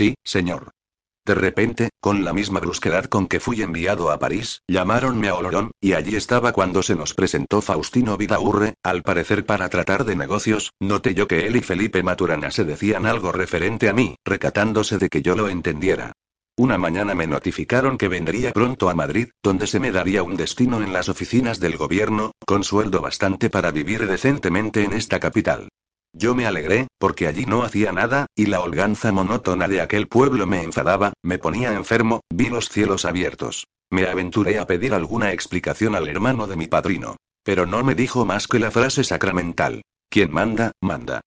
Sí, señor. De repente, con la misma brusquedad con que fui enviado a París, llamaronme a Olorón, y allí estaba cuando se nos presentó Faustino Vidaurre, al parecer para tratar de negocios, noté yo que él y Felipe Maturana se decían algo referente a mí, recatándose de que yo lo entendiera. Una mañana me notificaron que vendría pronto a Madrid, donde se me daría un destino en las oficinas del gobierno, con sueldo bastante para vivir decentemente en esta capital. Yo me alegré, porque allí no hacía nada, y la holganza monótona de aquel pueblo me enfadaba, me ponía enfermo, vi los cielos abiertos. Me aventuré a pedir alguna explicación al hermano de mi padrino. Pero no me dijo más que la frase sacramental. Quien manda, manda.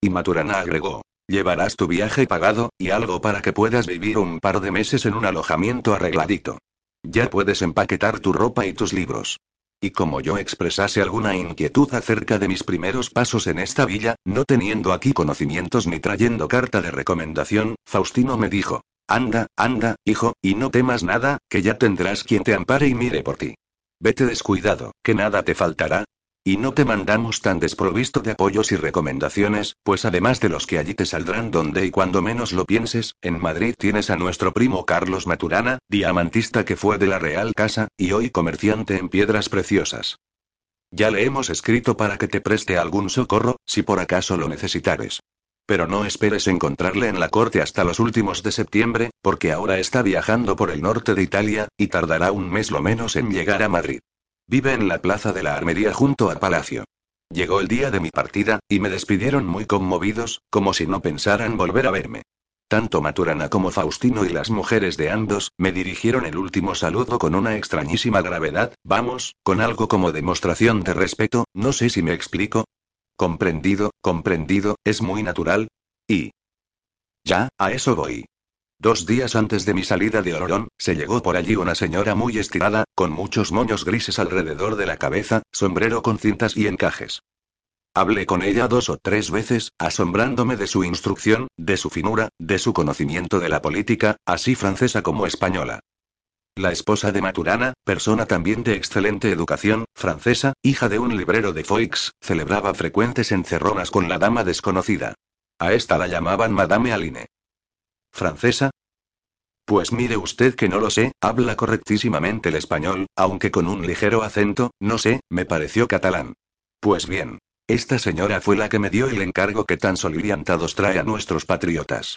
Y Maturana agregó. Llevarás tu viaje pagado, y algo para que puedas vivir un par de meses en un alojamiento arregladito. Ya puedes empaquetar tu ropa y tus libros. Y como yo expresase alguna inquietud acerca de mis primeros pasos en esta villa, no teniendo aquí conocimientos ni trayendo carta de recomendación, Faustino me dijo, anda, anda, hijo, y no temas nada, que ya tendrás quien te ampare y mire por ti. Vete descuidado, que nada te faltará, y no te mandamos tan desprovisto de apoyos y recomendaciones, pues además de los que allí te saldrán donde y cuando menos lo pienses, en Madrid tienes a nuestro primo Carlos Maturana, diamantista que fue de la Real Casa, y hoy comerciante en piedras preciosas. Ya le hemos escrito para que te preste algún socorro, si por acaso lo necesitares. Pero no esperes encontrarle en la corte hasta los últimos de septiembre, porque ahora está viajando por el norte de Italia, y tardará un mes lo menos en llegar a Madrid. Vive en la plaza de la Armería junto al palacio. Llegó el día de mi partida, y me despidieron muy conmovidos, como si no pensaran volver a verme. Tanto Maturana como Faustino y las mujeres de ambos, me dirigieron el último saludo con una extrañísima gravedad, vamos, con algo como demostración de respeto, no sé si me explico. Comprendido, comprendido, es muy natural. Y... Ya, a eso voy. Dos días antes de mi salida de Orón, se llegó por allí una señora muy estirada, con muchos moños grises alrededor de la cabeza, sombrero con cintas y encajes. Hablé con ella dos o tres veces, asombrándome de su instrucción, de su finura, de su conocimiento de la política, así francesa como española. La esposa de Maturana, persona también de excelente educación, francesa, hija de un librero de Foix, celebraba frecuentes encerronas con la dama desconocida. A esta la llamaban Madame Aline. ¿Francesa? Pues mire usted que no lo sé, habla correctísimamente el español, aunque con un ligero acento, no sé, me pareció catalán. Pues bien. Esta señora fue la que me dio el encargo que tan soliviantados trae a nuestros patriotas.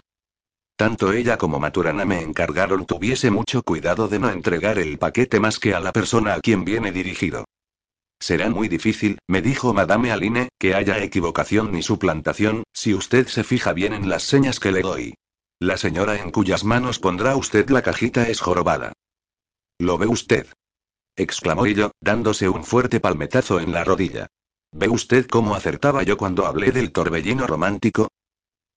Tanto ella como Maturana me encargaron tuviese mucho cuidado de no entregar el paquete más que a la persona a quien viene dirigido. Será muy difícil, me dijo Madame Aline, que haya equivocación ni suplantación, si usted se fija bien en las señas que le doy. La señora en cuyas manos pondrá usted la cajita es jorobada. ¿Lo ve usted? exclamó yo, dándose un fuerte palmetazo en la rodilla. ¿Ve usted cómo acertaba yo cuando hablé del torbellino romántico?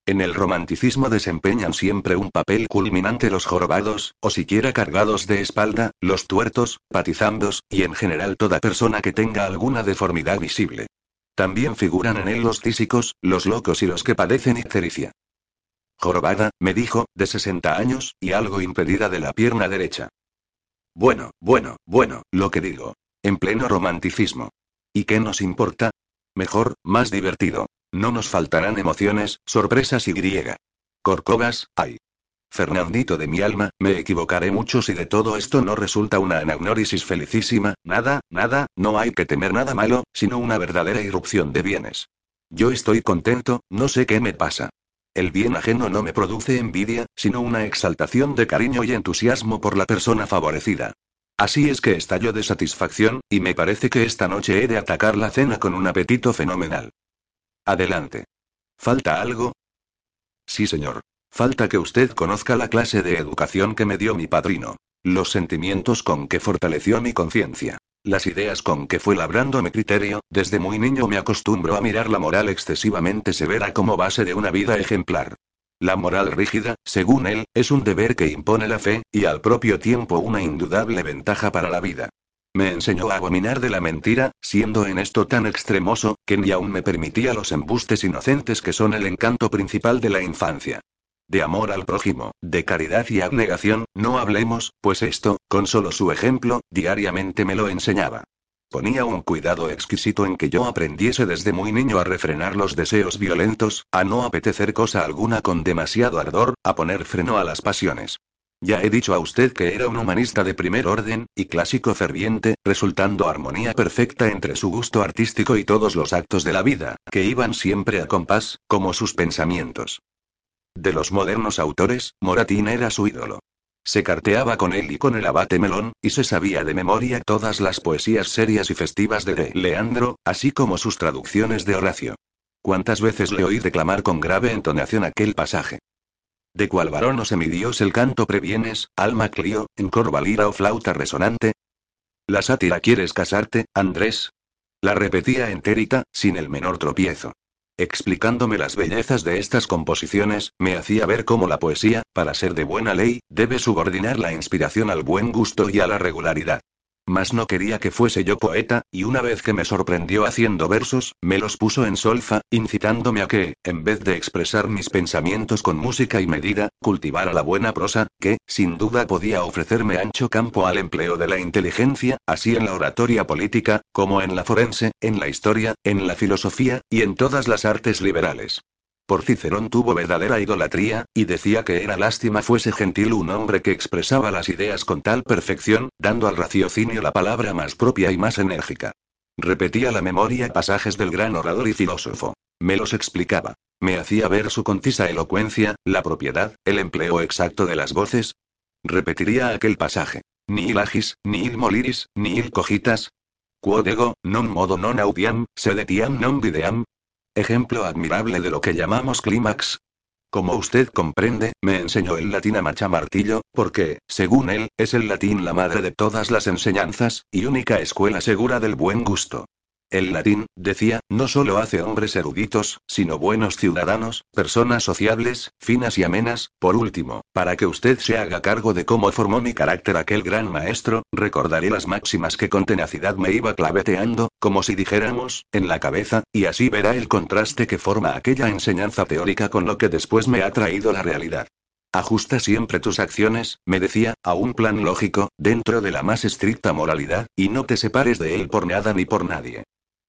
En el romanticismo desempeñan siempre un papel culminante los jorobados, o siquiera cargados de espalda, los tuertos, patizandos, y en general toda persona que tenga alguna deformidad visible. También figuran en él los tísicos, los locos y los que padecen ictericia. Jorobada, me dijo, de 60 años, y algo impedida de la pierna derecha. Bueno, bueno, bueno, lo que digo. En pleno romanticismo. ¿Y qué nos importa? Mejor, más divertido. No nos faltarán emociones, sorpresas y griega. Corcovas, ay. Fernandito de mi alma, me equivocaré mucho si de todo esto no resulta una anagnórisis felicísima, nada, nada, no hay que temer nada malo, sino una verdadera irrupción de bienes. Yo estoy contento, no sé qué me pasa. El bien ajeno no me produce envidia, sino una exaltación de cariño y entusiasmo por la persona favorecida. Así es que estallo de satisfacción, y me parece que esta noche he de atacar la cena con un apetito fenomenal. Adelante. ¿Falta algo? Sí, señor. Falta que usted conozca la clase de educación que me dio mi padrino. Los sentimientos con que fortaleció mi conciencia. Las ideas con que fue labrando mi criterio, desde muy niño me acostumbro a mirar la moral excesivamente severa como base de una vida ejemplar. La moral rígida, según él, es un deber que impone la fe, y al propio tiempo una indudable ventaja para la vida. Me enseñó a abominar de la mentira, siendo en esto tan extremoso, que ni aún me permitía los embustes inocentes que son el encanto principal de la infancia. De amor al prójimo, de caridad y abnegación, no hablemos, pues esto, con solo su ejemplo, diariamente me lo enseñaba. Ponía un cuidado exquisito en que yo aprendiese desde muy niño a refrenar los deseos violentos, a no apetecer cosa alguna con demasiado ardor, a poner freno a las pasiones. Ya he dicho a usted que era un humanista de primer orden, y clásico ferviente, resultando armonía perfecta entre su gusto artístico y todos los actos de la vida, que iban siempre a compás, como sus pensamientos. De los modernos autores, Moratín era su ídolo. Se carteaba con él y con el abate Melón, y se sabía de memoria todas las poesías serias y festivas de, de Leandro, así como sus traducciones de Horacio. ¿Cuántas veces le oí declamar con grave entonación aquel pasaje? ¿De cuál varón o semidios el canto previenes, alma clío, en corvalira o flauta resonante? La sátira quieres casarte, Andrés. La repetía entérica, sin el menor tropiezo. Explicándome las bellezas de estas composiciones, me hacía ver cómo la poesía, para ser de buena ley, debe subordinar la inspiración al buen gusto y a la regularidad. Mas no quería que fuese yo poeta, y una vez que me sorprendió haciendo versos, me los puso en solfa, incitándome a que, en vez de expresar mis pensamientos con música y medida, cultivara la buena prosa, que, sin duda podía ofrecerme ancho campo al empleo de la inteligencia, así en la oratoria política, como en la forense, en la historia, en la filosofía, y en todas las artes liberales. Por Cicerón tuvo verdadera idolatría, y decía que era lástima fuese gentil un hombre que expresaba las ideas con tal perfección, dando al raciocinio la palabra más propia y más enérgica. Repetía la memoria pasajes del gran orador y filósofo. Me los explicaba. Me hacía ver su concisa elocuencia, la propiedad, el empleo exacto de las voces. Repetiría aquel pasaje. Ni il agis, ni il moliris, ni il cogitas. Quod ego, non modo non audiam, sedetiam non videam, Ejemplo admirable de lo que llamamos clímax. Como usted comprende, me enseñó el latín a machamartillo, porque, según él, es el latín la madre de todas las enseñanzas, y única escuela segura del buen gusto. El latín, decía, no solo hace hombres eruditos, sino buenos ciudadanos, personas sociables, finas y amenas. Por último, para que usted se haga cargo de cómo formó mi carácter aquel gran maestro, recordaré las máximas que con tenacidad me iba claveteando, como si dijéramos, en la cabeza, y así verá el contraste que forma aquella enseñanza teórica con lo que después me ha traído la realidad. Ajusta siempre tus acciones, me decía, a un plan lógico, dentro de la más estricta moralidad, y no te separes de él por nada ni por nadie.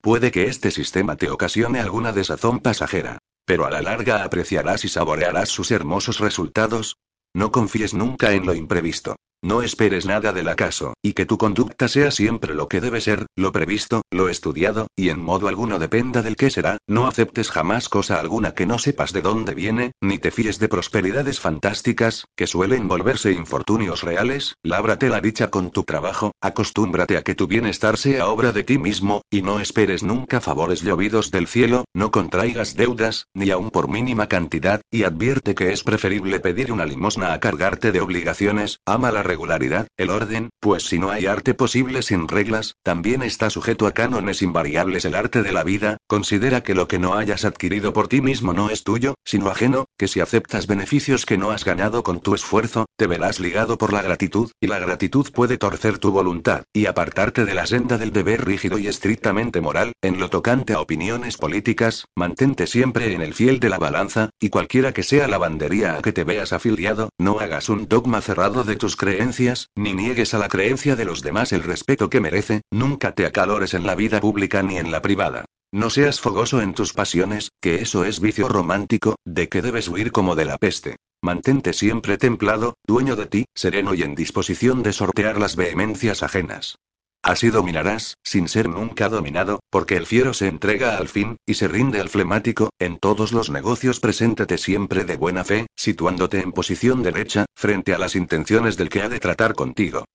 Puede que este sistema te ocasione alguna desazón pasajera. Pero a la larga apreciarás y saborearás sus hermosos resultados. No confíes nunca en lo imprevisto. No esperes nada del acaso, y que tu conducta sea siempre lo que debe ser, lo previsto, lo estudiado, y en modo alguno dependa del que será, no aceptes jamás cosa alguna que no sepas de dónde viene, ni te fíes de prosperidades fantásticas, que suelen volverse infortunios reales, lábrate la dicha con tu trabajo, acostúmbrate a que tu bienestar sea obra de ti mismo, y no esperes nunca favores llovidos del cielo, no contraigas deudas, ni aun por mínima cantidad, y advierte que es preferible pedir una limosna a cargarte de obligaciones, ama la regularidad, el orden, pues si no hay arte posible sin reglas, también está sujeto a cánones invariables el arte de la vida, considera que lo que no hayas adquirido por ti mismo no es tuyo, sino ajeno, que si aceptas beneficios que no has ganado con tu esfuerzo, te verás ligado por la gratitud, y la gratitud puede torcer tu voluntad, y apartarte de la senda del deber rígido y estrictamente moral, en lo tocante a opiniones políticas, mantente siempre en el fiel de la balanza, y cualquiera que sea la bandería a que te veas afiliado, no hagas un dogma cerrado de tus creencias ni niegues a la creencia de los demás el respeto que merece, nunca te acalores en la vida pública ni en la privada. No seas fogoso en tus pasiones, que eso es vicio romántico, de que debes huir como de la peste. Mantente siempre templado, dueño de ti, sereno y en disposición de sortear las vehemencias ajenas. Así dominarás, sin ser nunca dominado, porque el fiero se entrega al fin, y se rinde al flemático, en todos los negocios preséntate siempre de buena fe, situándote en posición derecha, frente a las intenciones del que ha de tratar contigo.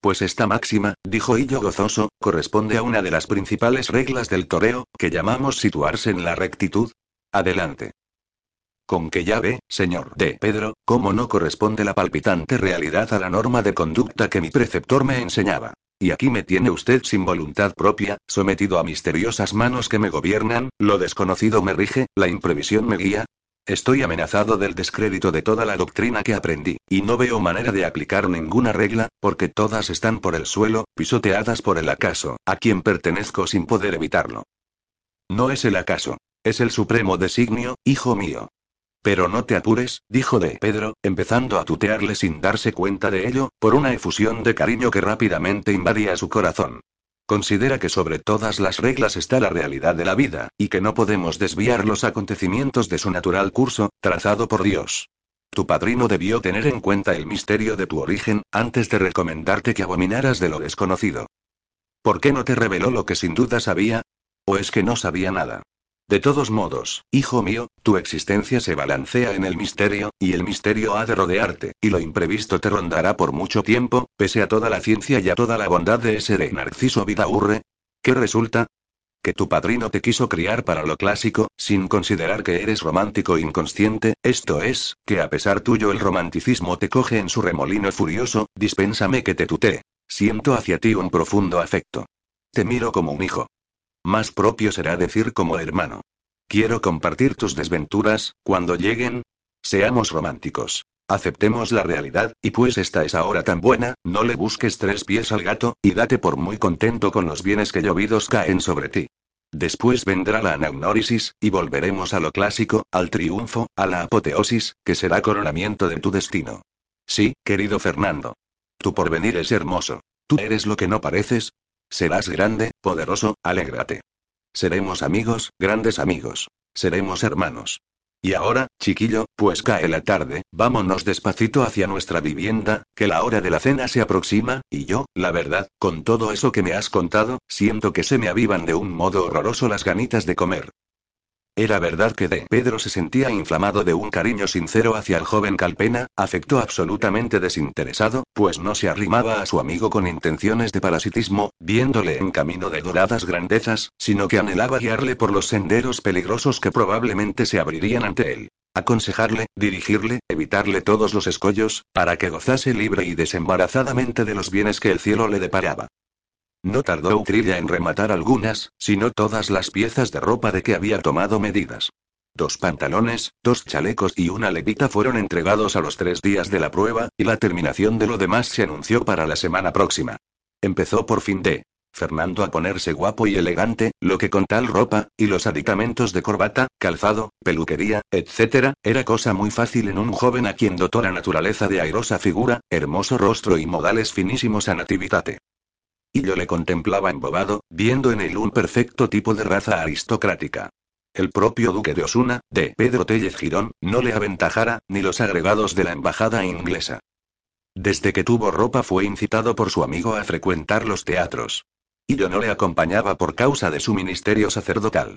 Pues esta máxima, dijo Hillo gozoso, corresponde a una de las principales reglas del toreo, que llamamos situarse en la rectitud. Adelante. Con que ya ve, señor de Pedro, cómo no corresponde la palpitante realidad a la norma de conducta que mi preceptor me enseñaba. Y aquí me tiene usted sin voluntad propia, sometido a misteriosas manos que me gobiernan, lo desconocido me rige, la imprevisión me guía. Estoy amenazado del descrédito de toda la doctrina que aprendí, y no veo manera de aplicar ninguna regla, porque todas están por el suelo, pisoteadas por el acaso, a quien pertenezco sin poder evitarlo. No es el acaso. Es el supremo designio, hijo mío. Pero no te apures, dijo de Pedro, empezando a tutearle sin darse cuenta de ello, por una efusión de cariño que rápidamente invadía su corazón. Considera que sobre todas las reglas está la realidad de la vida, y que no podemos desviar los acontecimientos de su natural curso, trazado por Dios. Tu padrino debió tener en cuenta el misterio de tu origen, antes de recomendarte que abominaras de lo desconocido. ¿Por qué no te reveló lo que sin duda sabía? ¿O es que no sabía nada? De todos modos, hijo mío, tu existencia se balancea en el misterio, y el misterio ha de rodearte, y lo imprevisto te rondará por mucho tiempo, pese a toda la ciencia y a toda la bondad de ese de Narciso Vidaurre. ¿Qué resulta? que tu padrino te quiso criar para lo clásico, sin considerar que eres romántico inconsciente, esto es, que a pesar tuyo el romanticismo te coge en su remolino furioso, dispénsame que te tutee. Siento hacia ti un profundo afecto. Te miro como un hijo. Más propio será decir como hermano. Quiero compartir tus desventuras, cuando lleguen. Seamos románticos. Aceptemos la realidad, y pues esta es ahora tan buena, no le busques tres pies al gato, y date por muy contento con los bienes que llovidos caen sobre ti. Después vendrá la anagnórisis, y volveremos a lo clásico, al triunfo, a la apoteosis, que será coronamiento de tu destino. Sí, querido Fernando. Tu porvenir es hermoso. Tú eres lo que no pareces. Serás grande, poderoso, alégrate. Seremos amigos, grandes amigos. Seremos hermanos. Y ahora, chiquillo, pues cae la tarde, vámonos despacito hacia nuestra vivienda, que la hora de la cena se aproxima, y yo, la verdad, con todo eso que me has contado, siento que se me avivan de un modo horroroso las ganitas de comer. Era verdad que de Pedro se sentía inflamado de un cariño sincero hacia el joven Calpena, afectó absolutamente desinteresado, pues no se arrimaba a su amigo con intenciones de parasitismo, viéndole en camino de doradas grandezas, sino que anhelaba guiarle por los senderos peligrosos que probablemente se abrirían ante él. Aconsejarle, dirigirle, evitarle todos los escollos, para que gozase libre y desembarazadamente de los bienes que el cielo le deparaba. No tardó Utrilla en rematar algunas, sino todas las piezas de ropa de que había tomado medidas. Dos pantalones, dos chalecos y una levita fueron entregados a los tres días de la prueba, y la terminación de lo demás se anunció para la semana próxima. Empezó por fin de Fernando a ponerse guapo y elegante, lo que con tal ropa, y los aditamentos de corbata, calzado, peluquería, etc., era cosa muy fácil en un joven a quien dotó la naturaleza de airosa figura, hermoso rostro y modales finísimos a nativitate. Y yo le contemplaba embobado, viendo en él un perfecto tipo de raza aristocrática. El propio duque de Osuna, de Pedro Tellez Girón, no le aventajara, ni los agregados de la embajada inglesa. Desde que tuvo ropa fue incitado por su amigo a frecuentar los teatros. Y yo no le acompañaba por causa de su ministerio sacerdotal.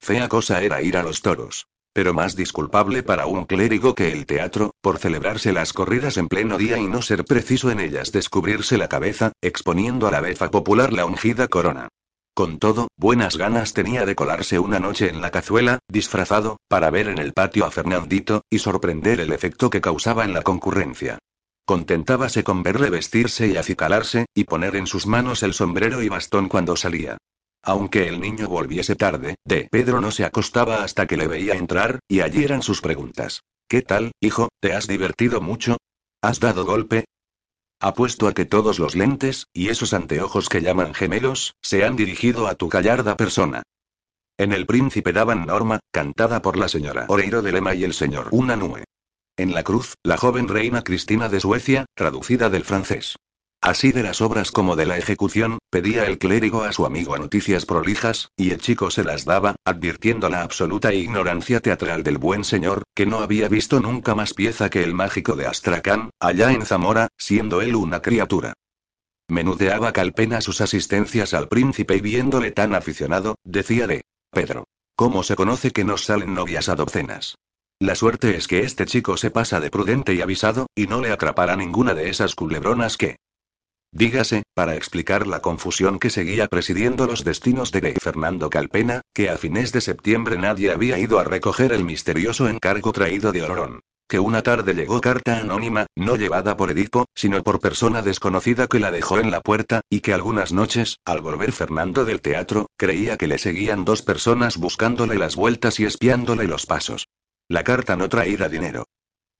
Fea cosa era ir a los toros. Pero más disculpable para un clérigo que el teatro, por celebrarse las corridas en pleno día y no ser preciso en ellas descubrirse la cabeza, exponiendo a la befa popular la ungida corona. Con todo, buenas ganas tenía de colarse una noche en la cazuela, disfrazado, para ver en el patio a Fernandito, y sorprender el efecto que causaba en la concurrencia. Contentábase con verle vestirse y acicalarse, y poner en sus manos el sombrero y bastón cuando salía. Aunque el niño volviese tarde, de Pedro no se acostaba hasta que le veía entrar, y allí eran sus preguntas. ¿Qué tal, hijo? ¿Te has divertido mucho? ¿Has dado golpe? Apuesto a que todos los lentes, y esos anteojos que llaman gemelos, se han dirigido a tu gallarda persona. En El Príncipe daban norma, cantada por la señora Oreiro de Lema y el señor Unanue. En La Cruz, la joven reina Cristina de Suecia, traducida del francés. Así de las obras como de la ejecución, pedía el clérigo a su amigo noticias prolijas, y el chico se las daba, advirtiendo la absoluta ignorancia teatral del buen señor, que no había visto nunca más pieza que el mágico de Astracán, allá en Zamora, siendo él una criatura. Menudeaba Calpena sus asistencias al príncipe y viéndole tan aficionado, decía de Pedro. ¿Cómo se conoce que nos salen novias a docenas? La suerte es que este chico se pasa de prudente y avisado, y no le atrapará ninguna de esas culebronas que, Dígase, para explicar la confusión que seguía presidiendo los destinos de Fernando Calpena, que a fines de septiembre nadie había ido a recoger el misterioso encargo traído de Orón. Que una tarde llegó carta anónima, no llevada por Edipo, sino por persona desconocida que la dejó en la puerta, y que algunas noches, al volver Fernando del teatro, creía que le seguían dos personas buscándole las vueltas y espiándole los pasos. La carta no traía dinero.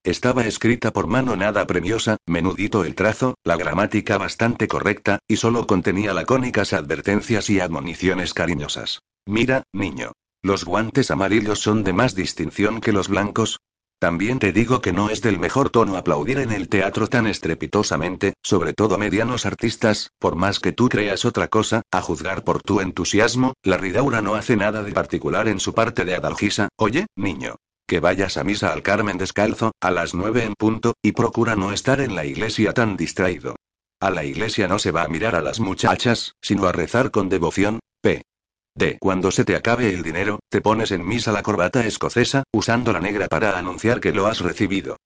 Estaba escrita por mano nada premiosa, menudito el trazo, la gramática bastante correcta, y solo contenía lacónicas advertencias y admoniciones cariñosas. Mira, niño. Los guantes amarillos son de más distinción que los blancos. También te digo que no es del mejor tono aplaudir en el teatro tan estrepitosamente, sobre todo medianos artistas, por más que tú creas otra cosa, a juzgar por tu entusiasmo, la Ridaura no hace nada de particular en su parte de Adalgisa, oye, niño. Que vayas a misa al Carmen descalzo, a las nueve en punto, y procura no estar en la iglesia tan distraído. A la iglesia no se va a mirar a las muchachas, sino a rezar con devoción, p. De cuando se te acabe el dinero, te pones en misa la corbata escocesa, usando la negra para anunciar que lo has recibido.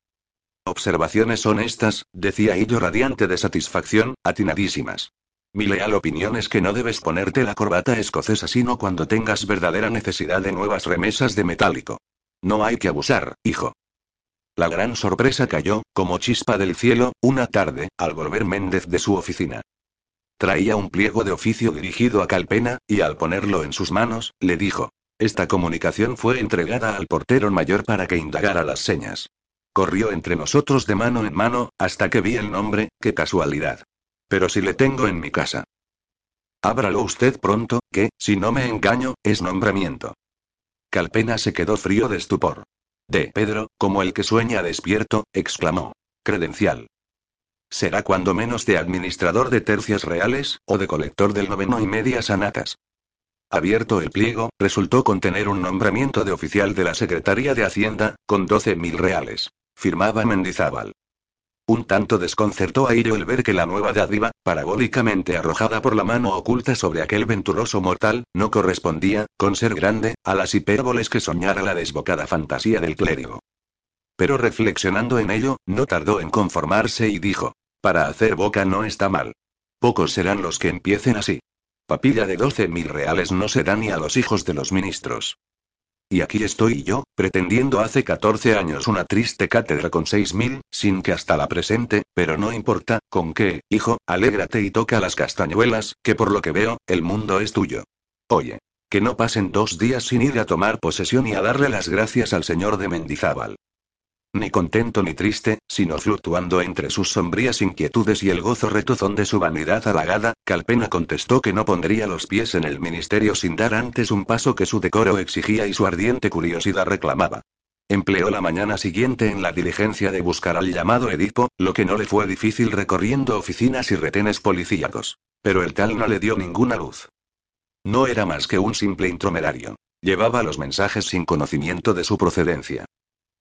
Observaciones son estas, decía Illo radiante de satisfacción, atinadísimas. Mi leal opinión es que no debes ponerte la corbata escocesa sino cuando tengas verdadera necesidad de nuevas remesas de metálico. No hay que abusar, hijo. La gran sorpresa cayó, como chispa del cielo, una tarde, al volver Méndez de su oficina. Traía un pliego de oficio dirigido a Calpena, y al ponerlo en sus manos, le dijo. Esta comunicación fue entregada al portero mayor para que indagara las señas. Corrió entre nosotros de mano en mano, hasta que vi el nombre, qué casualidad. Pero si le tengo en mi casa. Ábralo usted pronto, que, si no me engaño, es nombramiento. Calpena se quedó frío de estupor. De Pedro, como el que sueña despierto, exclamó. Credencial. Será cuando menos de administrador de tercias reales, o de colector del noveno y medias anatas. Abierto el pliego, resultó contener un nombramiento de oficial de la Secretaría de Hacienda, con doce mil reales. Firmaba Mendizábal. Un tanto desconcertó a Iro el ver que la nueva dádiva, parabólicamente arrojada por la mano oculta sobre aquel venturoso mortal, no correspondía, con ser grande, a las hipérboles que soñara la desbocada fantasía del clérigo. Pero reflexionando en ello, no tardó en conformarse y dijo, para hacer boca no está mal. Pocos serán los que empiecen así. Papilla de doce mil reales no se da ni a los hijos de los ministros. Y aquí estoy yo, pretendiendo hace 14 años una triste cátedra con seis mil, sin que hasta la presente, pero no importa, con qué, hijo, alégrate y toca las castañuelas, que por lo que veo, el mundo es tuyo. Oye. Que no pasen dos días sin ir a tomar posesión y a darle las gracias al señor de Mendizábal. Ni contento ni triste, sino fluctuando entre sus sombrías inquietudes y el gozo retozón de su vanidad halagada, Calpena contestó que no pondría los pies en el ministerio sin dar antes un paso que su decoro exigía y su ardiente curiosidad reclamaba. Empleó la mañana siguiente en la diligencia de buscar al llamado Edipo, lo que no le fue difícil recorriendo oficinas y retenes policíacos. Pero el tal no le dio ninguna luz. No era más que un simple intromerario. Llevaba los mensajes sin conocimiento de su procedencia.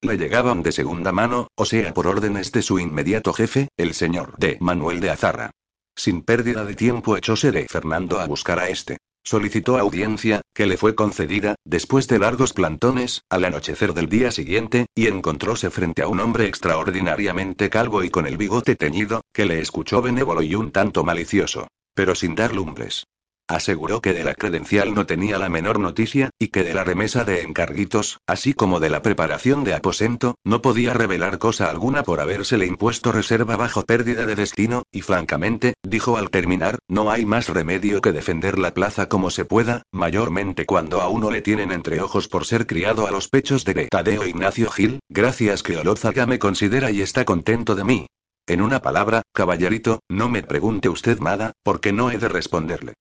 Le llegaban de segunda mano, o sea por órdenes de su inmediato jefe, el señor de Manuel de Azarra. Sin pérdida de tiempo echóse de Fernando a buscar a este. Solicitó audiencia, que le fue concedida, después de largos plantones, al anochecer del día siguiente, y encontróse frente a un hombre extraordinariamente calvo y con el bigote teñido, que le escuchó benévolo y un tanto malicioso. Pero sin dar lumbres. Aseguró que de la credencial no tenía la menor noticia, y que de la remesa de encarguitos, así como de la preparación de aposento, no podía revelar cosa alguna por habérsele impuesto reserva bajo pérdida de destino, y francamente, dijo al terminar, no hay más remedio que defender la plaza como se pueda, mayormente cuando a uno le tienen entre ojos por ser criado a los pechos de Tadeo Ignacio Gil, gracias que Olózaga me considera y está contento de mí. En una palabra, caballerito, no me pregunte usted nada, porque no he de responderle.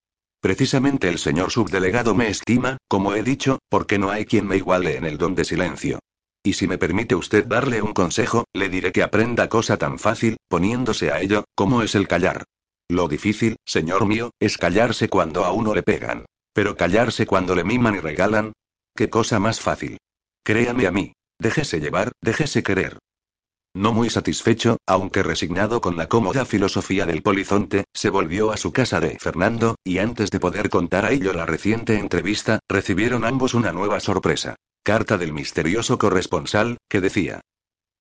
Precisamente el señor subdelegado me estima, como he dicho, porque no hay quien me iguale en el don de silencio. Y si me permite usted darle un consejo, le diré que aprenda cosa tan fácil, poniéndose a ello, como es el callar. Lo difícil, señor mío, es callarse cuando a uno le pegan. Pero callarse cuando le miman y regalan. ¿Qué cosa más fácil? Créame a mí. Déjese llevar, déjese querer. No muy satisfecho, aunque resignado con la cómoda filosofía del polizonte, se volvió a su casa de Fernando, y antes de poder contar a ello la reciente entrevista, recibieron ambos una nueva sorpresa. Carta del misterioso corresponsal, que decía.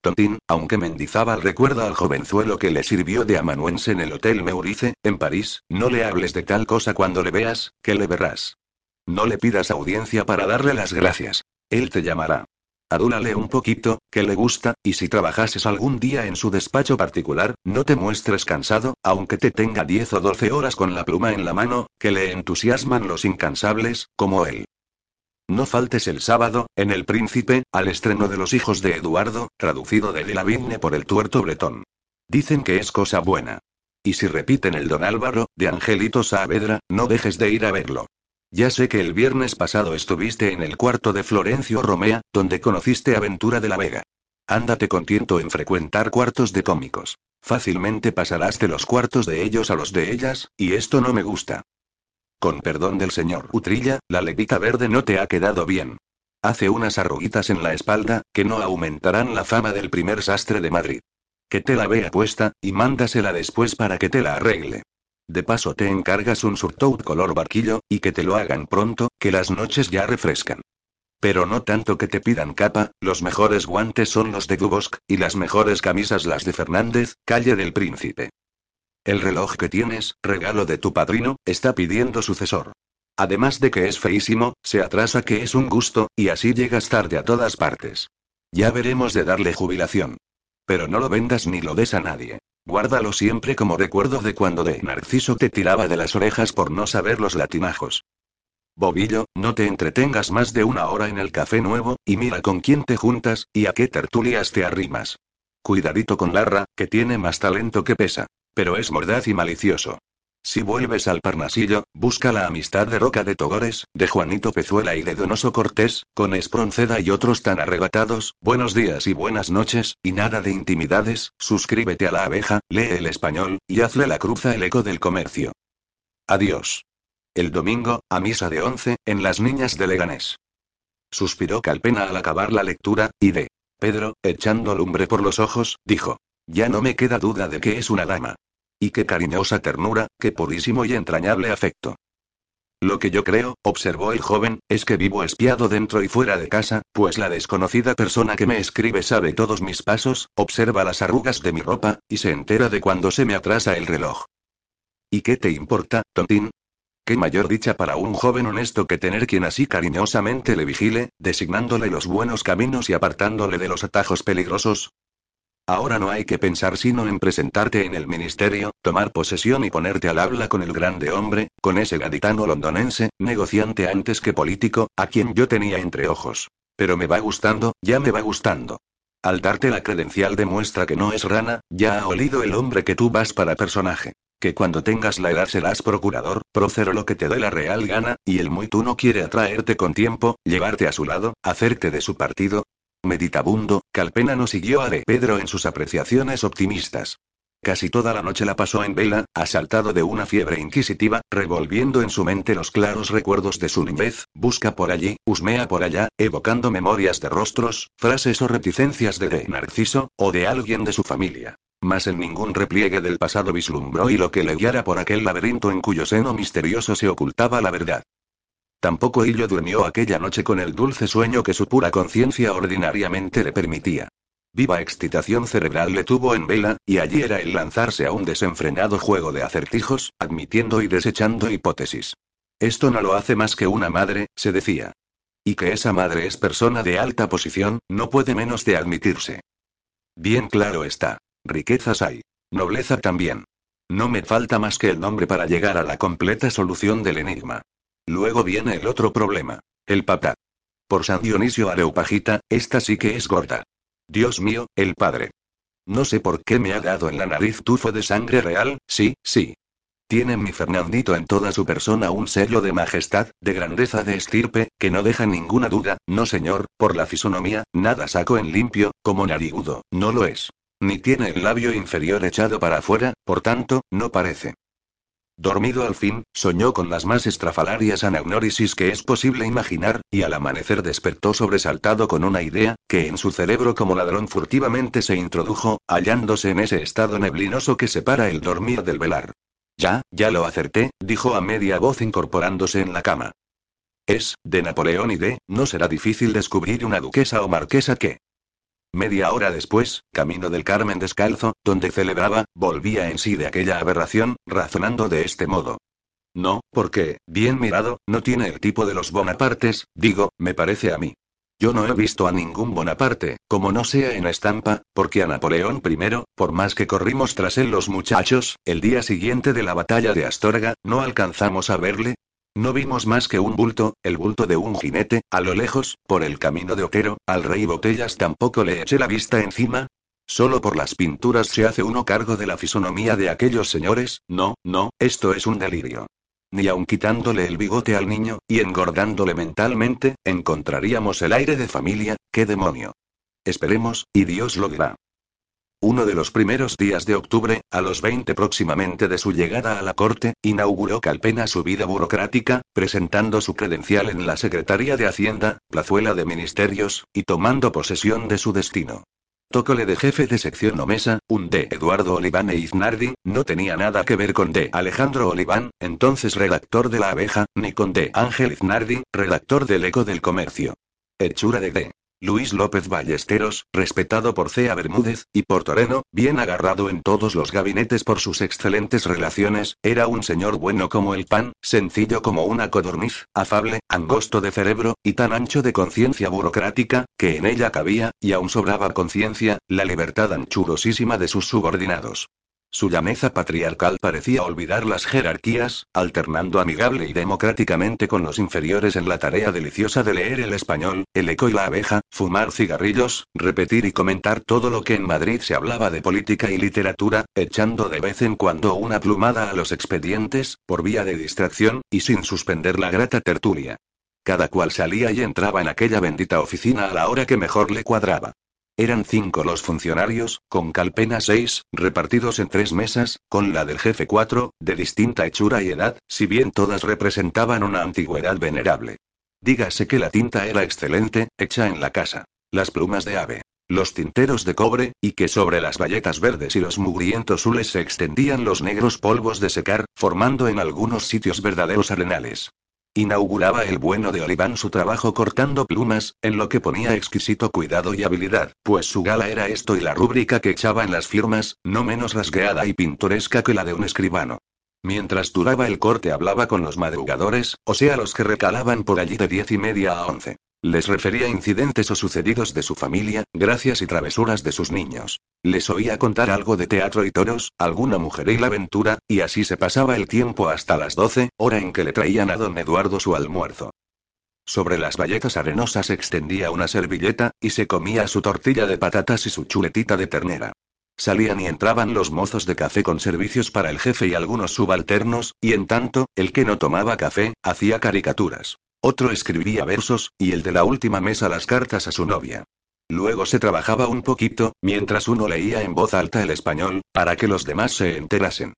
Tontín, aunque Mendizábal recuerda al jovenzuelo que le sirvió de amanuense en el Hotel Meurice, en París, no le hables de tal cosa cuando le veas, que le verás. No le pidas audiencia para darle las gracias. Él te llamará. Adúlale un poquito, que le gusta, y si trabajases algún día en su despacho particular, no te muestres cansado, aunque te tenga 10 o 12 horas con la pluma en la mano, que le entusiasman los incansables, como él. No faltes el sábado, en El Príncipe, al estreno de Los Hijos de Eduardo, traducido de la Vigne por el tuerto bretón. Dicen que es cosa buena. Y si repiten el Don Álvaro, de Angelito Saavedra, no dejes de ir a verlo. Ya sé que el viernes pasado estuviste en el cuarto de Florencio Romea, donde conociste a Ventura de la Vega. Ándate con tiento en frecuentar cuartos de cómicos. Fácilmente pasarás de los cuartos de ellos a los de ellas, y esto no me gusta. Con perdón del señor Utrilla, la levita verde no te ha quedado bien. Hace unas arruguitas en la espalda, que no aumentarán la fama del primer sastre de Madrid. Que te la vea puesta, y mándasela después para que te la arregle. De paso te encargas un surtout color barquillo, y que te lo hagan pronto, que las noches ya refrescan. Pero no tanto que te pidan capa, los mejores guantes son los de Dubosk, y las mejores camisas las de Fernández, calle del Príncipe. El reloj que tienes, regalo de tu padrino, está pidiendo sucesor. Además de que es feísimo, se atrasa que es un gusto, y así llegas tarde a todas partes. Ya veremos de darle jubilación. Pero no lo vendas ni lo des a nadie. Guárdalo siempre como recuerdo de cuando de Narciso te tiraba de las orejas por no saber los latimajos. Bobillo, no te entretengas más de una hora en el café nuevo, y mira con quién te juntas, y a qué tertulias te arrimas. Cuidadito con Larra, que tiene más talento que pesa. Pero es mordaz y malicioso. Si vuelves al Parnasillo, busca la amistad de Roca de Togores, de Juanito Pezuela y de Donoso Cortés, con Espronceda y otros tan arrebatados, buenos días y buenas noches, y nada de intimidades, suscríbete a la abeja, lee el español, y hazle la cruza el eco del comercio. Adiós. El domingo, a misa de once, en las niñas de Leganés. Suspiró Calpena al acabar la lectura, y de Pedro, echando lumbre por los ojos, dijo. Ya no me queda duda de que es una dama. Y qué cariñosa ternura, qué purísimo y entrañable afecto. Lo que yo creo, observó el joven, es que vivo espiado dentro y fuera de casa, pues la desconocida persona que me escribe sabe todos mis pasos, observa las arrugas de mi ropa, y se entera de cuando se me atrasa el reloj. ¿Y qué te importa, tontín? Qué mayor dicha para un joven honesto que tener quien así cariñosamente le vigile, designándole los buenos caminos y apartándole de los atajos peligrosos. Ahora no hay que pensar sino en presentarte en el ministerio, tomar posesión y ponerte al habla con el grande hombre, con ese gaditano londonense, negociante antes que político, a quien yo tenía entre ojos. Pero me va gustando, ya me va gustando. Al darte la credencial demuestra que no es rana, ya ha olido el hombre que tú vas para personaje que cuando tengas la edad serás procurador, procero lo que te dé la real gana, y el muy tú no quiere atraerte con tiempo, llevarte a su lado, hacerte de su partido. Meditabundo, Calpena no siguió a de Pedro en sus apreciaciones optimistas. Casi toda la noche la pasó en vela, asaltado de una fiebre inquisitiva, revolviendo en su mente los claros recuerdos de su niñez, busca por allí, husmea por allá, evocando memorias de rostros, frases o reticencias de, de Narciso, o de alguien de su familia. Mas en ningún repliegue del pasado vislumbró y lo que le guiara por aquel laberinto en cuyo seno misterioso se ocultaba la verdad. Tampoco Hillo durmió aquella noche con el dulce sueño que su pura conciencia ordinariamente le permitía. Viva excitación cerebral le tuvo en vela, y allí era el lanzarse a un desenfrenado juego de acertijos, admitiendo y desechando hipótesis. Esto no lo hace más que una madre, se decía. Y que esa madre es persona de alta posición, no puede menos de admitirse. Bien claro está. Riquezas hay. Nobleza también. No me falta más que el nombre para llegar a la completa solución del enigma. Luego viene el otro problema. El papá. Por San Dionisio Areopagita, esta sí que es gorda. Dios mío, el padre. No sé por qué me ha dado en la nariz tufo de sangre real, sí, sí. Tiene mi Fernandito en toda su persona un sello de majestad, de grandeza de estirpe, que no deja ninguna duda, no señor, por la fisonomía, nada saco en limpio, como narigudo, no lo es. Ni tiene el labio inferior echado para afuera, por tanto, no parece. Dormido al fin, soñó con las más estrafalarias anagnórisis que es posible imaginar, y al amanecer despertó sobresaltado con una idea, que en su cerebro como ladrón furtivamente se introdujo, hallándose en ese estado neblinoso que separa el dormir del velar. Ya, ya lo acerté, dijo a media voz incorporándose en la cama. Es, de Napoleón y de, no será difícil descubrir una duquesa o marquesa que, Media hora después, camino del Carmen descalzo, donde celebraba, volvía en sí de aquella aberración, razonando de este modo. No, porque, bien mirado, no tiene el tipo de los Bonapartes, digo, me parece a mí. Yo no he visto a ningún Bonaparte, como no sea en estampa, porque a Napoleón I, por más que corrimos tras él los muchachos, el día siguiente de la batalla de Astorga, no alcanzamos a verle, no vimos más que un bulto, el bulto de un jinete, a lo lejos, por el camino de Otero, al rey Botellas tampoco le eché la vista encima. Solo por las pinturas se hace uno cargo de la fisonomía de aquellos señores, no, no, esto es un delirio. Ni aun quitándole el bigote al niño, y engordándole mentalmente, encontraríamos el aire de familia, qué demonio. Esperemos, y Dios lo dirá. Uno de los primeros días de octubre, a los 20 próximamente de su llegada a la corte, inauguró Calpena su vida burocrática, presentando su credencial en la Secretaría de Hacienda, plazuela de ministerios, y tomando posesión de su destino. Tócole de jefe de sección o mesa, un de Eduardo Oliván e Iznardi, no tenía nada que ver con de Alejandro Oliván, entonces redactor de La Abeja, ni con de Ángel Iznardi, redactor del Eco del Comercio. Hechura de D. Luis López Ballesteros, respetado por Cea Bermúdez, y por Toreno, bien agarrado en todos los gabinetes por sus excelentes relaciones, era un señor bueno como el pan, sencillo como una codorniz, afable, angosto de cerebro, y tan ancho de conciencia burocrática, que en ella cabía, y aún sobraba conciencia, la libertad anchurosísima de sus subordinados. Su llameza patriarcal parecía olvidar las jerarquías, alternando amigable y democráticamente con los inferiores en la tarea deliciosa de leer el español, el eco y la abeja, fumar cigarrillos, repetir y comentar todo lo que en Madrid se hablaba de política y literatura, echando de vez en cuando una plumada a los expedientes, por vía de distracción, y sin suspender la grata tertulia. Cada cual salía y entraba en aquella bendita oficina a la hora que mejor le cuadraba. Eran cinco los funcionarios, con Calpena seis, repartidos en tres mesas, con la del jefe cuatro, de distinta hechura y edad, si bien todas representaban una antigüedad venerable. Dígase que la tinta era excelente, hecha en la casa. Las plumas de ave. Los tinteros de cobre, y que sobre las bayetas verdes y los mugrientos zules se extendían los negros polvos de secar, formando en algunos sitios verdaderos arenales. Inauguraba el bueno de Oliván su trabajo cortando plumas, en lo que ponía exquisito cuidado y habilidad, pues su gala era esto y la rúbrica que echaba en las firmas, no menos rasgueada y pintoresca que la de un escribano. Mientras duraba el corte hablaba con los madrugadores, o sea los que recalaban por allí de diez y media a once. Les refería incidentes o sucedidos de su familia, gracias y travesuras de sus niños. Les oía contar algo de teatro y toros, alguna mujeril aventura, y así se pasaba el tiempo hasta las doce, hora en que le traían a don Eduardo su almuerzo. Sobre las bayetas arenosas extendía una servilleta, y se comía su tortilla de patatas y su chuletita de ternera. Salían y entraban los mozos de café con servicios para el jefe y algunos subalternos, y en tanto, el que no tomaba café, hacía caricaturas. Otro escribía versos, y el de la última mesa las cartas a su novia. Luego se trabajaba un poquito, mientras uno leía en voz alta el español, para que los demás se enterasen.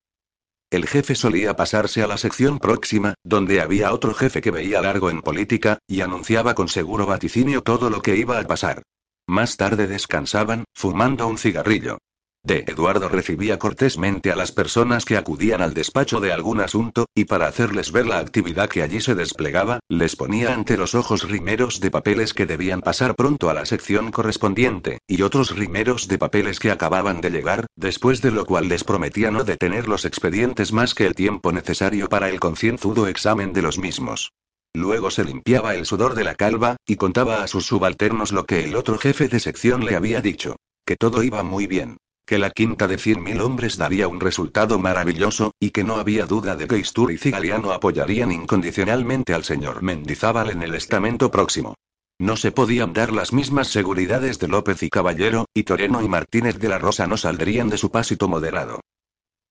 El jefe solía pasarse a la sección próxima, donde había otro jefe que veía largo en política, y anunciaba con seguro vaticinio todo lo que iba a pasar. Más tarde descansaban, fumando un cigarrillo. De Eduardo recibía cortésmente a las personas que acudían al despacho de algún asunto, y para hacerles ver la actividad que allí se desplegaba, les ponía ante los ojos rimeros de papeles que debían pasar pronto a la sección correspondiente, y otros rimeros de papeles que acababan de llegar, después de lo cual les prometía no detener los expedientes más que el tiempo necesario para el concienzudo examen de los mismos. Luego se limpiaba el sudor de la calva, y contaba a sus subalternos lo que el otro jefe de sección le había dicho. Que todo iba muy bien que la quinta de 100.000 hombres daría un resultado maravilloso, y que no había duda de que Isturiz y Galeano apoyarían incondicionalmente al señor Mendizábal en el estamento próximo. No se podían dar las mismas seguridades de López y Caballero, y Toreno y Martínez de la Rosa no saldrían de su pásito moderado.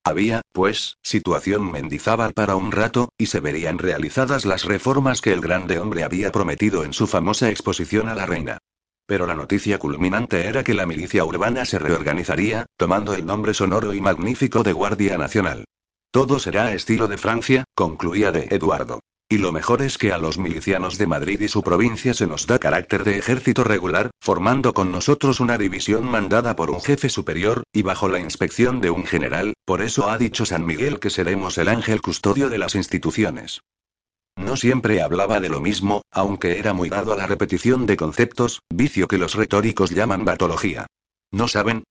Había, pues, situación Mendizábal para un rato, y se verían realizadas las reformas que el grande hombre había prometido en su famosa exposición a la reina. Pero la noticia culminante era que la milicia urbana se reorganizaría, tomando el nombre sonoro y magnífico de Guardia Nacional. Todo será estilo de Francia, concluía de Eduardo. Y lo mejor es que a los milicianos de Madrid y su provincia se nos da carácter de ejército regular, formando con nosotros una división mandada por un jefe superior, y bajo la inspección de un general, por eso ha dicho San Miguel que seremos el ángel custodio de las instituciones. No siempre hablaba de lo mismo, aunque era muy dado a la repetición de conceptos, vicio que los retóricos llaman batología. ¿No saben?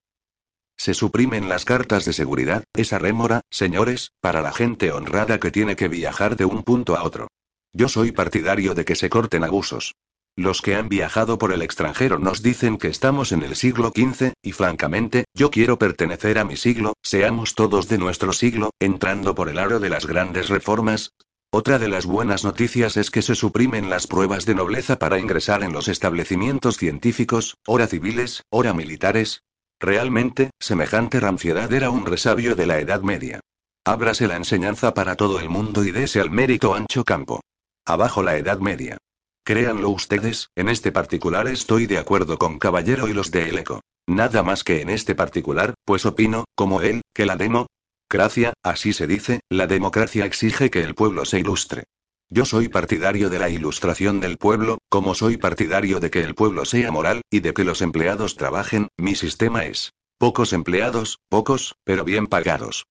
Se suprimen las cartas de seguridad, esa rémora, señores, para la gente honrada que tiene que viajar de un punto a otro. Yo soy partidario de que se corten abusos. Los que han viajado por el extranjero nos dicen que estamos en el siglo XV, y francamente, yo quiero pertenecer a mi siglo, seamos todos de nuestro siglo, entrando por el aro de las grandes reformas, otra de las buenas noticias es que se suprimen las pruebas de nobleza para ingresar en los establecimientos científicos, ora civiles, ora militares. Realmente, semejante ranciedad era un resabio de la Edad Media. Ábrase la enseñanza para todo el mundo y dese al mérito ancho campo. Abajo la Edad Media. Créanlo ustedes, en este particular estoy de acuerdo con Caballero y los de El Eco. Nada más que en este particular, pues opino, como él, que la democracia, así se dice, la democracia exige que el pueblo se ilustre. Yo soy partidario de la ilustración del pueblo, como soy partidario de que el pueblo sea moral, y de que los empleados trabajen, mi sistema es. Pocos empleados, pocos, pero bien pagados.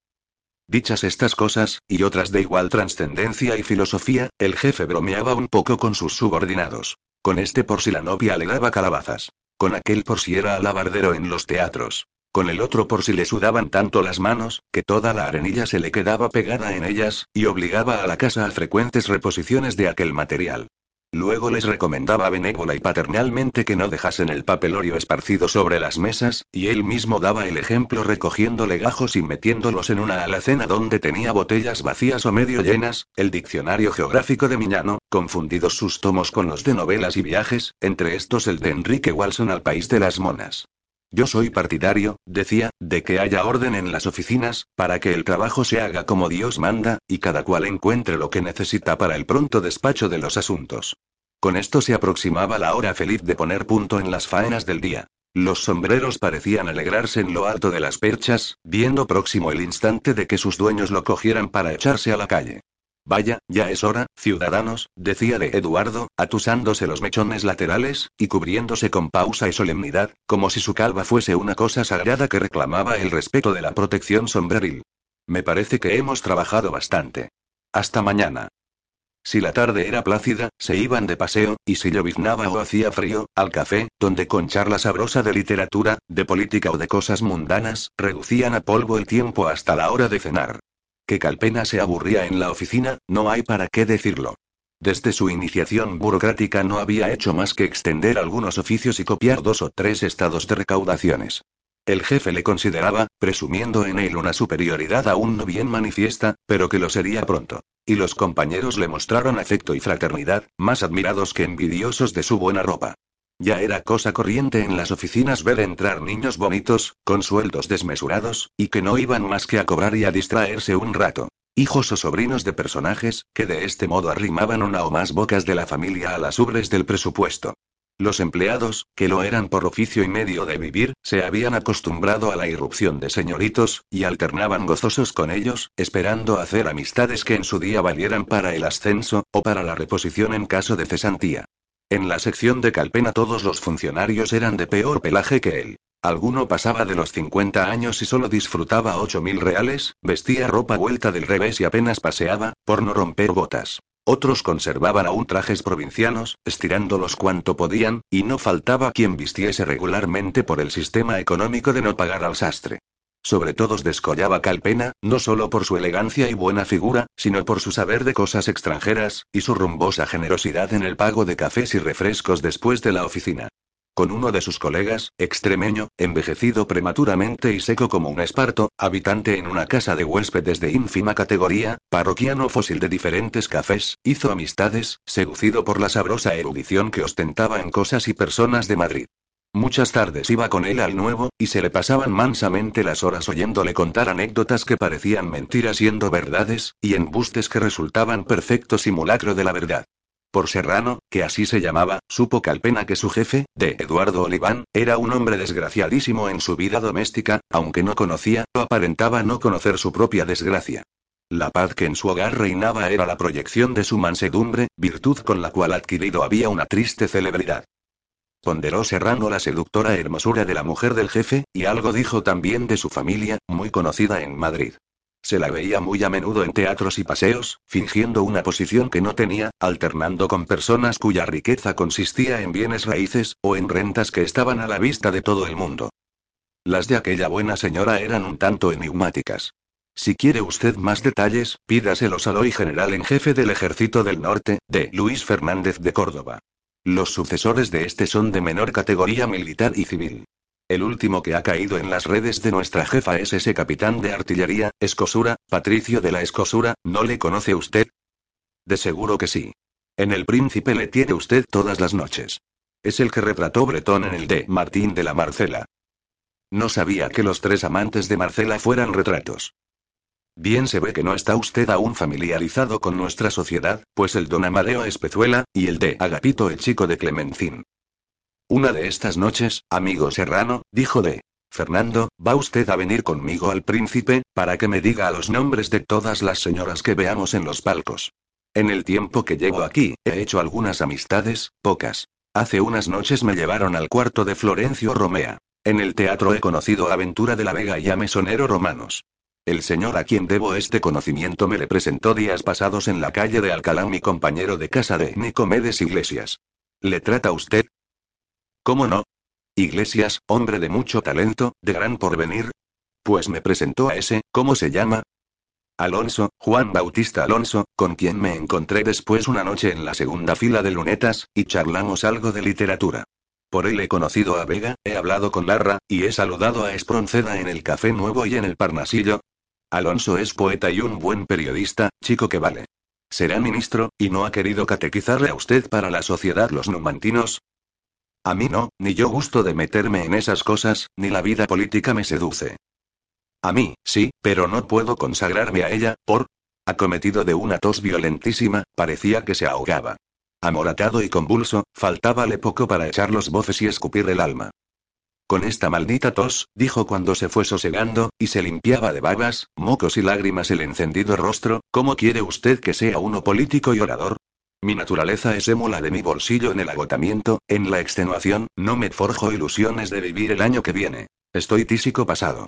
Dichas estas cosas, y otras de igual trascendencia y filosofía, el jefe bromeaba un poco con sus subordinados. Con este por si la novia le daba calabazas. Con aquel por si era alabardero en los teatros. Con el otro por si le sudaban tanto las manos, que toda la arenilla se le quedaba pegada en ellas, y obligaba a la casa a frecuentes reposiciones de aquel material. Luego les recomendaba benévola y paternalmente que no dejasen el papelorio esparcido sobre las mesas, y él mismo daba el ejemplo recogiendo legajos y metiéndolos en una alacena donde tenía botellas vacías o medio llenas, el diccionario geográfico de Miñano, confundidos sus tomos con los de novelas y viajes, entre estos el de Enrique Walson al país de las monas. Yo soy partidario, decía, de que haya orden en las oficinas, para que el trabajo se haga como Dios manda, y cada cual encuentre lo que necesita para el pronto despacho de los asuntos. Con esto se aproximaba la hora feliz de poner punto en las faenas del día. Los sombreros parecían alegrarse en lo alto de las perchas, viendo próximo el instante de que sus dueños lo cogieran para echarse a la calle. Vaya, ya es hora, ciudadanos, decía de Eduardo, atusándose los mechones laterales, y cubriéndose con pausa y solemnidad, como si su calva fuese una cosa sagrada que reclamaba el respeto de la protección sombreril. Me parece que hemos trabajado bastante. Hasta mañana. Si la tarde era plácida, se iban de paseo, y si lloviznaba o hacía frío, al café, donde con charla sabrosa de literatura, de política o de cosas mundanas, reducían a polvo el tiempo hasta la hora de cenar. Que Calpena se aburría en la oficina, no hay para qué decirlo. Desde su iniciación burocrática no había hecho más que extender algunos oficios y copiar dos o tres estados de recaudaciones. El jefe le consideraba, presumiendo en él una superioridad aún no bien manifiesta, pero que lo sería pronto. Y los compañeros le mostraron afecto y fraternidad, más admirados que envidiosos de su buena ropa. Ya era cosa corriente en las oficinas ver entrar niños bonitos, con sueldos desmesurados, y que no iban más que a cobrar y a distraerse un rato. Hijos o sobrinos de personajes, que de este modo arrimaban una o más bocas de la familia a las ubres del presupuesto. Los empleados, que lo eran por oficio y medio de vivir, se habían acostumbrado a la irrupción de señoritos, y alternaban gozosos con ellos, esperando hacer amistades que en su día valieran para el ascenso, o para la reposición en caso de cesantía. En la sección de Calpena todos los funcionarios eran de peor pelaje que él. Alguno pasaba de los 50 años y solo disfrutaba 8 mil reales, vestía ropa vuelta del revés y apenas paseaba, por no romper botas. Otros conservaban aún trajes provincianos, estirándolos cuanto podían, y no faltaba quien vistiese regularmente por el sistema económico de no pagar al sastre. Sobre todos descollaba Calpena, no solo por su elegancia y buena figura, sino por su saber de cosas extranjeras, y su rumbosa generosidad en el pago de cafés y refrescos después de la oficina. Con uno de sus colegas, extremeño, envejecido prematuramente y seco como un esparto, habitante en una casa de huéspedes de ínfima categoría, parroquiano fósil de diferentes cafés, hizo amistades, seducido por la sabrosa erudición que ostentaba en cosas y personas de Madrid. Muchas tardes iba con él al nuevo, y se le pasaban mansamente las horas oyéndole contar anécdotas que parecían mentiras siendo verdades, y embustes que resultaban perfecto simulacro de la verdad. Por Serrano, que así se llamaba, supo Calpena que su jefe, de Eduardo Oliván, era un hombre desgraciadísimo en su vida doméstica, aunque no conocía, o aparentaba no conocer su propia desgracia. La paz que en su hogar reinaba era la proyección de su mansedumbre, virtud con la cual adquirido había una triste celebridad. Ponderó Serrano la seductora hermosura de la mujer del jefe, y algo dijo también de su familia, muy conocida en Madrid. Se la veía muy a menudo en teatros y paseos, fingiendo una posición que no tenía, alternando con personas cuya riqueza consistía en bienes raíces, o en rentas que estaban a la vista de todo el mundo. Las de aquella buena señora eran un tanto enigmáticas. Si quiere usted más detalles, pídaselos al hoy general en jefe del Ejército del Norte, de Luis Fernández de Córdoba. Los sucesores de este son de menor categoría militar y civil. El último que ha caído en las redes de nuestra jefa es ese capitán de artillería, Escosura, Patricio de la Escosura, ¿no le conoce usted? De seguro que sí. En el príncipe le tiene usted todas las noches. Es el que retrató Bretón en el de Martín de la Marcela. No sabía que los tres amantes de Marcela fueran retratos. Bien se ve que no está usted aún familiarizado con nuestra sociedad, pues el don Amadeo es Pezuela, y el de Agapito el chico de Clemencín. Una de estas noches, amigo Serrano, dijo de Fernando, va usted a venir conmigo al príncipe, para que me diga los nombres de todas las señoras que veamos en los palcos. En el tiempo que llevo aquí, he hecho algunas amistades, pocas. Hace unas noches me llevaron al cuarto de Florencio Romea. En el teatro he conocido a Aventura de la Vega y a Mesonero Romanos. El señor a quien debo este conocimiento me le presentó días pasados en la calle de Alcalá mi compañero de casa de Nicomedes Iglesias. ¿Le trata usted? ¿Cómo no? Iglesias, hombre de mucho talento, de gran porvenir. Pues me presentó a ese, ¿cómo se llama? Alonso, Juan Bautista Alonso, con quien me encontré después una noche en la segunda fila de lunetas, y charlamos algo de literatura. Por él he conocido a Vega, he hablado con Larra, y he saludado a Espronceda en el Café Nuevo y en el Parnasillo. Alonso es poeta y un buen periodista, chico que vale. ¿Será ministro, y no ha querido catequizarle a usted para la sociedad los numantinos? A mí no, ni yo gusto de meterme en esas cosas, ni la vida política me seduce. A mí, sí, pero no puedo consagrarme a ella, por... Acometido de una tos violentísima, parecía que se ahogaba. Amoratado y convulso, faltábale poco para echar los bofes y escupir el alma. Con esta maldita tos, dijo cuando se fue sosegando, y se limpiaba de babas, mocos y lágrimas el encendido rostro, ¿cómo quiere usted que sea uno político y orador? Mi naturaleza es émula de mi bolsillo en el agotamiento, en la extenuación, no me forjo ilusiones de vivir el año que viene. Estoy tísico pasado.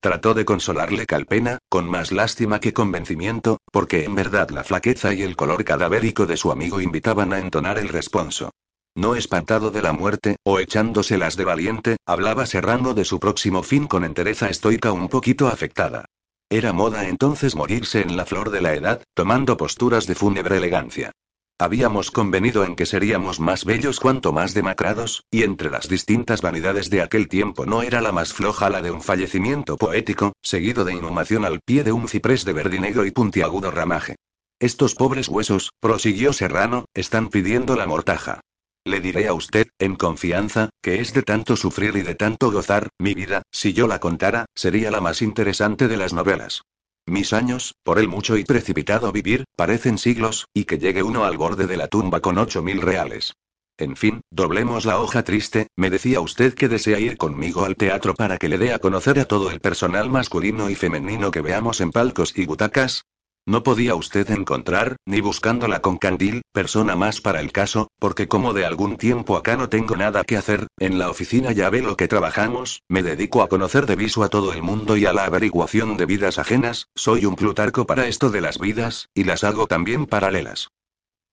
Trató de consolarle Calpena, con más lástima que convencimiento, porque en verdad la flaqueza y el color cadavérico de su amigo invitaban a entonar el responso. No espantado de la muerte, o echándoselas de valiente, hablaba Serrano de su próximo fin con entereza estoica un poquito afectada. Era moda entonces morirse en la flor de la edad, tomando posturas de fúnebre elegancia. Habíamos convenido en que seríamos más bellos cuanto más demacrados, y entre las distintas vanidades de aquel tiempo no era la más floja la de un fallecimiento poético, seguido de inhumación al pie de un ciprés de verdinegro y puntiagudo ramaje. Estos pobres huesos, prosiguió Serrano, están pidiendo la mortaja. Le diré a usted, en confianza, que es de tanto sufrir y de tanto gozar, mi vida, si yo la contara, sería la más interesante de las novelas. Mis años, por el mucho y precipitado vivir, parecen siglos, y que llegue uno al borde de la tumba con ocho mil reales. En fin, doblemos la hoja triste, me decía usted que desea ir conmigo al teatro para que le dé a conocer a todo el personal masculino y femenino que veamos en palcos y butacas. No podía usted encontrar, ni buscándola con candil, persona más para el caso, porque como de algún tiempo acá no tengo nada que hacer, en la oficina ya ve lo que trabajamos, me dedico a conocer de viso a todo el mundo y a la averiguación de vidas ajenas, soy un plutarco para esto de las vidas, y las hago también paralelas.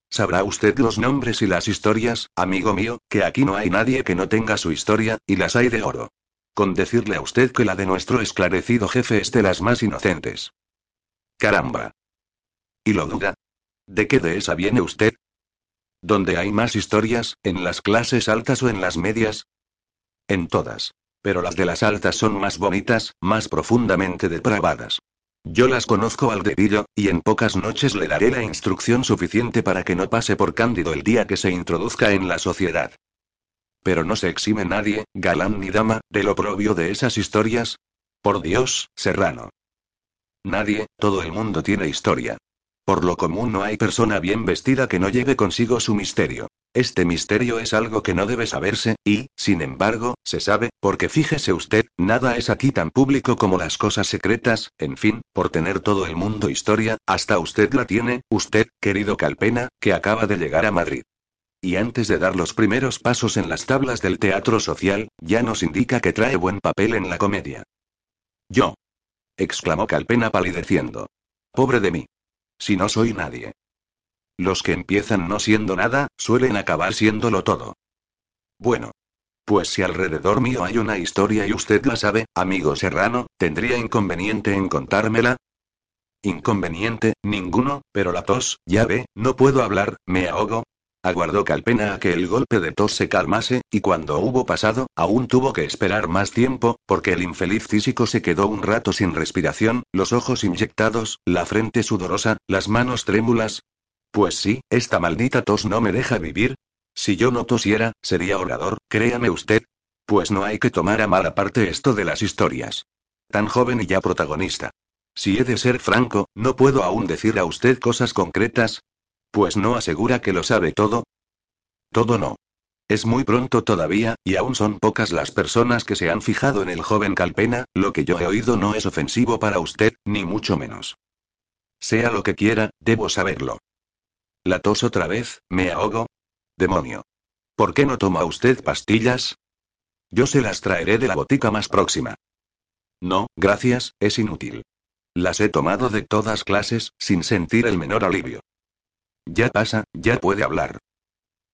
Sabrá usted los nombres y las historias, amigo mío, que aquí no hay nadie que no tenga su historia, y las hay de oro. Con decirle a usted que la de nuestro esclarecido jefe es de las más inocentes. Caramba. ¿Y lo duda? ¿De qué de esa viene usted? ¿Dónde hay más historias, en las clases altas o en las medias? En todas. Pero las de las altas son más bonitas, más profundamente depravadas. Yo las conozco al dedillo, y en pocas noches le daré la instrucción suficiente para que no pase por cándido el día que se introduzca en la sociedad. Pero no se exime nadie, galán ni dama, del oprobio de esas historias. Por Dios, Serrano. Nadie, todo el mundo tiene historia. Por lo común no hay persona bien vestida que no lleve consigo su misterio. Este misterio es algo que no debe saberse, y, sin embargo, se sabe, porque fíjese usted, nada es aquí tan público como las cosas secretas, en fin, por tener todo el mundo historia, hasta usted la tiene, usted, querido Calpena, que acaba de llegar a Madrid. Y antes de dar los primeros pasos en las tablas del teatro social, ya nos indica que trae buen papel en la comedia. Yo. exclamó Calpena palideciendo. Pobre de mí. Si no soy nadie. Los que empiezan no siendo nada, suelen acabar siéndolo todo. Bueno. Pues si alrededor mío hay una historia y usted la sabe, amigo Serrano, ¿tendría inconveniente en contármela? Inconveniente, ninguno, pero la tos, ya ve, no puedo hablar, me ahogo, Aguardó Calpena a que el golpe de tos se calmase, y cuando hubo pasado, aún tuvo que esperar más tiempo, porque el infeliz físico se quedó un rato sin respiración, los ojos inyectados, la frente sudorosa, las manos trémulas. Pues sí, esta maldita tos no me deja vivir. Si yo no tosiera, sería orador, créame usted. Pues no hay que tomar a mala parte esto de las historias. Tan joven y ya protagonista. Si he de ser franco, no puedo aún decir a usted cosas concretas. Pues no asegura que lo sabe todo. Todo no. Es muy pronto todavía, y aún son pocas las personas que se han fijado en el joven Calpena, lo que yo he oído no es ofensivo para usted, ni mucho menos. Sea lo que quiera, debo saberlo. La tos otra vez, me ahogo. Demonio. ¿Por qué no toma usted pastillas? Yo se las traeré de la botica más próxima. No, gracias, es inútil. Las he tomado de todas clases, sin sentir el menor alivio. Ya pasa, ya puede hablar.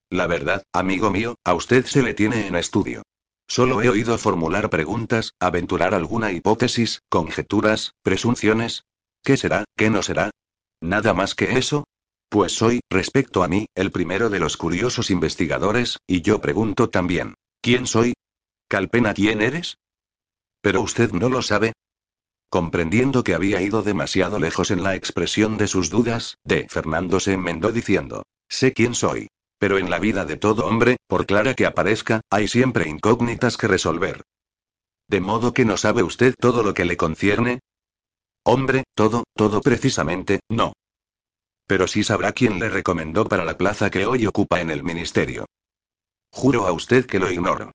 La verdad, amigo mío, a usted se le tiene en estudio. Solo he oído formular preguntas, aventurar alguna hipótesis, conjeturas, presunciones. ¿Qué será, qué no será? ¿Nada más que eso? Pues soy, respecto a mí, el primero de los curiosos investigadores, y yo pregunto también, ¿quién soy? Calpena, ¿quién eres? Pero usted no lo sabe. Comprendiendo que había ido demasiado lejos en la expresión de sus dudas, de Fernando se enmendó diciendo, sé quién soy. Pero en la vida de todo hombre, por clara que aparezca, hay siempre incógnitas que resolver. ¿De modo que no sabe usted todo lo que le concierne? Hombre, todo, todo precisamente, no. Pero sí sabrá quién le recomendó para la plaza que hoy ocupa en el ministerio. Juro a usted que lo ignoro.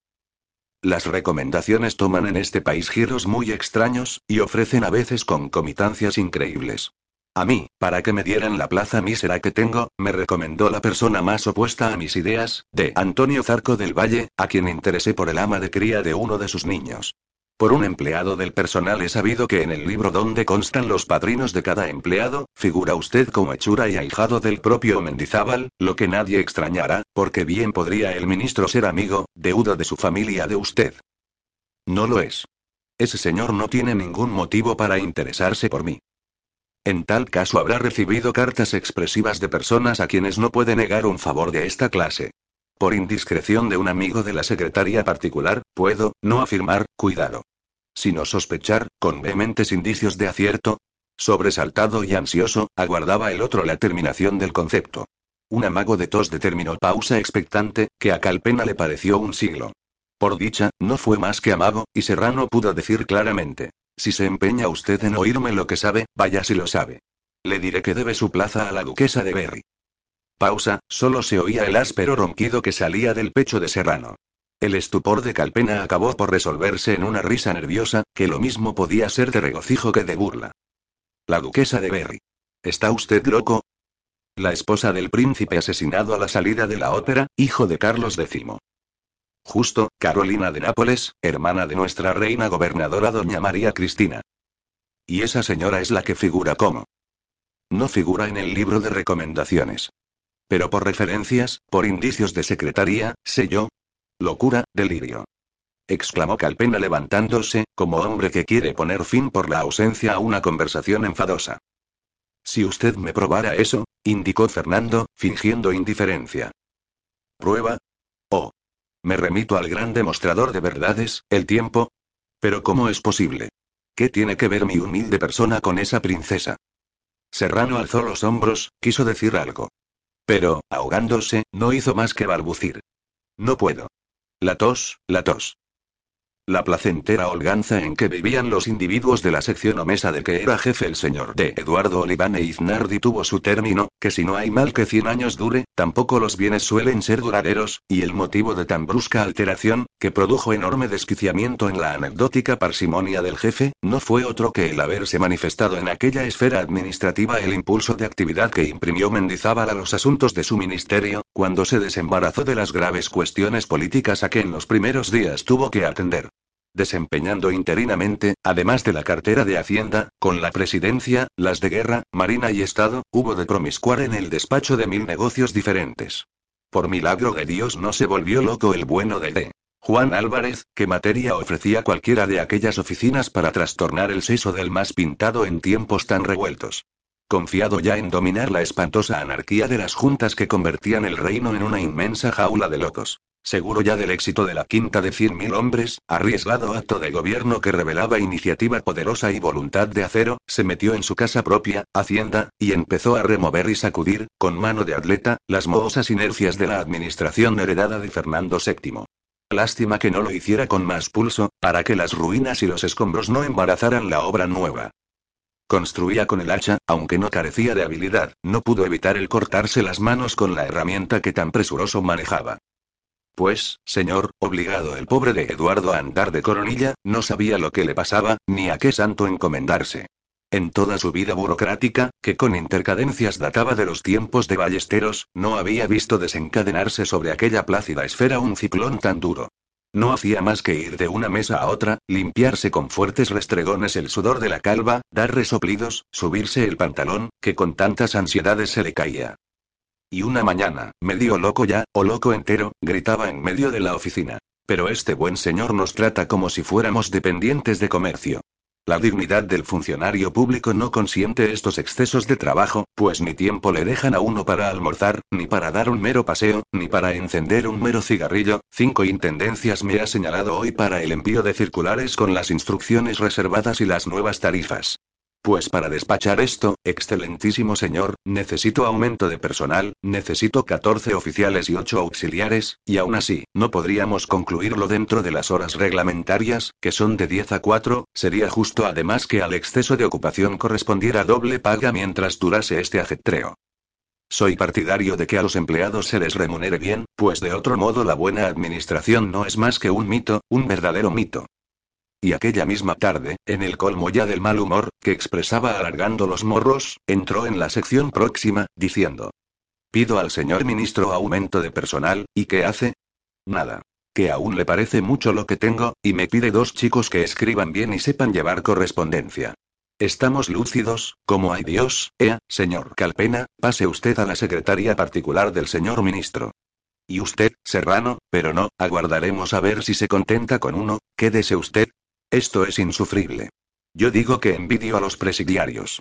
Las recomendaciones toman en este país giros muy extraños, y ofrecen a veces concomitancias increíbles. A mí, para que me dieran la plaza mísera que tengo, me recomendó la persona más opuesta a mis ideas, de Antonio Zarco del Valle, a quien interesé por el ama de cría de uno de sus niños. Por un empleado del personal he sabido que en el libro donde constan los padrinos de cada empleado, figura usted como hechura y ahijado del propio Mendizábal, lo que nadie extrañará, porque bien podría el ministro ser amigo, deudo de su familia de usted. No lo es. Ese señor no tiene ningún motivo para interesarse por mí. En tal caso habrá recibido cartas expresivas de personas a quienes no puede negar un favor de esta clase. Por indiscreción de un amigo de la secretaría particular, puedo, no afirmar, cuidado. Sino sospechar, con vehementes indicios de acierto. Sobresaltado y ansioso, aguardaba el otro la terminación del concepto. Un amago de tos determinó pausa expectante, que a Calpena le pareció un siglo. Por dicha, no fue más que amago, y Serrano pudo decir claramente. Si se empeña usted en oírme lo que sabe, vaya si lo sabe. Le diré que debe su plaza a la duquesa de Berry. Pausa, solo se oía el áspero ronquido que salía del pecho de Serrano. El estupor de Calpena acabó por resolverse en una risa nerviosa, que lo mismo podía ser de regocijo que de burla. La duquesa de Berry. ¿Está usted loco? La esposa del príncipe asesinado a la salida de la ópera, hijo de Carlos X. Justo, Carolina de Nápoles, hermana de nuestra reina gobernadora doña María Cristina. Y esa señora es la que figura como. No figura en el libro de recomendaciones. Pero por referencias, por indicios de secretaría, sé yo. Locura, delirio. exclamó Calpena levantándose, como hombre que quiere poner fin por la ausencia a una conversación enfadosa. Si usted me probara eso, indicó Fernando, fingiendo indiferencia. ¿Prueba? Oh. Me remito al gran demostrador de verdades, el tiempo. Pero ¿cómo es posible? ¿Qué tiene que ver mi humilde persona con esa princesa? Serrano alzó los hombros, quiso decir algo. Pero, ahogándose, no hizo más que balbucir. No puedo. La tos, la tos. La placentera holganza en que vivían los individuos de la sección o mesa de que era jefe el señor de Eduardo Oliván e Iznardi tuvo su término, que si no hay mal que cien años dure, tampoco los bienes suelen ser duraderos, y el motivo de tan brusca alteración, que produjo enorme desquiciamiento en la anecdótica parsimonia del jefe, no fue otro que el haberse manifestado en aquella esfera administrativa el impulso de actividad que imprimió Mendizábal a los asuntos de su ministerio, cuando se desembarazó de las graves cuestiones políticas a que en los primeros días tuvo que atender desempeñando interinamente, además de la cartera de Hacienda, con la presidencia, las de guerra, marina y Estado, hubo de promiscuar en el despacho de mil negocios diferentes. Por milagro de Dios no se volvió loco el bueno de D. Juan Álvarez, que materia ofrecía cualquiera de aquellas oficinas para trastornar el seso del más pintado en tiempos tan revueltos. Confiado ya en dominar la espantosa anarquía de las juntas que convertían el reino en una inmensa jaula de locos. Seguro ya del éxito de la quinta de cien mil hombres, arriesgado acto de gobierno que revelaba iniciativa poderosa y voluntad de acero, se metió en su casa propia, Hacienda, y empezó a remover y sacudir, con mano de atleta, las mohosas inercias de la administración heredada de Fernando VII. Lástima que no lo hiciera con más pulso, para que las ruinas y los escombros no embarazaran la obra nueva. Construía con el hacha, aunque no carecía de habilidad, no pudo evitar el cortarse las manos con la herramienta que tan presuroso manejaba. Pues, señor, obligado el pobre de Eduardo a andar de coronilla, no sabía lo que le pasaba, ni a qué santo encomendarse. En toda su vida burocrática, que con intercadencias databa de los tiempos de Ballesteros, no había visto desencadenarse sobre aquella plácida esfera un ciclón tan duro. No hacía más que ir de una mesa a otra, limpiarse con fuertes restregones el sudor de la calva, dar resoplidos, subirse el pantalón, que con tantas ansiedades se le caía. Y una mañana, medio loco ya, o loco entero, gritaba en medio de la oficina. Pero este buen señor nos trata como si fuéramos dependientes de comercio. La dignidad del funcionario público no consiente estos excesos de trabajo, pues ni tiempo le dejan a uno para almorzar, ni para dar un mero paseo, ni para encender un mero cigarrillo. Cinco intendencias me ha señalado hoy para el envío de circulares con las instrucciones reservadas y las nuevas tarifas. Pues para despachar esto, excelentísimo señor, necesito aumento de personal, necesito 14 oficiales y 8 auxiliares, y aún así, no podríamos concluirlo dentro de las horas reglamentarias, que son de 10 a 4, sería justo además que al exceso de ocupación correspondiera doble paga mientras durase este ajetreo. Soy partidario de que a los empleados se les remunere bien, pues de otro modo la buena administración no es más que un mito, un verdadero mito. Y aquella misma tarde, en el colmo ya del mal humor, que expresaba alargando los morros, entró en la sección próxima, diciendo. Pido al señor ministro aumento de personal, ¿y qué hace? Nada. Que aún le parece mucho lo que tengo, y me pide dos chicos que escriban bien y sepan llevar correspondencia. Estamos lúcidos, como hay Dios, ea, señor Calpena, pase usted a la secretaria particular del señor ministro. Y usted, Serrano, pero no, aguardaremos a ver si se contenta con uno, quédese usted, esto es insufrible. Yo digo que envidio a los presidiarios.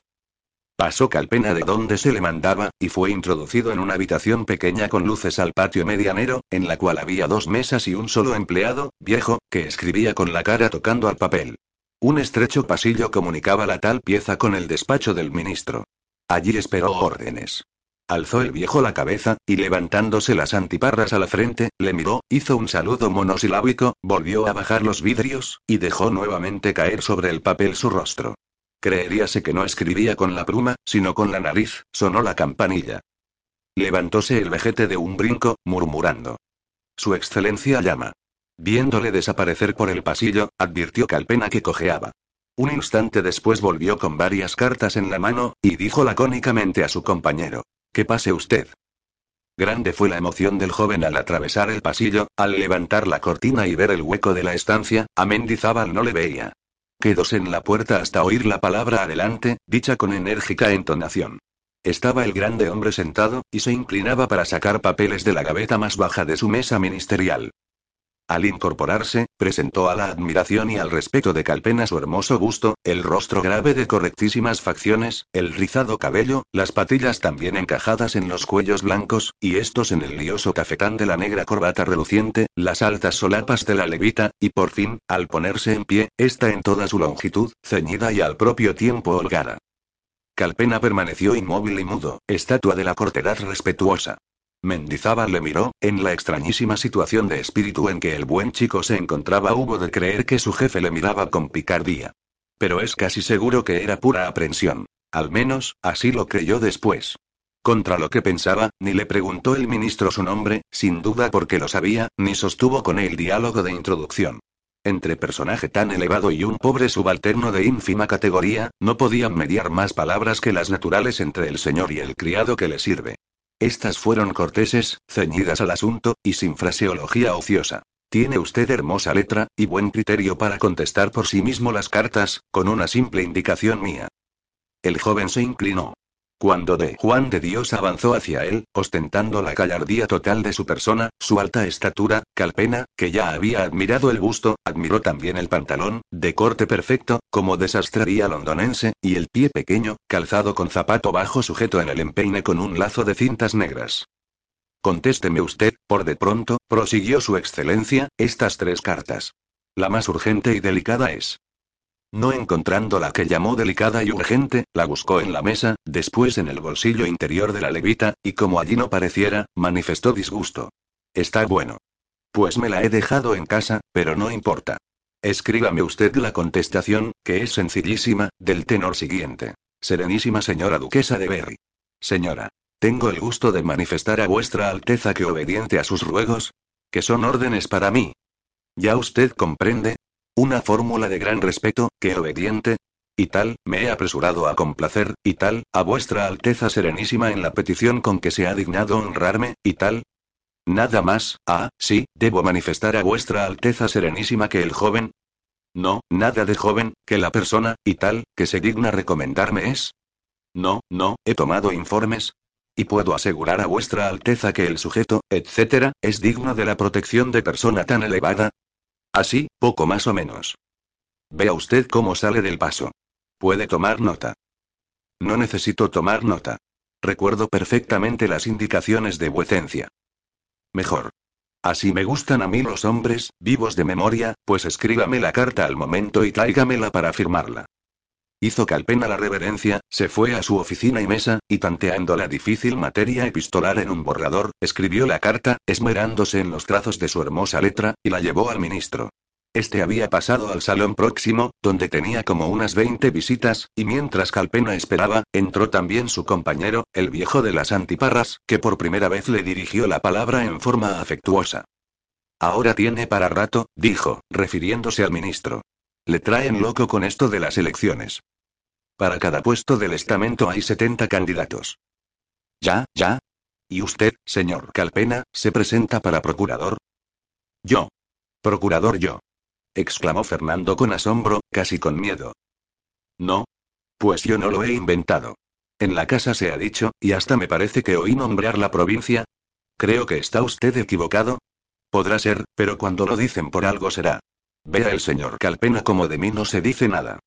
Pasó Calpena de donde se le mandaba, y fue introducido en una habitación pequeña con luces al patio medianero, en la cual había dos mesas y un solo empleado, viejo, que escribía con la cara tocando al papel. Un estrecho pasillo comunicaba la tal pieza con el despacho del ministro. Allí esperó órdenes. Alzó el viejo la cabeza, y levantándose las antiparras a la frente, le miró, hizo un saludo monosilábico, volvió a bajar los vidrios, y dejó nuevamente caer sobre el papel su rostro. Creeríase que no escribía con la pluma, sino con la nariz, sonó la campanilla. Levantóse el vejete de un brinco, murmurando. Su excelencia llama. Viéndole desaparecer por el pasillo, advirtió Calpena que cojeaba. Un instante después volvió con varias cartas en la mano, y dijo lacónicamente a su compañero. Que pase usted. Grande fue la emoción del joven al atravesar el pasillo, al levantar la cortina y ver el hueco de la estancia, a Mendizábal no le veía. Quedóse en la puerta hasta oír la palabra adelante, dicha con enérgica entonación. Estaba el grande hombre sentado, y se inclinaba para sacar papeles de la gaveta más baja de su mesa ministerial. Al incorporarse, presentó a la admiración y al respeto de Calpena su hermoso busto, el rostro grave de correctísimas facciones, el rizado cabello, las patillas también encajadas en los cuellos blancos, y estos en el lioso cafetán de la negra corbata reluciente, las altas solapas de la levita, y por fin, al ponerse en pie, esta en toda su longitud, ceñida y al propio tiempo holgada. Calpena permaneció inmóvil y mudo, estatua de la cortedad respetuosa. Mendizábal le miró, en la extrañísima situación de espíritu en que el buen chico se encontraba hubo de creer que su jefe le miraba con picardía. Pero es casi seguro que era pura aprensión. Al menos, así lo creyó después. Contra lo que pensaba, ni le preguntó el ministro su nombre, sin duda porque lo sabía, ni sostuvo con él diálogo de introducción. Entre personaje tan elevado y un pobre subalterno de ínfima categoría, no podían mediar más palabras que las naturales entre el señor y el criado que le sirve. Estas fueron corteses, ceñidas al asunto, y sin fraseología ociosa. Tiene usted hermosa letra, y buen criterio para contestar por sí mismo las cartas, con una simple indicación mía. El joven se inclinó. Cuando de Juan de Dios avanzó hacia él, ostentando la gallardía total de su persona, su alta estatura, Calpena, que ya había admirado el busto, admiró también el pantalón, de corte perfecto, como de sastrería londonense, y el pie pequeño, calzado con zapato bajo sujeto en el empeine con un lazo de cintas negras. Contésteme usted, por de pronto, prosiguió su excelencia, estas tres cartas. La más urgente y delicada es. No encontrando la que llamó delicada y urgente, la buscó en la mesa, después en el bolsillo interior de la levita, y como allí no pareciera, manifestó disgusto. Está bueno. Pues me la he dejado en casa, pero no importa. Escríbame usted la contestación, que es sencillísima, del tenor siguiente. Serenísima señora duquesa de Berry. Señora. Tengo el gusto de manifestar a vuestra Alteza que obediente a sus ruegos, que son órdenes para mí. Ya usted comprende. Una fórmula de gran respeto, que obediente, y tal, me he apresurado a complacer, y tal, a vuestra Alteza Serenísima en la petición con que se ha dignado honrarme, y tal. Nada más, ah, sí, debo manifestar a vuestra Alteza Serenísima que el joven. No, nada de joven, que la persona, y tal, que se digna recomendarme es. No, no, he tomado informes, y puedo asegurar a vuestra Alteza que el sujeto, etcétera, es digno de la protección de persona tan elevada. Así, poco más o menos. Vea usted cómo sale del paso. Puede tomar nota. No necesito tomar nota. Recuerdo perfectamente las indicaciones de vuecencia. Mejor. Así me gustan a mí los hombres, vivos de memoria, pues escríbame la carta al momento y tráigamela para firmarla. Hizo Calpena la reverencia, se fue a su oficina y mesa, y tanteando la difícil materia epistolar en un borrador, escribió la carta, esmerándose en los trazos de su hermosa letra, y la llevó al ministro. Este había pasado al salón próximo, donde tenía como unas 20 visitas, y mientras Calpena esperaba, entró también su compañero, el viejo de las antiparras, que por primera vez le dirigió la palabra en forma afectuosa. Ahora tiene para rato, dijo, refiriéndose al ministro. Le traen loco con esto de las elecciones. Para cada puesto del estamento hay 70 candidatos. Ya, ya. ¿Y usted, señor Calpena, se presenta para procurador? Yo. Procurador yo exclamó Fernando con asombro, casi con miedo. No. Pues yo no lo he inventado. En la casa se ha dicho, y hasta me parece que oí nombrar la provincia. Creo que está usted equivocado. Podrá ser, pero cuando lo dicen por algo será. Vea el señor Calpena como de mí no se dice nada.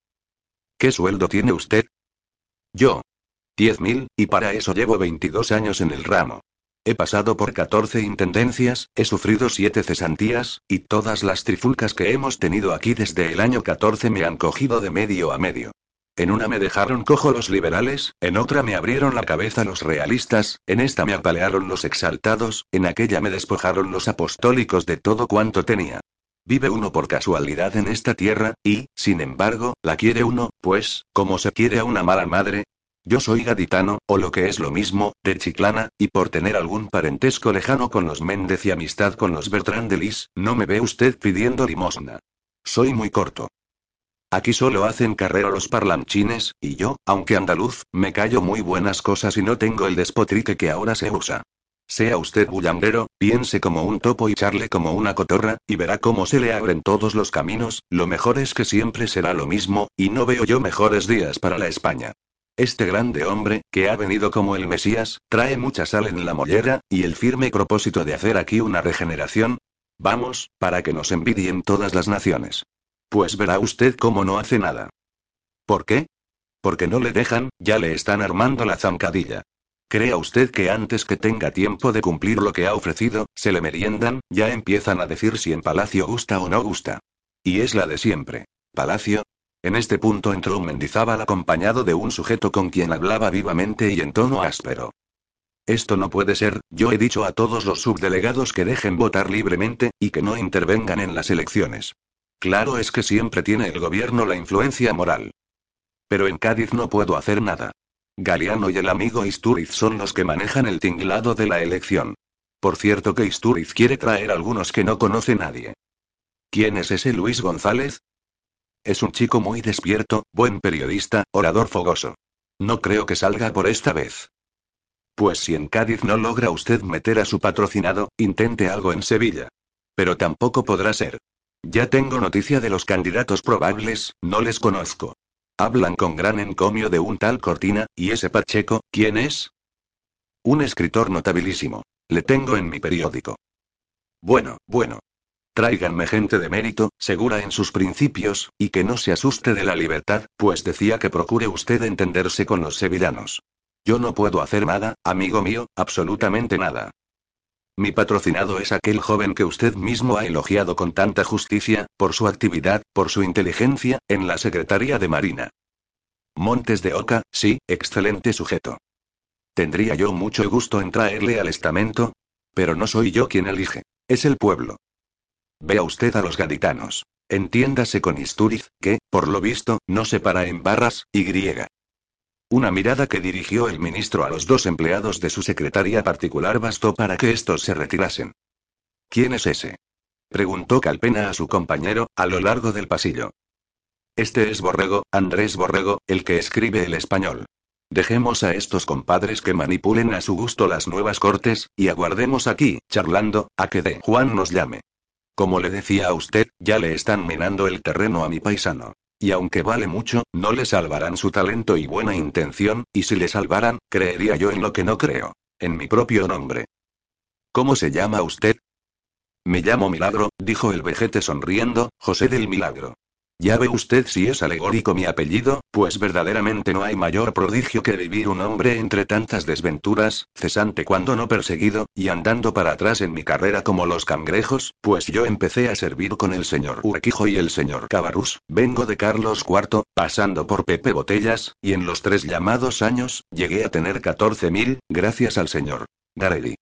¿Qué sueldo tiene usted? Yo. Diez mil, y para eso llevo 22 años en el ramo. He pasado por 14 intendencias, he sufrido siete cesantías, y todas las trifulcas que hemos tenido aquí desde el año 14 me han cogido de medio a medio. En una me dejaron cojo los liberales, en otra me abrieron la cabeza los realistas, en esta me apalearon los exaltados, en aquella me despojaron los apostólicos de todo cuanto tenía. Vive uno por casualidad en esta tierra, y, sin embargo, la quiere uno, pues, como se quiere a una mala madre, yo soy gaditano, o lo que es lo mismo, de Chiclana, y por tener algún parentesco lejano con los Méndez y amistad con los Bertrand de Lis, no me ve usted pidiendo limosna. Soy muy corto. Aquí solo hacen carrera los parlanchines, y yo, aunque andaluz, me callo muy buenas cosas y no tengo el despotrique que ahora se usa. Sea usted bullambrero, piense como un topo y charle como una cotorra, y verá cómo se le abren todos los caminos, lo mejor es que siempre será lo mismo, y no veo yo mejores días para la España. Este grande hombre, que ha venido como el Mesías, trae mucha sal en la mollera, y el firme propósito de hacer aquí una regeneración. Vamos, para que nos envidien todas las naciones. Pues verá usted cómo no hace nada. ¿Por qué? Porque no le dejan, ya le están armando la zancadilla. ¿Crea usted que antes que tenga tiempo de cumplir lo que ha ofrecido, se le meriendan, ya empiezan a decir si en Palacio gusta o no gusta? Y es la de siempre. Palacio, en este punto entró un Mendizábal acompañado de un sujeto con quien hablaba vivamente y en tono áspero. Esto no puede ser, yo he dicho a todos los subdelegados que dejen votar libremente, y que no intervengan en las elecciones. Claro es que siempre tiene el gobierno la influencia moral. Pero en Cádiz no puedo hacer nada. Galeano y el amigo Isturiz son los que manejan el tinglado de la elección. Por cierto que Isturiz quiere traer algunos que no conoce nadie. ¿Quién es ese Luis González? Es un chico muy despierto, buen periodista, orador fogoso. No creo que salga por esta vez. Pues si en Cádiz no logra usted meter a su patrocinado, intente algo en Sevilla. Pero tampoco podrá ser. Ya tengo noticia de los candidatos probables, no les conozco. Hablan con gran encomio de un tal Cortina, y ese Pacheco, ¿quién es? Un escritor notabilísimo. Le tengo en mi periódico. Bueno, bueno. Tráiganme gente de mérito, segura en sus principios, y que no se asuste de la libertad, pues decía que procure usted entenderse con los sevillanos. Yo no puedo hacer nada, amigo mío, absolutamente nada. Mi patrocinado es aquel joven que usted mismo ha elogiado con tanta justicia, por su actividad, por su inteligencia, en la Secretaría de Marina. Montes de Oca, sí, excelente sujeto. Tendría yo mucho gusto en traerle al estamento, pero no soy yo quien elige, es el pueblo. vea usted a los gaditanos. Entiéndase con Isturiz, que, por lo visto, no se para en barras, y griega. Una mirada que dirigió el ministro a los dos empleados de su secretaría particular bastó para que estos se retirasen. ¿Quién es ese? preguntó Calpena a su compañero, a lo largo del pasillo. Este es Borrego, Andrés Borrego, el que escribe el español. Dejemos a estos compadres que manipulen a su gusto las nuevas cortes, y aguardemos aquí, charlando, a que de Juan nos llame. Como le decía a usted, ya le están minando el terreno a mi paisano. Y aunque vale mucho, no le salvarán su talento y buena intención, y si le salvaran, creería yo en lo que no creo. En mi propio nombre. ¿Cómo se llama usted? Me llamo Milagro, dijo el vejete sonriendo, José del Milagro. Ya ve usted si es alegórico mi apellido, pues verdaderamente no hay mayor prodigio que vivir un hombre entre tantas desventuras, cesante cuando no perseguido, y andando para atrás en mi carrera como los cangrejos, pues yo empecé a servir con el señor Urquijo y el señor Cabarús, vengo de Carlos IV, pasando por Pepe Botellas, y en los tres llamados años, llegué a tener 14 mil, gracias al señor Garelli.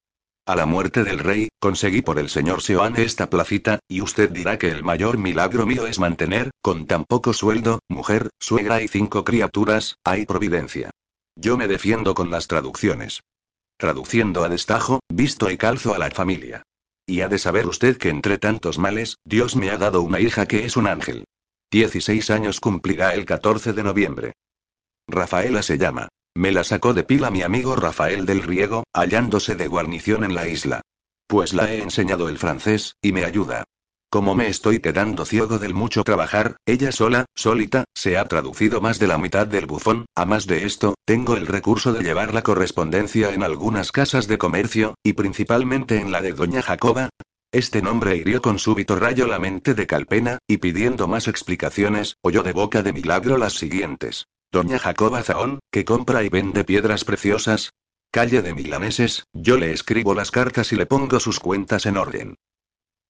A la muerte del rey, conseguí por el señor Seoane esta placita, y usted dirá que el mayor milagro mío es mantener, con tan poco sueldo, mujer, suegra y cinco criaturas, hay providencia. Yo me defiendo con las traducciones. Traduciendo a destajo, visto y calzo a la familia. Y ha de saber usted que entre tantos males, Dios me ha dado una hija que es un ángel. 16 años cumplirá el 14 de noviembre. Rafaela se llama. Me la sacó de pila mi amigo Rafael del Riego, hallándose de guarnición en la isla. Pues la he enseñado el francés, y me ayuda. Como me estoy quedando ciego del mucho trabajar, ella sola, solita, se ha traducido más de la mitad del bufón, a más de esto, tengo el recurso de llevar la correspondencia en algunas casas de comercio, y principalmente en la de doña Jacoba. Este nombre hirió con súbito rayo la mente de Calpena, y pidiendo más explicaciones, oyó de boca de milagro las siguientes. Doña Jacoba Zahón, que compra y vende piedras preciosas. Calle de Milaneses, yo le escribo las cartas y le pongo sus cuentas en orden.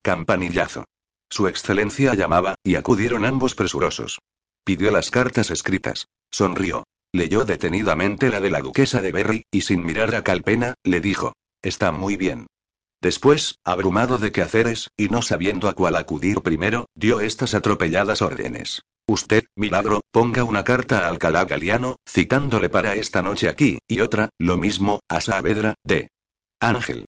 Campanillazo. Su excelencia llamaba, y acudieron ambos presurosos. Pidió las cartas escritas. Sonrió. Leyó detenidamente la de la duquesa de Berry, y sin mirar a Calpena, le dijo. Está muy bien. Después, abrumado de quehaceres, y no sabiendo a cuál acudir primero, dio estas atropelladas órdenes. Usted, milagro, ponga una carta a Alcalá Galiano, citándole para esta noche aquí, y otra, lo mismo, a Saavedra, de Ángel.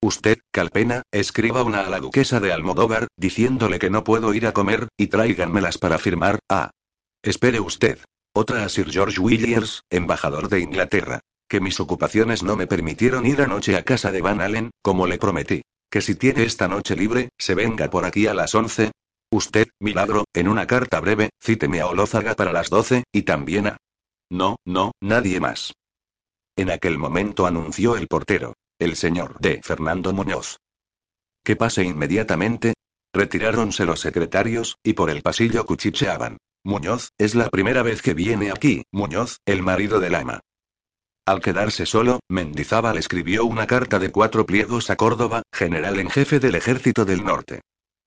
Usted, Calpena, escriba una a la duquesa de Almodóvar, diciéndole que no puedo ir a comer, y tráiganmelas para firmar. Ah. Espere usted. Otra a Sir George Williams, embajador de Inglaterra. Que mis ocupaciones no me permitieron ir anoche a casa de Van Allen, como le prometí. Que si tiene esta noche libre, se venga por aquí a las once, Usted, milagro, en una carta breve, cíteme a Olózaga para las doce, y también a... No, no, nadie más. En aquel momento anunció el portero. El señor de Fernando Muñoz. Que pase inmediatamente. Retiráronse los secretarios, y por el pasillo cuchicheaban. Muñoz, es la primera vez que viene aquí, Muñoz, el marido del ama. Al quedarse solo, Mendizábal escribió una carta de cuatro pliegos a Córdoba, general en jefe del ejército del norte.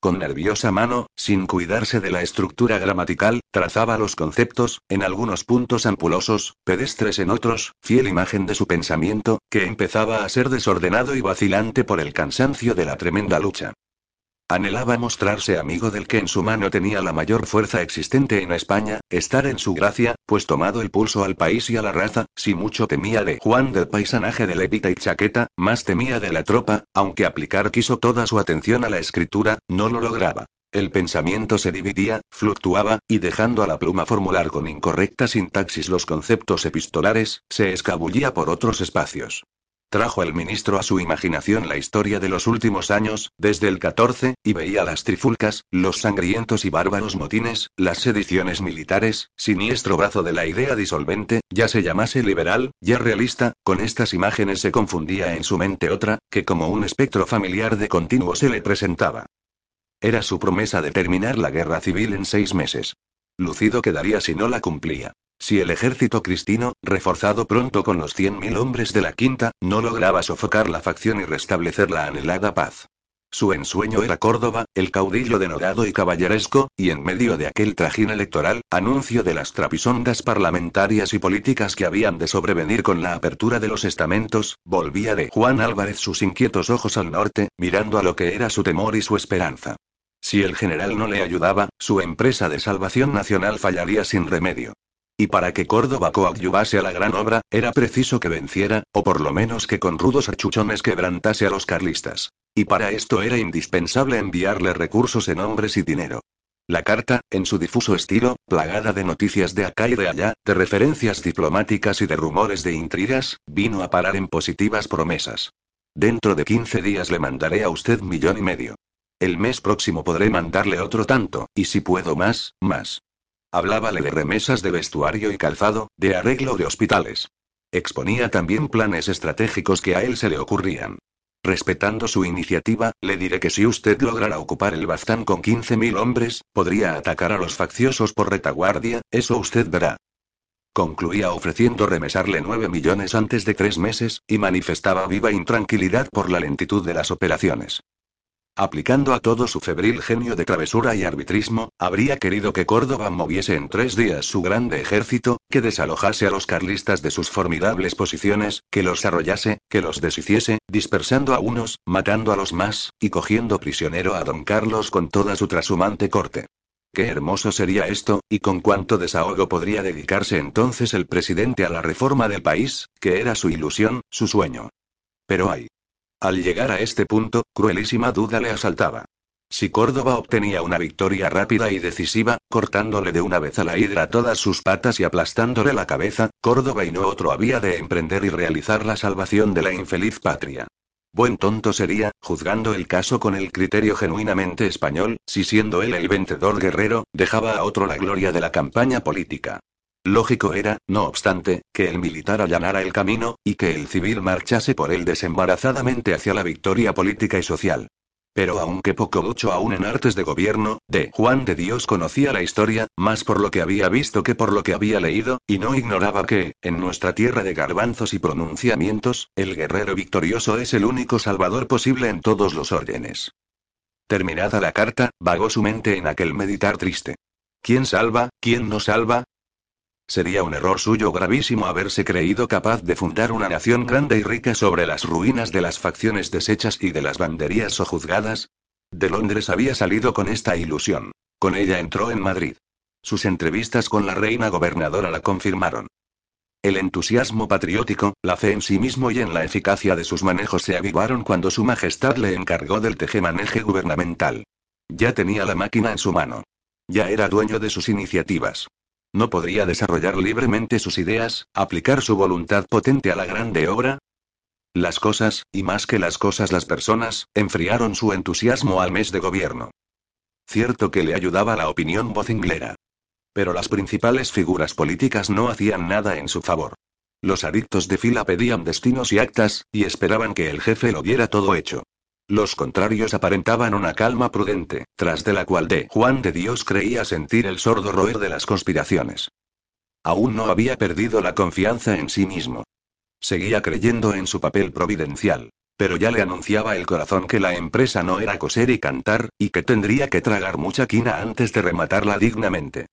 Con nerviosa mano, sin cuidarse de la estructura gramatical, trazaba los conceptos, en algunos puntos ampulosos, pedestres en otros, fiel imagen de su pensamiento, que empezaba a ser desordenado y vacilante por el cansancio de la tremenda lucha. Anhelaba mostrarse amigo del que en su mano tenía la mayor fuerza existente en España, estar en su gracia, pues tomado el pulso al país y a la raza, si mucho temía de Juan del paisanaje de Levita y Chaqueta, más temía de la tropa, aunque aplicar quiso toda su atención a la escritura, no lo lograba. El pensamiento se dividía, fluctuaba, y dejando a la pluma formular con incorrecta sintaxis los conceptos epistolares, se escabullía por otros espacios. Trajo el ministro a su imaginación la historia de los últimos años, desde el 14, y veía las trifulcas, los sangrientos y bárbaros motines, las sediciones militares, siniestro brazo de la idea disolvente, ya se llamase liberal, ya realista, con estas imágenes se confundía en su mente otra, que como un espectro familiar de continuo se le presentaba. Era su promesa de terminar la guerra civil en seis meses. Lucido quedaría si no la cumplía. Si el ejército cristino, reforzado pronto con los 100.000 hombres de la quinta, no lograba sofocar la facción y restablecer la anhelada paz. Su ensueño era Córdoba, el caudillo denodado y caballeresco, y en medio de aquel trajín electoral, anuncio de las trapisondas parlamentarias y políticas que habían de sobrevenir con la apertura de los estamentos, volvía de Juan Álvarez sus inquietos ojos al norte, mirando a lo que era su temor y su esperanza. Si el general no le ayudaba, su empresa de salvación nacional fallaría sin remedio. Y para que Córdoba coadyuvase a la gran obra, era preciso que venciera, o por lo menos que con rudos achuchones quebrantase a los carlistas. Y para esto era indispensable enviarle recursos en hombres y dinero. La carta, en su difuso estilo, plagada de noticias de acá y de allá, de referencias diplomáticas y de rumores de intrigas, vino a parar en positivas promesas. Dentro de 15 días le mandaré a usted millón y medio. El mes próximo podré mandarle otro tanto, y si puedo más, más. Hablábale de remesas de vestuario y calzado, de arreglo de hospitales. Exponía también planes estratégicos que a él se le ocurrían. Respetando su iniciativa, le diré que si usted lograra ocupar el Baztán con 15.000 hombres, podría atacar a los facciosos por retaguardia, eso usted verá. Concluía ofreciendo remesarle 9 millones antes de tres meses, y manifestaba viva intranquilidad por la lentitud de las operaciones. Aplicando a todo su febril genio de travesura y arbitrismo, habría querido que Córdoba moviese en tres días su grande ejército, que desalojase a los carlistas de sus formidables posiciones, que los arrollase, que los deshiciese, dispersando a unos, matando a los más, y cogiendo prisionero a don Carlos con toda su trashumante corte. Qué hermoso sería esto, y con cuánto desahogo podría dedicarse entonces el presidente a la reforma del país, que era su ilusión, su sueño. Pero hay al llegar a este punto, cruelísima duda le asaltaba. Si Córdoba obtenía una victoria rápida y decisiva, cortándole de una vez a la hidra todas sus patas y aplastándole la cabeza, Córdoba y no otro había de emprender y realizar la salvación de la infeliz patria. Buen tonto sería, juzgando el caso con el criterio genuinamente español, si siendo él el vencedor guerrero, dejaba a otro la gloria de la campaña política. Lógico era, no obstante, que el militar allanara el camino, y que el civil marchase por él desembarazadamente hacia la victoria política y social. Pero aunque poco mucho aún en artes de gobierno, de Juan de Dios conocía la historia, más por lo que había visto que por lo que había leído, y no ignoraba que, en nuestra tierra de garbanzos y pronunciamientos, el guerrero victorioso es el único salvador posible en todos los órdenes. Terminada la carta, vagó su mente en aquel meditar triste. ¿Quién salva, quién no salva? Sería un error suyo gravísimo haberse creído capaz de fundar una nación grande y rica sobre las ruinas de las facciones deshechas y de las banderías sojuzgadas. De Londres había salido con esta ilusión. Con ella entró en Madrid. Sus entrevistas con la reina gobernadora la confirmaron. El entusiasmo patriótico, la fe en sí mismo y en la eficacia de sus manejos se avivaron cuando su majestad le encargó del tejemaneje gubernamental. Ya tenía la máquina en su mano. Ya era dueño de sus iniciativas. ¿No podría desarrollar libremente sus ideas, aplicar su voluntad potente a la grande obra? Las cosas, y más que las cosas las personas, enfriaron su entusiasmo al mes de gobierno. Cierto que le ayudaba la opinión vocinglera. Pero las principales figuras políticas no hacían nada en su favor. Los adictos de fila pedían destinos y actas, y esperaban que el jefe lo viera todo hecho. Los contrarios aparentaban una calma prudente, tras de la cual de Juan de Dios creía sentir el sordo roer de las conspiraciones. Aún no había perdido la confianza en sí mismo. Seguía creyendo en su papel providencial. Pero ya le anunciaba el corazón que la empresa no era coser y cantar, y que tendría que tragar mucha quina antes de rematarla dignamente.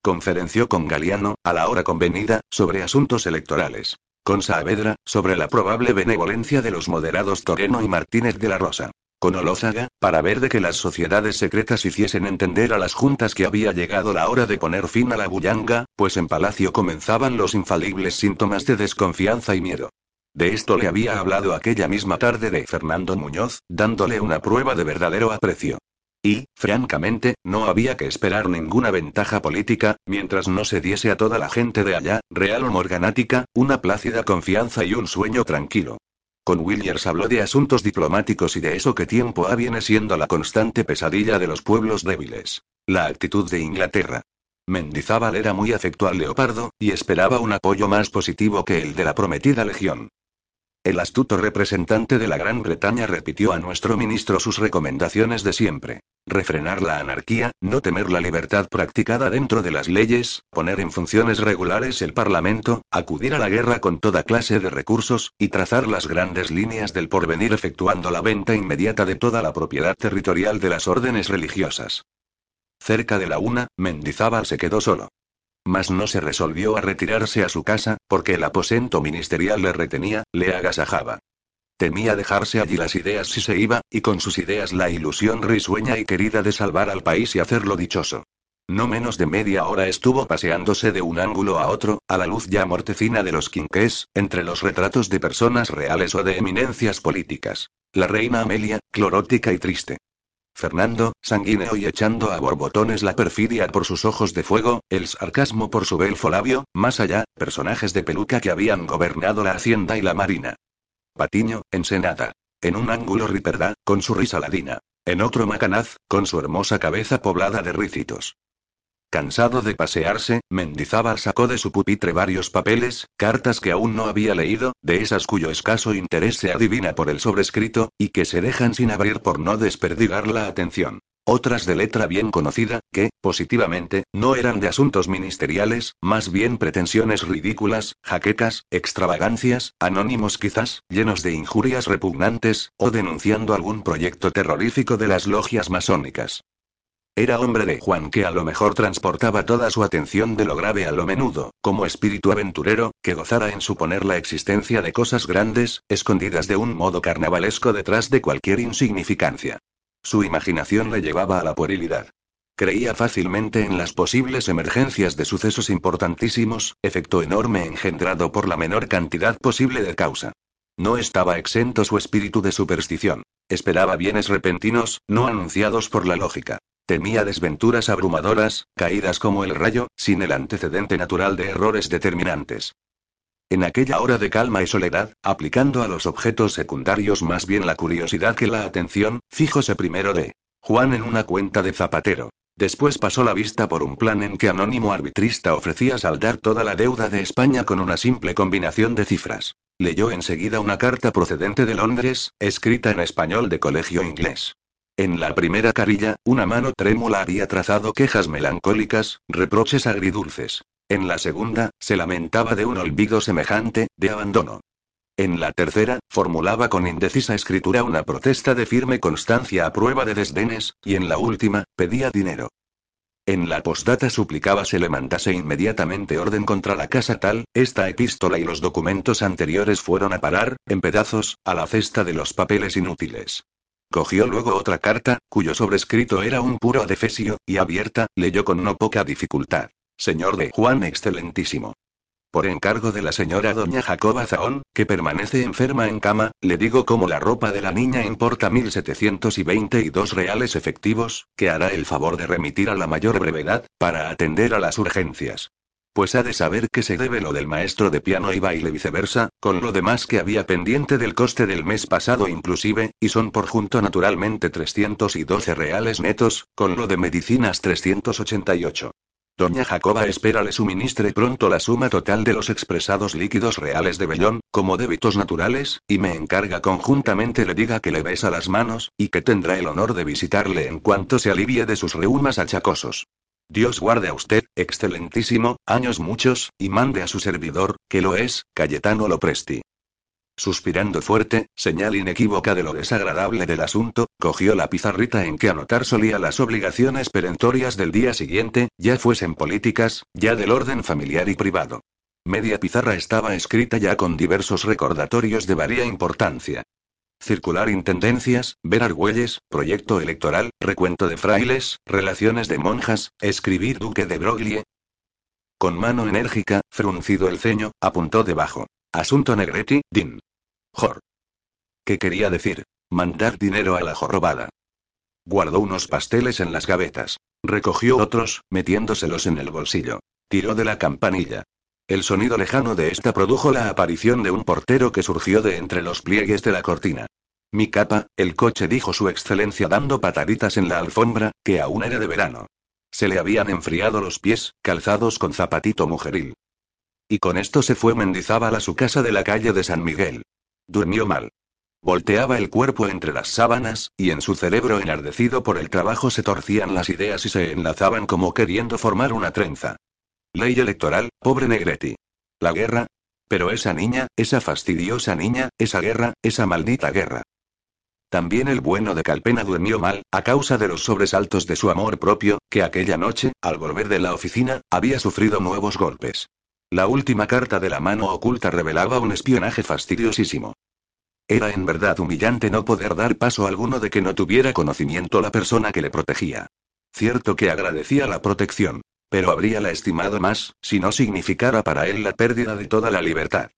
Conferenció con Galiano, a la hora convenida, sobre asuntos electorales con Saavedra, sobre la probable benevolencia de los moderados Toreno y Martínez de la Rosa. Con Olózaga, para ver de que las sociedades secretas hiciesen entender a las juntas que había llegado la hora de poner fin a la bullanga, pues en Palacio comenzaban los infalibles síntomas de desconfianza y miedo. De esto le había hablado aquella misma tarde de Fernando Muñoz, dándole una prueba de verdadero aprecio. Y, francamente, no había que esperar ninguna ventaja política, mientras no se diese a toda la gente de allá, real o morganática, una plácida confianza y un sueño tranquilo. Con Williams habló de asuntos diplomáticos y de eso que tiempo ha viene siendo la constante pesadilla de los pueblos débiles. La actitud de Inglaterra. Mendizábal era muy afecto al leopardo, y esperaba un apoyo más positivo que el de la prometida legión. El astuto representante de la Gran Bretaña repitió a nuestro ministro sus recomendaciones de siempre. Refrenar la anarquía, no temer la libertad practicada dentro de las leyes, poner en funciones regulares el Parlamento, acudir a la guerra con toda clase de recursos, y trazar las grandes líneas del porvenir efectuando la venta inmediata de toda la propiedad territorial de las órdenes religiosas. Cerca de la una, Mendizábal se quedó solo. Mas no se resolvió a retirarse a su casa, porque el aposento ministerial le retenía, le agasajaba. Temía dejarse allí las ideas si se iba, y con sus ideas la ilusión risueña y querida de salvar al país y hacerlo dichoso. No menos de media hora estuvo paseándose de un ángulo a otro, a la luz ya mortecina de los quinqués, entre los retratos de personas reales o de eminencias políticas. La reina Amelia, clorótica y triste. Fernando, sanguíneo y echando a borbotones la perfidia por sus ojos de fuego, el sarcasmo por su belfo labio, más allá, personajes de peluca que habían gobernado la hacienda y la marina. Patiño, Ensenada. En un ángulo Riperdá, con su risa ladina. En otro Macanaz, con su hermosa cabeza poblada de rícitos. Cansado de pasearse, Mendizábal sacó de su pupitre varios papeles, cartas que aún no había leído, de esas cuyo escaso interés se adivina por el sobrescrito, y que se dejan sin abrir por no desperdigar la atención. Otras de letra bien conocida, que, positivamente, no eran de asuntos ministeriales, más bien pretensiones ridículas, jaquecas, extravagancias, anónimos quizás, llenos de injurias repugnantes, o denunciando algún proyecto terrorífico de las logias masónicas. Era hombre de Juan que a lo mejor transportaba toda su atención de lo grave a lo menudo, como espíritu aventurero, que gozara en suponer la existencia de cosas grandes, escondidas de un modo carnavalesco detrás de cualquier insignificancia. Su imaginación le llevaba a la puerilidad. Creía fácilmente en las posibles emergencias de sucesos importantísimos, efecto enorme engendrado por la menor cantidad posible de causa. No estaba exento su espíritu de superstición. Esperaba bienes repentinos, no anunciados por la lógica. Temía desventuras abrumadoras, caídas como el rayo, sin el antecedente natural de errores determinantes. En aquella hora de calma y soledad, aplicando a los objetos secundarios más bien la curiosidad que la atención, fíjose primero de Juan en una cuenta de zapatero. Después pasó la vista por un plan en que anónimo arbitrista ofrecía saldar toda la deuda de España con una simple combinación de cifras. Leyó enseguida una carta procedente de Londres, escrita en español de colegio inglés. En la primera carilla, una mano trémula había trazado quejas melancólicas, reproches agridulces. En la segunda, se lamentaba de un olvido semejante, de abandono. En la tercera, formulaba con indecisa escritura una protesta de firme constancia a prueba de desdenes, y en la última, pedía dinero. En la postdata suplicaba se le mandase inmediatamente orden contra la casa tal, esta epístola y los documentos anteriores fueron a parar, en pedazos, a la cesta de los papeles inútiles. Cogió luego otra carta, cuyo sobrescrito era un puro adefesio, y abierta, leyó con no poca dificultad. Señor de Juan Excelentísimo. Por encargo de la señora doña Jacoba Zahón, que permanece enferma en cama, le digo como la ropa de la niña importa 1722 reales efectivos, que hará el favor de remitir a la mayor brevedad, para atender a las urgencias. Pues ha de saber que se debe lo del maestro de piano y baile viceversa, con lo demás que había pendiente del coste del mes pasado inclusive, y son por junto naturalmente 312 reales netos, con lo de medicinas 388. Doña Jacoba espera le suministre pronto la suma total de los expresados líquidos reales de Bellón, como débitos naturales, y me encarga conjuntamente le diga que le besa las manos, y que tendrá el honor de visitarle en cuanto se alivie de sus reumas achacosos. Dios guarde a usted, excelentísimo, años muchos, y mande a su servidor, que lo es, Cayetano Lopresti. Suspirando fuerte, señal inequívoca de lo desagradable del asunto, cogió la pizarrita en que anotar solía las obligaciones perentorias del día siguiente, ya fuesen políticas, ya del orden familiar y privado. Media pizarra estaba escrita ya con diversos recordatorios de varia importancia. Circular intendencias, ver argüelles, proyecto electoral, recuento de frailes, relaciones de monjas, escribir duque de Broglie. Con mano enérgica, fruncido el ceño, apuntó debajo. Asunto Negretti, Din. Jor. ¿Qué quería decir? Mandar dinero a la jorrobada. Guardó unos pasteles en las gavetas. Recogió otros, metiéndoselos en el bolsillo. Tiró de la campanilla. El sonido lejano de esta produjo la aparición de un portero que surgió de entre los pliegues de la cortina. Mi capa, el coche dijo su excelencia dando pataditas en la alfombra, que aún era de verano. Se le habían enfriado los pies, calzados con zapatito mujeril. Y con esto se fue Mendizábal a su casa de la calle de San Miguel. Durmió mal. Volteaba el cuerpo entre las sábanas, y en su cerebro enardecido por el trabajo se torcían las ideas y se enlazaban como queriendo formar una trenza. Ley electoral, pobre Negretti. La guerra. Pero esa niña, esa fastidiosa niña, esa guerra, esa maldita guerra. También el bueno de Calpena durmió mal, a causa de los sobresaltos de su amor propio, que aquella noche, al volver de la oficina, había sufrido nuevos golpes. La última carta de la mano oculta revelaba un espionaje fastidiosísimo. Era en verdad humillante no poder dar paso alguno de que no tuviera conocimiento la persona que le protegía. Cierto que agradecía la protección, pero habría la estimado más, si no significara para él la pérdida de toda la libertad.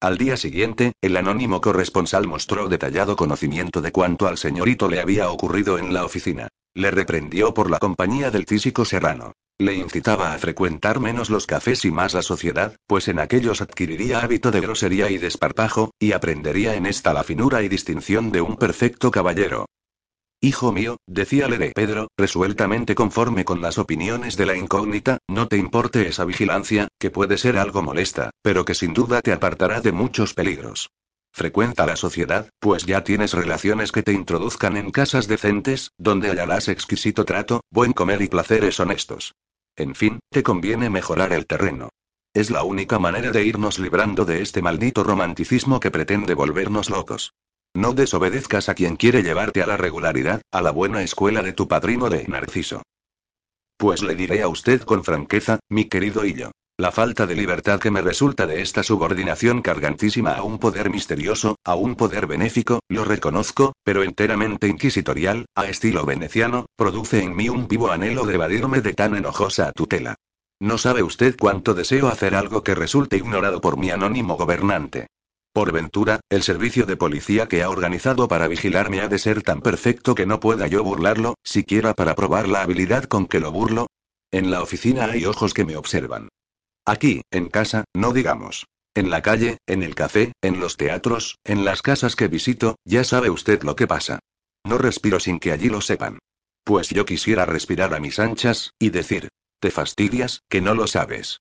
Al día siguiente, el anónimo corresponsal mostró detallado conocimiento de cuanto al señorito le había ocurrido en la oficina. Le reprendió por la compañía del físico serrano. Le incitaba a frecuentar menos los cafés y más la sociedad, pues en aquellos adquiriría hábito de grosería y desparpajo, y aprendería en esta la finura y distinción de un perfecto caballero. Hijo mío, decíale de Pedro, resueltamente conforme con las opiniones de la incógnita, no te importe esa vigilancia, que puede ser algo molesta, pero que sin duda te apartará de muchos peligros. Frecuenta la sociedad, pues ya tienes relaciones que te introduzcan en casas decentes, donde hallarás exquisito trato, buen comer y placeres honestos. En fin, te conviene mejorar el terreno. Es la única manera de irnos librando de este maldito romanticismo que pretende volvernos locos. No desobedezcas a quien quiere llevarte a la regularidad, a la buena escuela de tu padrino de Narciso. Pues le diré a usted con franqueza, mi querido Hillo. La falta de libertad que me resulta de esta subordinación cargantísima a un poder misterioso, a un poder benéfico, lo reconozco, pero enteramente inquisitorial, a estilo veneciano, produce en mí un vivo anhelo de evadirme de tan enojosa tutela. No sabe usted cuánto deseo hacer algo que resulte ignorado por mi anónimo gobernante. Por ventura, el servicio de policía que ha organizado para vigilarme ha de ser tan perfecto que no pueda yo burlarlo, siquiera para probar la habilidad con que lo burlo. En la oficina hay ojos que me observan. Aquí, en casa, no digamos. En la calle, en el café, en los teatros, en las casas que visito, ya sabe usted lo que pasa. No respiro sin que allí lo sepan. Pues yo quisiera respirar a mis anchas, y decir, te fastidias, que no lo sabes.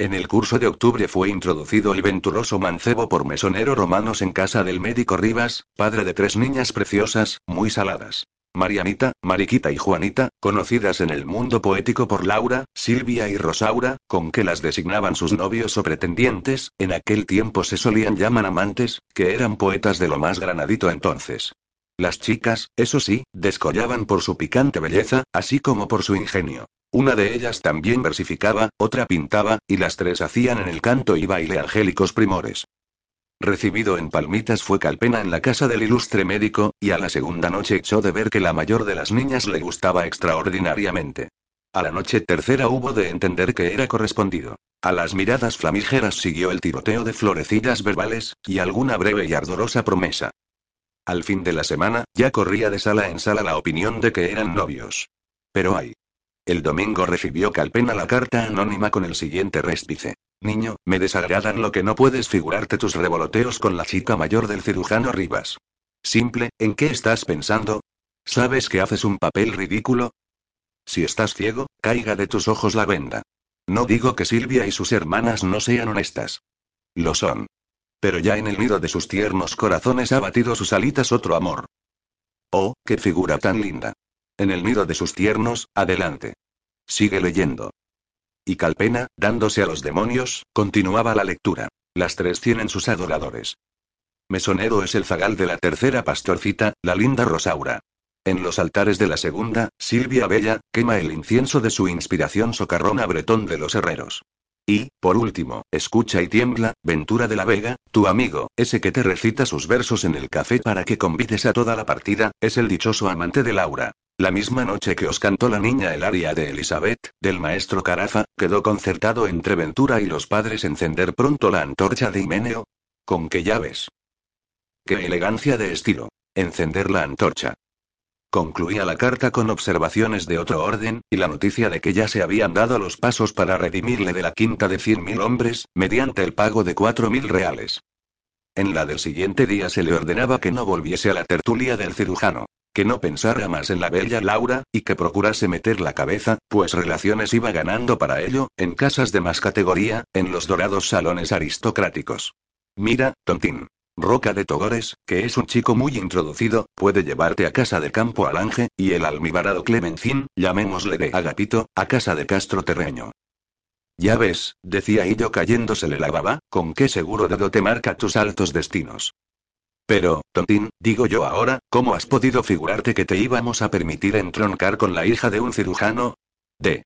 En el curso de octubre fue introducido el venturoso mancebo por mesonero romanos en casa del médico Rivas, padre de tres niñas preciosas, muy saladas. Marianita, Mariquita y Juanita, conocidas en el mundo poético por Laura, Silvia y Rosaura, con que las designaban sus novios o pretendientes, en aquel tiempo se solían llamar amantes, que eran poetas de lo más granadito entonces. Las chicas, eso sí, descollaban por su picante belleza, así como por su ingenio. Una de ellas también versificaba, otra pintaba, y las tres hacían en el canto y baile angélicos primores. Recibido en Palmitas fue Calpena en la casa del ilustre médico, y a la segunda noche echó de ver que la mayor de las niñas le gustaba extraordinariamente. A la noche tercera hubo de entender que era correspondido. A las miradas flamígeras siguió el tiroteo de florecillas verbales, y alguna breve y ardorosa promesa. Al fin de la semana, ya corría de sala en sala la opinión de que eran novios. Pero ay, el domingo recibió Calpena la carta anónima con el siguiente réspice. Niño, me desagradan lo que no puedes figurarte tus revoloteos con la chica mayor del cirujano Rivas. Simple, ¿en qué estás pensando? ¿Sabes que haces un papel ridículo? Si estás ciego, caiga de tus ojos la venda. No digo que Silvia y sus hermanas no sean honestas. Lo son. Pero ya en el nido de sus tiernos corazones ha batido sus alitas otro amor. Oh, qué figura tan linda. En el nido de sus tiernos, adelante. Sigue leyendo. Y Calpena, dándose a los demonios, continuaba la lectura. Las tres tienen sus adoradores. Mesonero es el zagal de la tercera pastorcita, la linda Rosaura. En los altares de la segunda, Silvia Bella, quema el incienso de su inspiración socarrona bretón de los herreros. Y, por último, escucha y tiembla, Ventura de la Vega, tu amigo, ese que te recita sus versos en el café para que convides a toda la partida, es el dichoso amante de Laura. La misma noche que os cantó la niña el aria de Elizabeth, del maestro Carafa, quedó concertado entre Ventura y los padres encender pronto la antorcha de Himeneo. ¿Con qué llaves? ¡Qué elegancia de estilo! Encender la antorcha. Concluía la carta con observaciones de otro orden, y la noticia de que ya se habían dado los pasos para redimirle de la quinta de cien mil hombres, mediante el pago de cuatro mil reales. En la del siguiente día se le ordenaba que no volviese a la tertulia del cirujano, que no pensara más en la bella Laura, y que procurase meter la cabeza, pues relaciones iba ganando para ello, en casas de más categoría, en los dorados salones aristocráticos. Mira, tontín. Roca de Togores, que es un chico muy introducido, puede llevarte a casa de Campo Alange, y el almibarado Clemencín, llamémosle de Agapito, a casa de Castro Terreño. Ya ves, decía Hillo cayéndosele la baba, con qué seguro dedo te marca tus altos destinos. Pero, tontín, digo yo ahora, ¿cómo has podido figurarte que te íbamos a permitir entroncar con la hija de un cirujano? De.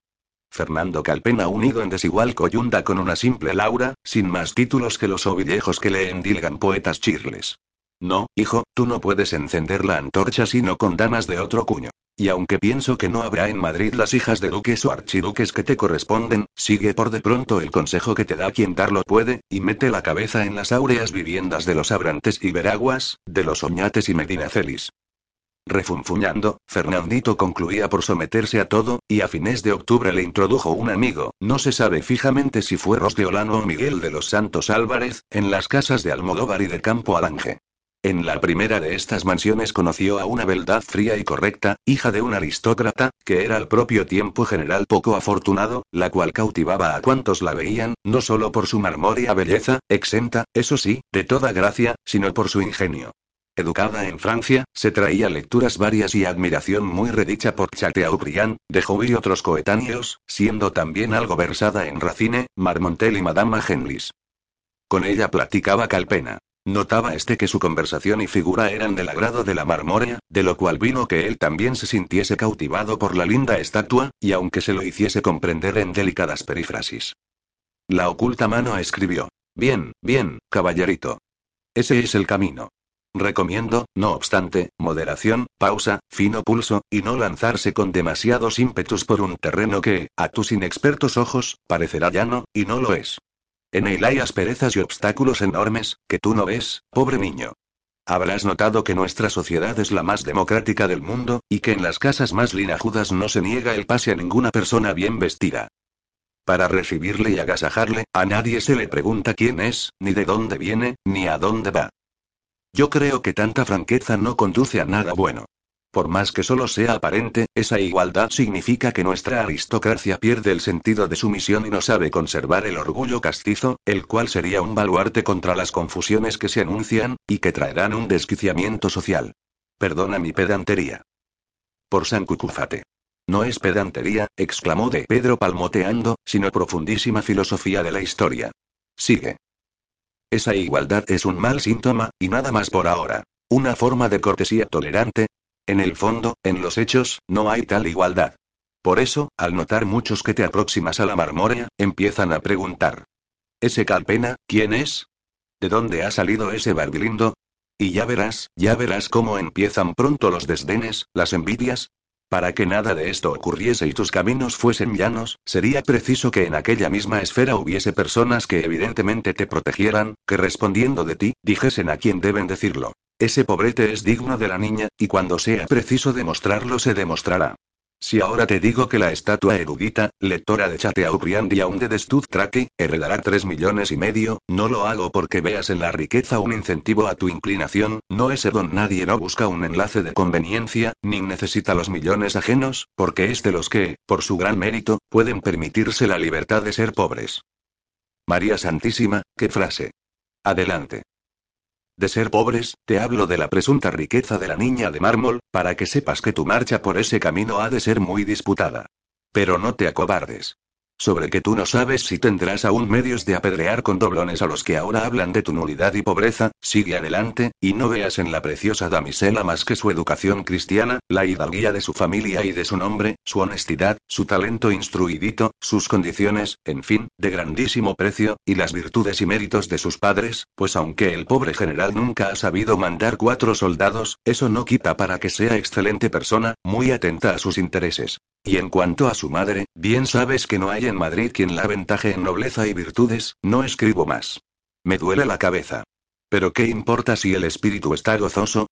Fernando Calpena unido en desigual coyunda con una simple Laura, sin más títulos que los ovillejos que le endilgan poetas chirles. No, hijo, tú no puedes encender la antorcha sino con damas de otro cuño. Y aunque pienso que no habrá en Madrid las hijas de duques o archiduques que te corresponden, sigue por de pronto el consejo que te da quien darlo puede, y mete la cabeza en las áureas viviendas de los Abrantes y Veraguas, de los Oñates y Medinacelis. Refunfuñando, Fernandito concluía por someterse a todo, y a fines de octubre le introdujo un amigo, no se sabe fijamente si fue Ros de Olano o Miguel de los Santos Álvarez, en las casas de Almodóvar y de Campo Alange. En la primera de estas mansiones conoció a una beldad fría y correcta, hija de un aristócrata, que era al propio tiempo general poco afortunado, la cual cautivaba a cuantos la veían, no solo por su marmórea belleza, exenta, eso sí, de toda gracia, sino por su ingenio. Educada en Francia, se traía lecturas varias y admiración muy redicha por Chateaubriand, de Jouy y otros coetáneos, siendo también algo versada en Racine, Marmontel y Madame Genlis. Con ella platicaba Calpena. Notaba este que su conversación y figura eran del agrado de la marmórea, de lo cual vino que él también se sintiese cautivado por la linda estatua, y aunque se lo hiciese comprender en delicadas perífrasis. La oculta mano escribió. Bien, bien, caballerito. Ese es el camino. Recomiendo, no obstante, moderación, pausa, fino pulso, y no lanzarse con demasiados ímpetus por un terreno que, a tus inexpertos ojos, parecerá llano, y no lo es. En él hay asperezas y obstáculos enormes, que tú no ves, pobre niño. Habrás notado que nuestra sociedad es la más democrática del mundo, y que en las casas más linajudas no se niega el pase a ninguna persona bien vestida. Para recibirle y agasajarle, a nadie se le pregunta quién es, ni de dónde viene, ni a dónde va. Yo creo que tanta franqueza no conduce a nada bueno. Por más que solo sea aparente, esa igualdad significa que nuestra aristocracia pierde el sentido de su misión y no sabe conservar el orgullo castizo, el cual sería un baluarte contra las confusiones que se anuncian, y que traerán un desquiciamiento social. Perdona mi pedantería. Por San Cucufate. No es pedantería, exclamó de Pedro palmoteando, sino profundísima filosofía de la historia. Sigue. Esa igualdad es un mal síntoma, y nada más por ahora. Una forma de cortesía tolerante, en el fondo, en los hechos, no hay tal igualdad. Por eso, al notar muchos que te aproximas a la marmórea, empiezan a preguntar. ¿Ese Calpena, quién es? ¿De dónde ha salido ese barbilindo? Y ya verás, ya verás cómo empiezan pronto los desdenes, las envidias. Para que nada de esto ocurriese y tus caminos fuesen llanos, sería preciso que en aquella misma esfera hubiese personas que evidentemente te protegieran, que respondiendo de ti, dijesen a quién deben decirlo. Ese pobrete es digno de la niña, y cuando sea preciso demostrarlo se demostrará. Si ahora te digo que la estatua erudita, lectora de Chateaubriand y aún de Destuz Traque, heredará tres millones y medio, no lo hago porque veas en la riqueza un incentivo a tu inclinación, no ese don nadie no busca un enlace de conveniencia, ni necesita los millones ajenos, porque es de los que, por su gran mérito, pueden permitirse la libertad de ser pobres. María Santísima, qué frase. Adelante. De ser pobres, te hablo de la presunta riqueza de la niña de mármol, para que sepas que tu marcha por ese camino ha de ser muy disputada. Pero no te acobardes. Sobre que tú no sabes si tendrás aún medios de apedrear con doblones a los que ahora hablan de tu nulidad y pobreza, sigue adelante, y no veas en la preciosa damisela más que su educación cristiana, la hidalguía de su familia y de su nombre, su honestidad, su talento instruidito, sus condiciones, en fin, de grandísimo precio, y las virtudes y méritos de sus padres, pues aunque el pobre general nunca ha sabido mandar cuatro soldados, eso no quita para que sea excelente persona, muy atenta a sus intereses. Y en cuanto a su madre, bien sabes que no hay en Madrid quien la aventaje en nobleza y virtudes, no escribo más. Me duele la cabeza. Pero ¿qué importa si el espíritu está gozoso?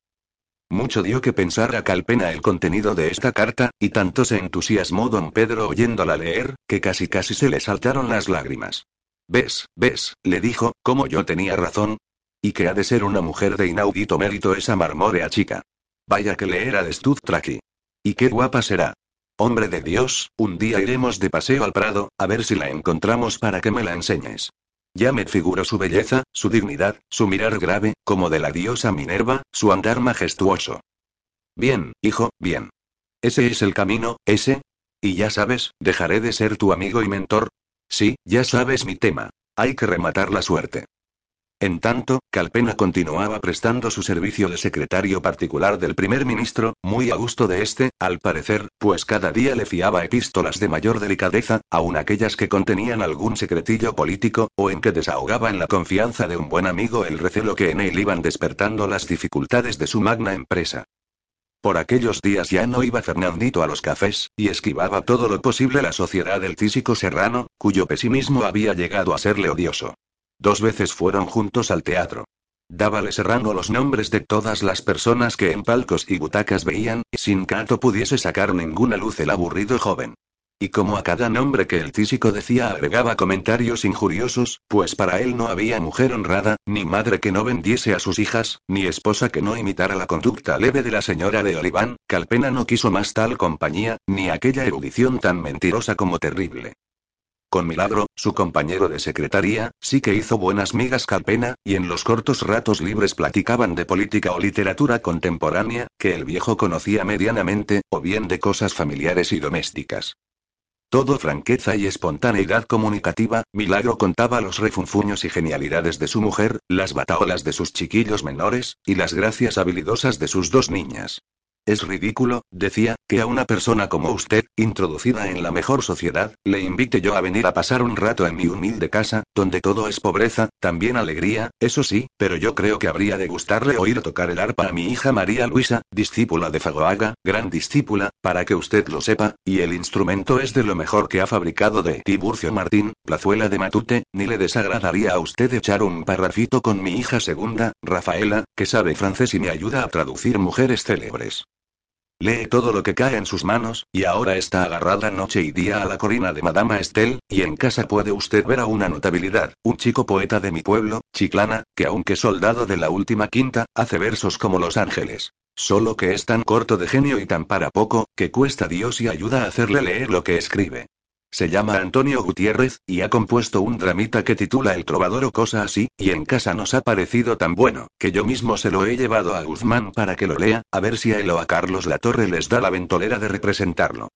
Mucho dio que pensar a Calpena el contenido de esta carta, y tanto se entusiasmó don Pedro oyéndola leer, que casi casi se le saltaron las lágrimas. ¿Ves, ves? le dijo, como yo tenía razón. Y que ha de ser una mujer de inaudito mérito esa marmórea chica. Vaya que leer de Stud Traki. Y qué guapa será. Hombre de Dios, un día iremos de paseo al Prado, a ver si la encontramos para que me la enseñes. Ya me figuro su belleza, su dignidad, su mirar grave, como de la diosa Minerva, su andar majestuoso. Bien, hijo, bien. Ese es el camino, ese. Y ya sabes, dejaré de ser tu amigo y mentor. Sí, ya sabes mi tema. Hay que rematar la suerte. En tanto, Calpena continuaba prestando su servicio de secretario particular del primer ministro, muy a gusto de este, al parecer, pues cada día le fiaba epístolas de mayor delicadeza, aun aquellas que contenían algún secretillo político, o en que desahogaba en la confianza de un buen amigo el recelo que en él iban despertando las dificultades de su magna empresa. Por aquellos días ya no iba Fernandito a los cafés, y esquivaba todo lo posible la sociedad del físico serrano, cuyo pesimismo había llegado a serle odioso. Dos veces fueron juntos al teatro. Dábale Serrano los nombres de todas las personas que en palcos y butacas veían, sin que Ato pudiese sacar ninguna luz el aburrido joven. Y como a cada nombre que el físico decía agregaba comentarios injuriosos, pues para él no había mujer honrada, ni madre que no vendiese a sus hijas, ni esposa que no imitara la conducta leve de la señora de Oliván, Calpena no quiso más tal compañía, ni aquella erudición tan mentirosa como terrible. Con Milagro, su compañero de secretaría, sí que hizo buenas migas Calpena, y en los cortos ratos libres platicaban de política o literatura contemporánea, que el viejo conocía medianamente, o bien de cosas familiares y domésticas. Todo franqueza y espontaneidad comunicativa, Milagro contaba los refunfuños y genialidades de su mujer, las bataolas de sus chiquillos menores, y las gracias habilidosas de sus dos niñas. Es ridículo, decía, que a una persona como usted, introducida en la mejor sociedad, le invite yo a venir a pasar un rato en mi humilde casa, donde todo es pobreza, también alegría, eso sí, pero yo creo que habría de gustarle oír tocar el arpa a mi hija María Luisa, discípula de Fagoaga, gran discípula, para que usted lo sepa, y el instrumento es de lo mejor que ha fabricado de Tiburcio Martín, plazuela de Matute, ni le desagradaría a usted echar un parrafito con mi hija segunda, Rafaela, que sabe francés y me ayuda a traducir mujeres célebres. Lee todo lo que cae en sus manos, y ahora está agarrada noche y día a la corina de Madama Estel, y en casa puede usted ver a una notabilidad, un chico poeta de mi pueblo, Chiclana, que aunque soldado de la última quinta, hace versos como los ángeles. Solo que es tan corto de genio y tan para poco, que cuesta Dios y ayuda a hacerle leer lo que escribe. Se llama Antonio Gutiérrez, y ha compuesto un dramita que titula El trovador o cosa así, y en casa nos ha parecido tan bueno, que yo mismo se lo he llevado a Guzmán para que lo lea, a ver si a él o a Carlos La Torre les da la ventolera de representarlo.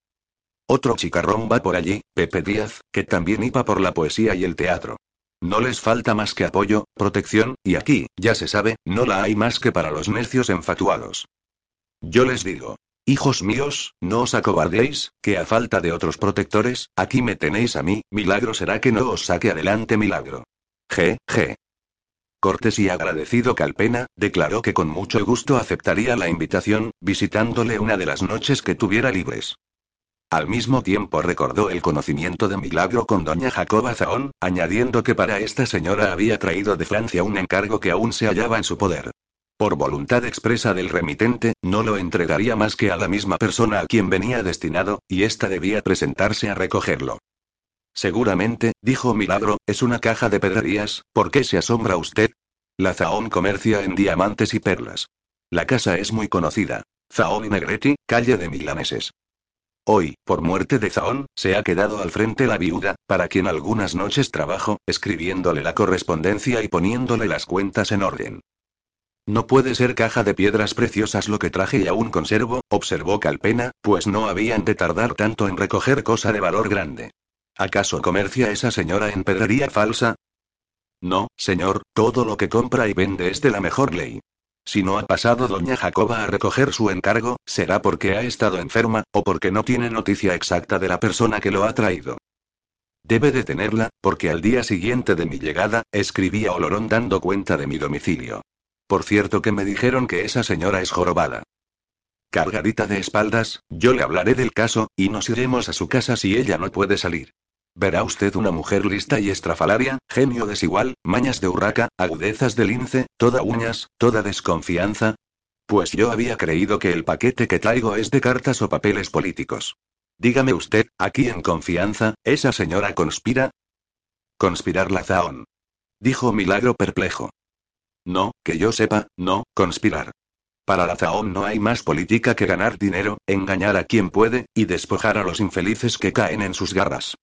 Otro chicarrón va por allí, Pepe Díaz, que también iba por la poesía y el teatro. No les falta más que apoyo, protección, y aquí, ya se sabe, no la hay más que para los necios enfatuados. Yo les digo, Hijos míos, no os acobardéis, que a falta de otros protectores, aquí me tenéis a mí, milagro será que no os saque adelante milagro. G. G. Cortés y agradecido Calpena, declaró que con mucho gusto aceptaría la invitación, visitándole una de las noches que tuviera libres. Al mismo tiempo recordó el conocimiento de Milagro con doña Jacoba Zahón, añadiendo que para esta señora había traído de Francia un encargo que aún se hallaba en su poder. Por voluntad expresa del remitente, no lo entregaría más que a la misma persona a quien venía destinado, y ésta debía presentarse a recogerlo. Seguramente, dijo Milagro, es una caja de pedrerías, ¿por qué se asombra usted? La Zahón comercia en diamantes y perlas. La casa es muy conocida. Zahón y Negretti, calle de Milaneses. Hoy, por muerte de Zahón, se ha quedado al frente la viuda, para quien algunas noches trabajo, escribiéndole la correspondencia y poniéndole las cuentas en orden. No puede ser caja de piedras preciosas lo que traje y aún conservo, observó Calpena, pues no habían de tardar tanto en recoger cosa de valor grande. ¿Acaso comercia esa señora en pedrería falsa? No, señor, todo lo que compra y vende es de la mejor ley. Si no ha pasado doña Jacoba a recoger su encargo, será porque ha estado enferma, o porque no tiene noticia exacta de la persona que lo ha traído. Debe de tenerla, porque al día siguiente de mi llegada, escribí a Olorón dando cuenta de mi domicilio. Por cierto que me dijeron que esa señora es jorobada. Cargadita de espaldas, yo le hablaré del caso, y nos iremos a su casa si ella no puede salir. Verá usted una mujer lista y estrafalaria, genio desigual, mañas de urraca, agudezas de lince, toda uñas, toda desconfianza. Pues yo había creído que el paquete que traigo es de cartas o papeles políticos. Dígame usted, aquí en confianza, ¿esa señora conspira? Conspirar la Zaón. Dijo Milagro perplejo. No, que yo sepa, no, conspirar. Para la Zahón no hay más política que ganar dinero, engañar a quien puede, y despojar a los infelices que caen en sus garras.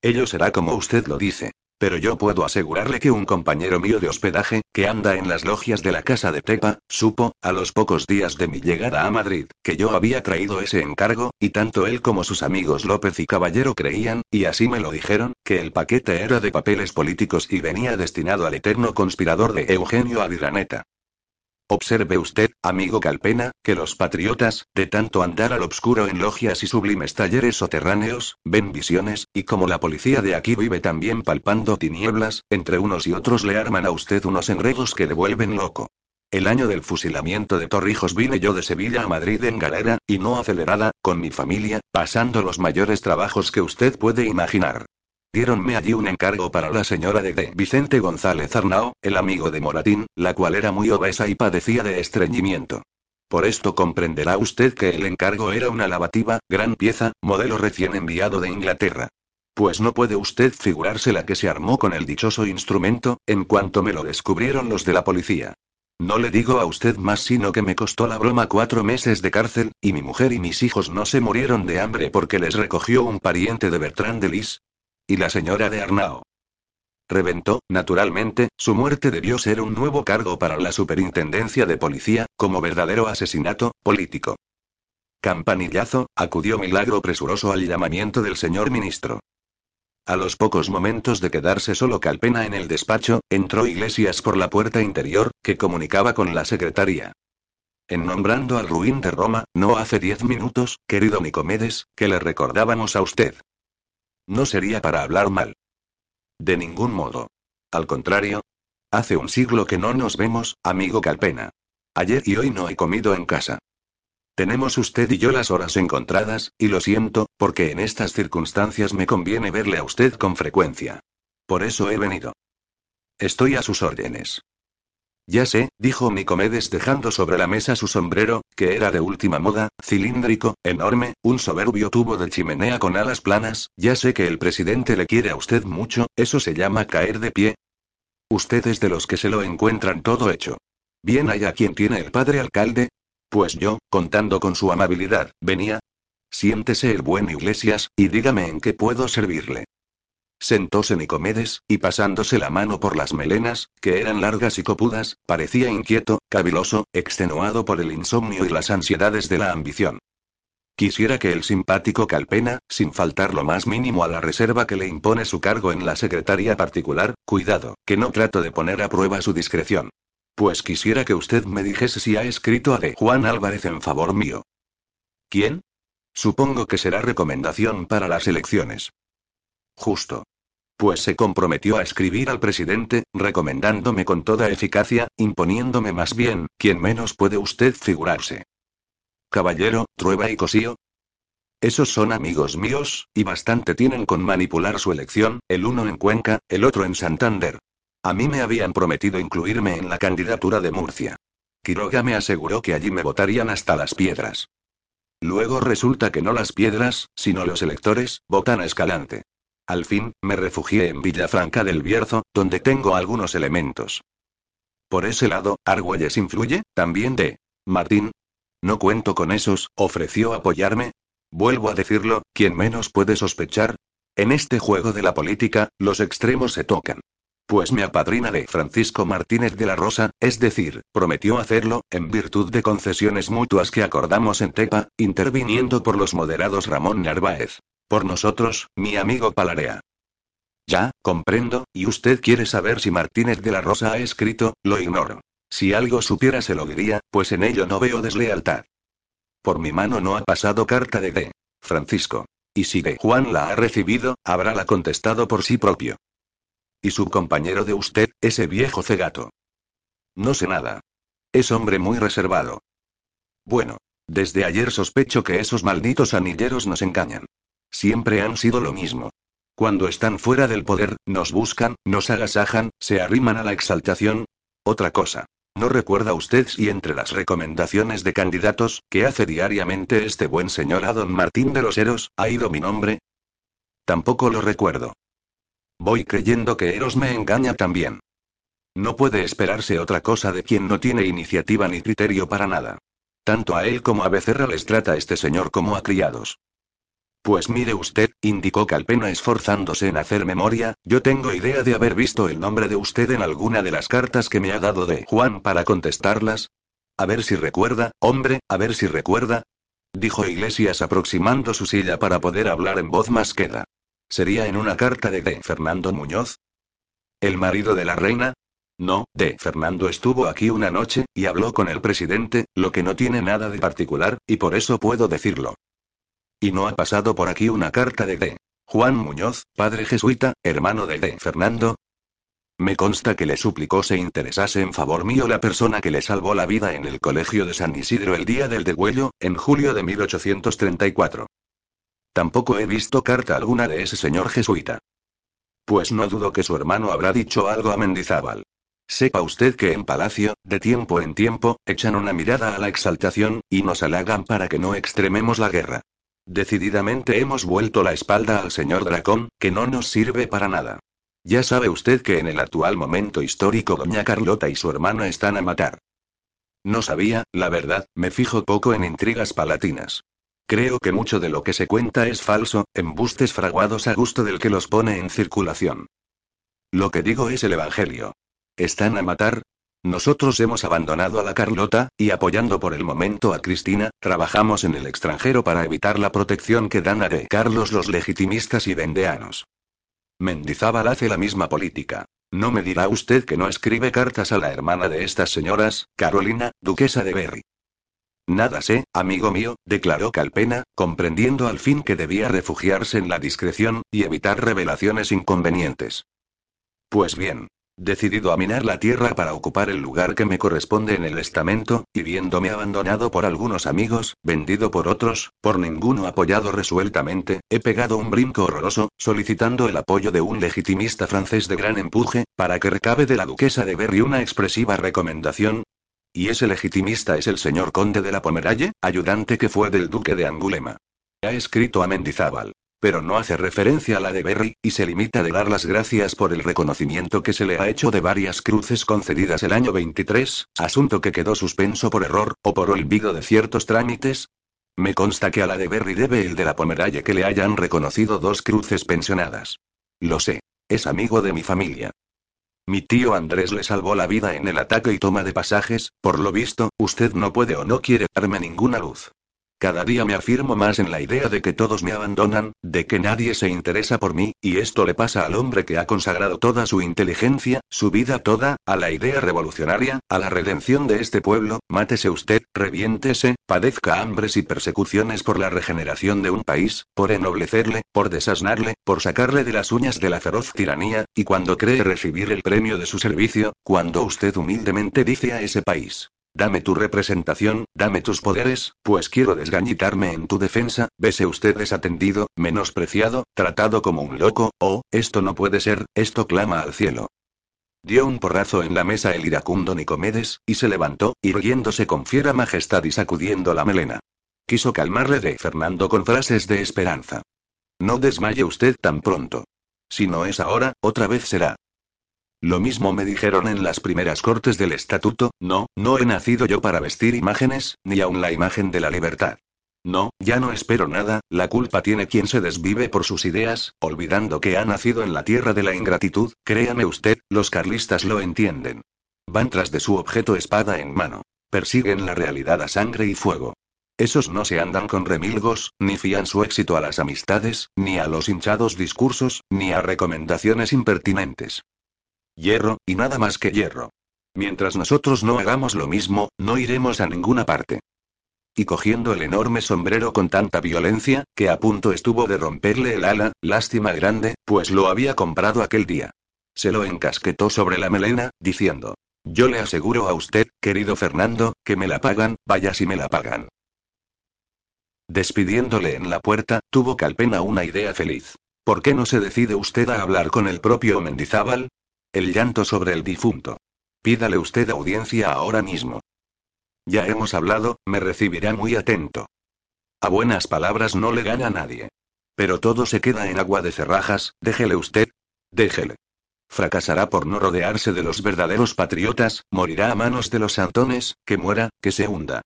Ello será como usted lo dice. Pero yo puedo asegurarle que un compañero mío de hospedaje, que anda en las logias de la casa de Tepa, supo, a los pocos días de mi llegada a Madrid, que yo había traído ese encargo, y tanto él como sus amigos López y Caballero creían, y así me lo dijeron, que el paquete era de papeles políticos y venía destinado al eterno conspirador de Eugenio Aviraneta. Observe usted, amigo Calpena, que los patriotas, de tanto andar al obscuro en logias y sublimes talleres soterráneos, ven visiones, y como la policía de aquí vive también palpando tinieblas, entre unos y otros le arman a usted unos enredos que devuelven loco. El año del fusilamiento de Torrijos vine yo de Sevilla a Madrid en galera, y no acelerada, con mi familia, pasando los mayores trabajos que usted puede imaginar. Diéronme allí un encargo para la señora de D. Vicente González Arnao, el amigo de Moratín, la cual era muy obesa y padecía de estreñimiento. Por esto comprenderá usted que el encargo era una lavativa, gran pieza, modelo recién enviado de Inglaterra. Pues no puede usted figurarse la que se armó con el dichoso instrumento, en cuanto me lo descubrieron los de la policía. No le digo a usted más sino que me costó la broma cuatro meses de cárcel, y mi mujer y mis hijos no se murieron de hambre porque les recogió un pariente de Bertrand de Lis, y la señora de Arnao. Reventó, naturalmente, su muerte debió ser un nuevo cargo para la superintendencia de policía, como verdadero asesinato político. Campanillazo, acudió Milagro presuroso al llamamiento del señor ministro. A los pocos momentos de quedarse solo Calpena en el despacho, entró Iglesias por la puerta interior, que comunicaba con la secretaría. En nombrando al ruin de Roma, no hace diez minutos, querido Nicomedes, que le recordábamos a usted. No sería para hablar mal. De ningún modo. Al contrario. Hace un siglo que no nos vemos, amigo Calpena. Ayer y hoy no he comido en casa. Tenemos usted y yo las horas encontradas, y lo siento, porque en estas circunstancias me conviene verle a usted con frecuencia. Por eso he venido. Estoy a sus órdenes. Ya sé, dijo Nicomedes dejando sobre la mesa su sombrero, que era de última moda, cilíndrico, enorme, un soberbio tubo de chimenea con alas planas, ya sé que el presidente le quiere a usted mucho, eso se llama caer de pie. Usted es de los que se lo encuentran todo hecho. Bien allá quien tiene el padre alcalde. Pues yo, contando con su amabilidad, venía. Siéntese el buen Iglesias, y dígame en qué puedo servirle. Sentóse Nicomedes, y pasándose la mano por las melenas, que eran largas y copudas, parecía inquieto, caviloso, extenuado por el insomnio y las ansiedades de la ambición. Quisiera que el simpático Calpena, sin faltar lo más mínimo a la reserva que le impone su cargo en la secretaría particular, cuidado, que no trato de poner a prueba su discreción. Pues quisiera que usted me dijese si ha escrito a de Juan Álvarez en favor mío. ¿Quién? Supongo que será recomendación para las elecciones. Justo. Pues se comprometió a escribir al presidente, recomendándome con toda eficacia, imponiéndome más bien, quien menos puede usted figurarse. Caballero, Trueba y Cosío. Esos son amigos míos, y bastante tienen con manipular su elección, el uno en Cuenca, el otro en Santander. A mí me habían prometido incluirme en la candidatura de Murcia. Quiroga me aseguró que allí me votarían hasta las piedras. Luego resulta que no las piedras, sino los electores, votan a Escalante. Al fin, me refugié en Villafranca del Bierzo, donde tengo algunos elementos. Por ese lado, ¿Argüelles influye? También de. Martín. No cuento con esos, ofreció apoyarme. Vuelvo a decirlo, quien menos puede sospechar. En este juego de la política, los extremos se tocan. Pues me apadrina de Francisco Martínez de la Rosa, es decir, prometió hacerlo, en virtud de concesiones mutuas que acordamos en Tepa, interviniendo por los moderados Ramón Narváez. Por nosotros, mi amigo Palarea. Ya, comprendo, y usted quiere saber si Martínez de la Rosa ha escrito, lo ignoro. Si algo supiera se lo diría, pues en ello no veo deslealtad. Por mi mano no ha pasado carta de D. Francisco. Y si de Juan la ha recibido, habrála contestado por sí propio. Y su compañero de usted, ese viejo cegato. No sé nada. Es hombre muy reservado. Bueno. Desde ayer sospecho que esos malditos anilleros nos engañan. Siempre han sido lo mismo. Cuando están fuera del poder, nos buscan, nos agasajan, se arriman a la exaltación. Otra cosa. ¿No recuerda usted si entre las recomendaciones de candidatos, que hace diariamente este buen señor a don Martín de los Eros, ha ido mi nombre? Tampoco lo recuerdo. Voy creyendo que Eros me engaña también. No puede esperarse otra cosa de quien no tiene iniciativa ni criterio para nada. Tanto a él como a Becerra les trata este señor como a criados. Pues mire usted, indicó Calpena esforzándose en hacer memoria, yo tengo idea de haber visto el nombre de usted en alguna de las cartas que me ha dado de Juan para contestarlas. A ver si recuerda, hombre, a ver si recuerda. Dijo Iglesias aproximando su silla para poder hablar en voz más queda. ¿Sería en una carta de D. Fernando Muñoz? ¿El marido de la reina? No, D. Fernando estuvo aquí una noche, y habló con el presidente, lo que no tiene nada de particular, y por eso puedo decirlo. Y no ha pasado por aquí una carta de D. Juan Muñoz, padre jesuita, hermano de D. Fernando. Me consta que le suplicó se interesase en favor mío la persona que le salvó la vida en el colegio de San Isidro el día del degüello, en julio de 1834. Tampoco he visto carta alguna de ese señor jesuita. Pues no dudo que su hermano habrá dicho algo a Mendizábal. Sepa usted que en Palacio, de tiempo en tiempo, echan una mirada a la exaltación, y nos halagan para que no extrememos la guerra. Decididamente hemos vuelto la espalda al señor Dracón, que no nos sirve para nada. Ya sabe usted que en el actual momento histórico doña Carlota y su hermano están a matar. No sabía, la verdad, me fijo poco en intrigas palatinas. Creo que mucho de lo que se cuenta es falso, embustes fraguados a gusto del que los pone en circulación. Lo que digo es el Evangelio. ¿Están a matar? Nosotros hemos abandonado a la Carlota, y apoyando por el momento a Cristina, trabajamos en el extranjero para evitar la protección que dan a de Carlos los legitimistas y vendeanos. Mendizábal hace la misma política. No me dirá usted que no escribe cartas a la hermana de estas señoras, Carolina, duquesa de Berry. Nada sé, amigo mío, declaró Calpena, comprendiendo al fin que debía refugiarse en la discreción, y evitar revelaciones inconvenientes. Pues bien, Decidido a minar la tierra para ocupar el lugar que me corresponde en el estamento, y viéndome abandonado por algunos amigos, vendido por otros, por ninguno apoyado resueltamente, he pegado un brinco horroroso, solicitando el apoyo de un legitimista francés de gran empuje, para que recabe de la duquesa de Berry una expresiva recomendación. Y ese legitimista es el señor conde de la Pomeralle, ayudante que fue del duque de Angulema. Ha escrito a Mendizábal pero no hace referencia a la de Berry, y se limita a dar las gracias por el reconocimiento que se le ha hecho de varias cruces concedidas el año 23, asunto que quedó suspenso por error, o por olvido de ciertos trámites. Me consta que a la de Berry debe el de la Pomeralle que le hayan reconocido dos cruces pensionadas. Lo sé. Es amigo de mi familia. Mi tío Andrés le salvó la vida en el ataque y toma de pasajes, por lo visto, usted no puede o no quiere darme ninguna luz. Cada día me afirmo más en la idea de que todos me abandonan, de que nadie se interesa por mí, y esto le pasa al hombre que ha consagrado toda su inteligencia, su vida toda, a la idea revolucionaria, a la redención de este pueblo, mátese usted, reviéntese, padezca hambres y persecuciones por la regeneración de un país, por ennoblecerle, por desasnarle, por sacarle de las uñas de la feroz tiranía, y cuando cree recibir el premio de su servicio, cuando usted humildemente dice a ese país, Dame tu representación, dame tus poderes, pues quiero desgañitarme en tu defensa, vese usted desatendido, menospreciado, tratado como un loco, oh, esto no puede ser, esto clama al cielo. Dio un porrazo en la mesa el iracundo Nicomedes, y se levantó, irguiéndose con fiera majestad y sacudiendo la melena. Quiso calmarle de Fernando con frases de esperanza. No desmaye usted tan pronto. Si no es ahora, otra vez será. Lo mismo me dijeron en las primeras cortes del estatuto, no, no he nacido yo para vestir imágenes, ni aun la imagen de la libertad. No, ya no espero nada, la culpa tiene quien se desvive por sus ideas, olvidando que ha nacido en la tierra de la ingratitud, créame usted, los carlistas lo entienden. Van tras de su objeto espada en mano. Persiguen la realidad a sangre y fuego. Esos no se andan con remilgos, ni fían su éxito a las amistades, ni a los hinchados discursos, ni a recomendaciones impertinentes. Hierro, y nada más que hierro. Mientras nosotros no hagamos lo mismo, no iremos a ninguna parte. Y cogiendo el enorme sombrero con tanta violencia, que a punto estuvo de romperle el ala, lástima grande, pues lo había comprado aquel día. Se lo encasquetó sobre la melena, diciendo, yo le aseguro a usted, querido Fernando, que me la pagan, vaya si me la pagan. Despidiéndole en la puerta, tuvo Calpena una idea feliz. ¿Por qué no se decide usted a hablar con el propio Mendizábal? El llanto sobre el difunto. Pídale usted audiencia ahora mismo. Ya hemos hablado, me recibirá muy atento. A buenas palabras no le gana nadie. Pero todo se queda en agua de cerrajas, déjele usted. Déjele. Fracasará por no rodearse de los verdaderos patriotas, morirá a manos de los santones, que muera, que se hunda.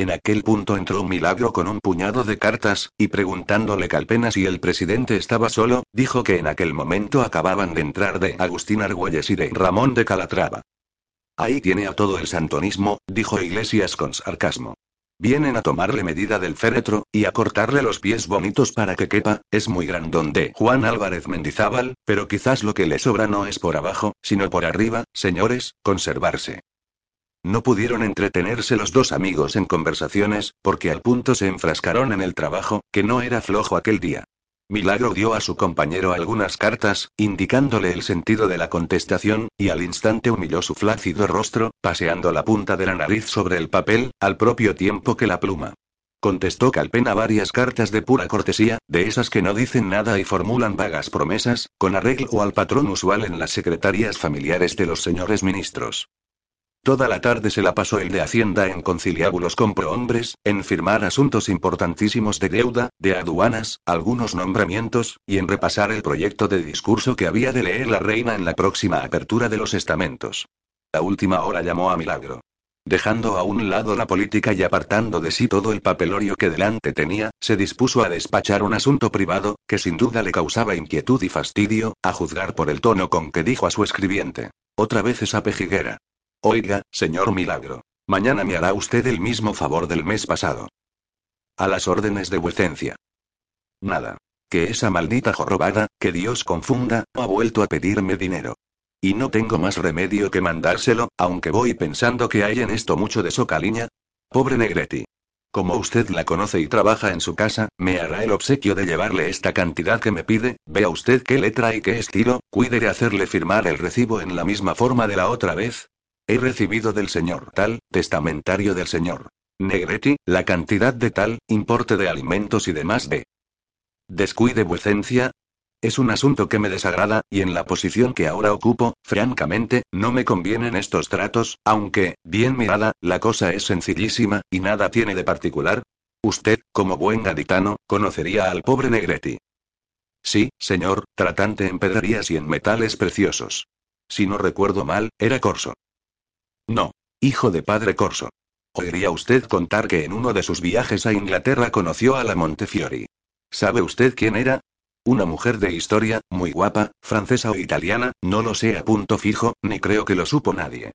En aquel punto entró un milagro con un puñado de cartas, y preguntándole Calpena si el presidente estaba solo, dijo que en aquel momento acababan de entrar de Agustín Argüelles y de Ramón de Calatrava. Ahí tiene a todo el santonismo, dijo Iglesias con sarcasmo. Vienen a tomarle medida del féretro, y a cortarle los pies bonitos para que quepa, es muy grandón de Juan Álvarez Mendizábal, pero quizás lo que le sobra no es por abajo, sino por arriba, señores, conservarse. No pudieron entretenerse los dos amigos en conversaciones, porque al punto se enfrascaron en el trabajo, que no era flojo aquel día. Milagro dio a su compañero algunas cartas, indicándole el sentido de la contestación, y al instante humilló su flácido rostro, paseando la punta de la nariz sobre el papel, al propio tiempo que la pluma. Contestó Calpena varias cartas de pura cortesía, de esas que no dicen nada y formulan vagas promesas, con arreglo al patrón usual en las secretarías familiares de los señores ministros. Toda la tarde se la pasó el de Hacienda en conciliábulos con prohombres, en firmar asuntos importantísimos de deuda, de aduanas, algunos nombramientos, y en repasar el proyecto de discurso que había de leer la reina en la próxima apertura de los estamentos. La última hora llamó a Milagro. Dejando a un lado la política y apartando de sí todo el papelorio que delante tenía, se dispuso a despachar un asunto privado, que sin duda le causaba inquietud y fastidio, a juzgar por el tono con que dijo a su escribiente. Otra vez esa pejiguera. Oiga, señor Milagro. Mañana me hará usted el mismo favor del mes pasado. A las órdenes de vuecencia. Nada. Que esa maldita jorrobada, que Dios confunda, ha vuelto a pedirme dinero. Y no tengo más remedio que mandárselo, aunque voy pensando que hay en esto mucho de socaliña. Pobre Negretti. Como usted la conoce y trabaja en su casa, me hará el obsequio de llevarle esta cantidad que me pide, vea usted qué letra y qué estilo, cuide de hacerle firmar el recibo en la misma forma de la otra vez, He recibido del señor tal, testamentario del señor Negretti, la cantidad de tal, importe de alimentos y demás de. Descuide vuecencia. Es un asunto que me desagrada, y en la posición que ahora ocupo, francamente, no me convienen estos tratos, aunque, bien mirada, la cosa es sencillísima, y nada tiene de particular. Usted, como buen gaditano, conocería al pobre Negretti. Sí, señor, tratante en pedrerías y en metales preciosos. Si no recuerdo mal, era corso. No. Hijo de padre Corso. Oiría usted contar que en uno de sus viajes a Inglaterra conoció a la Montefiori. ¿Sabe usted quién era? Una mujer de historia, muy guapa, francesa o italiana, no lo sé a punto fijo, ni creo que lo supo nadie.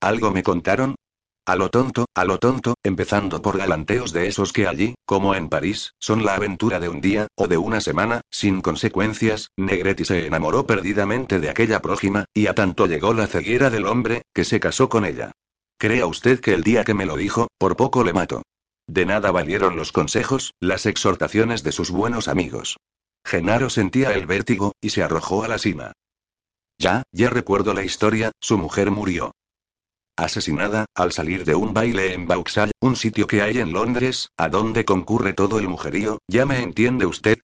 ¿Algo me contaron? A lo tonto, a lo tonto, empezando por galanteos de esos que allí, como en París, son la aventura de un día, o de una semana, sin consecuencias, Negretti se enamoró perdidamente de aquella prójima, y a tanto llegó la ceguera del hombre, que se casó con ella. Crea usted que el día que me lo dijo, por poco le mato. De nada valieron los consejos, las exhortaciones de sus buenos amigos. Genaro sentía el vértigo, y se arrojó a la cima. Ya, ya recuerdo la historia, su mujer murió. Asesinada, al salir de un baile en Vauxhall, un sitio que hay en Londres, a donde concurre todo el mujerío, ¿ya me entiende usted?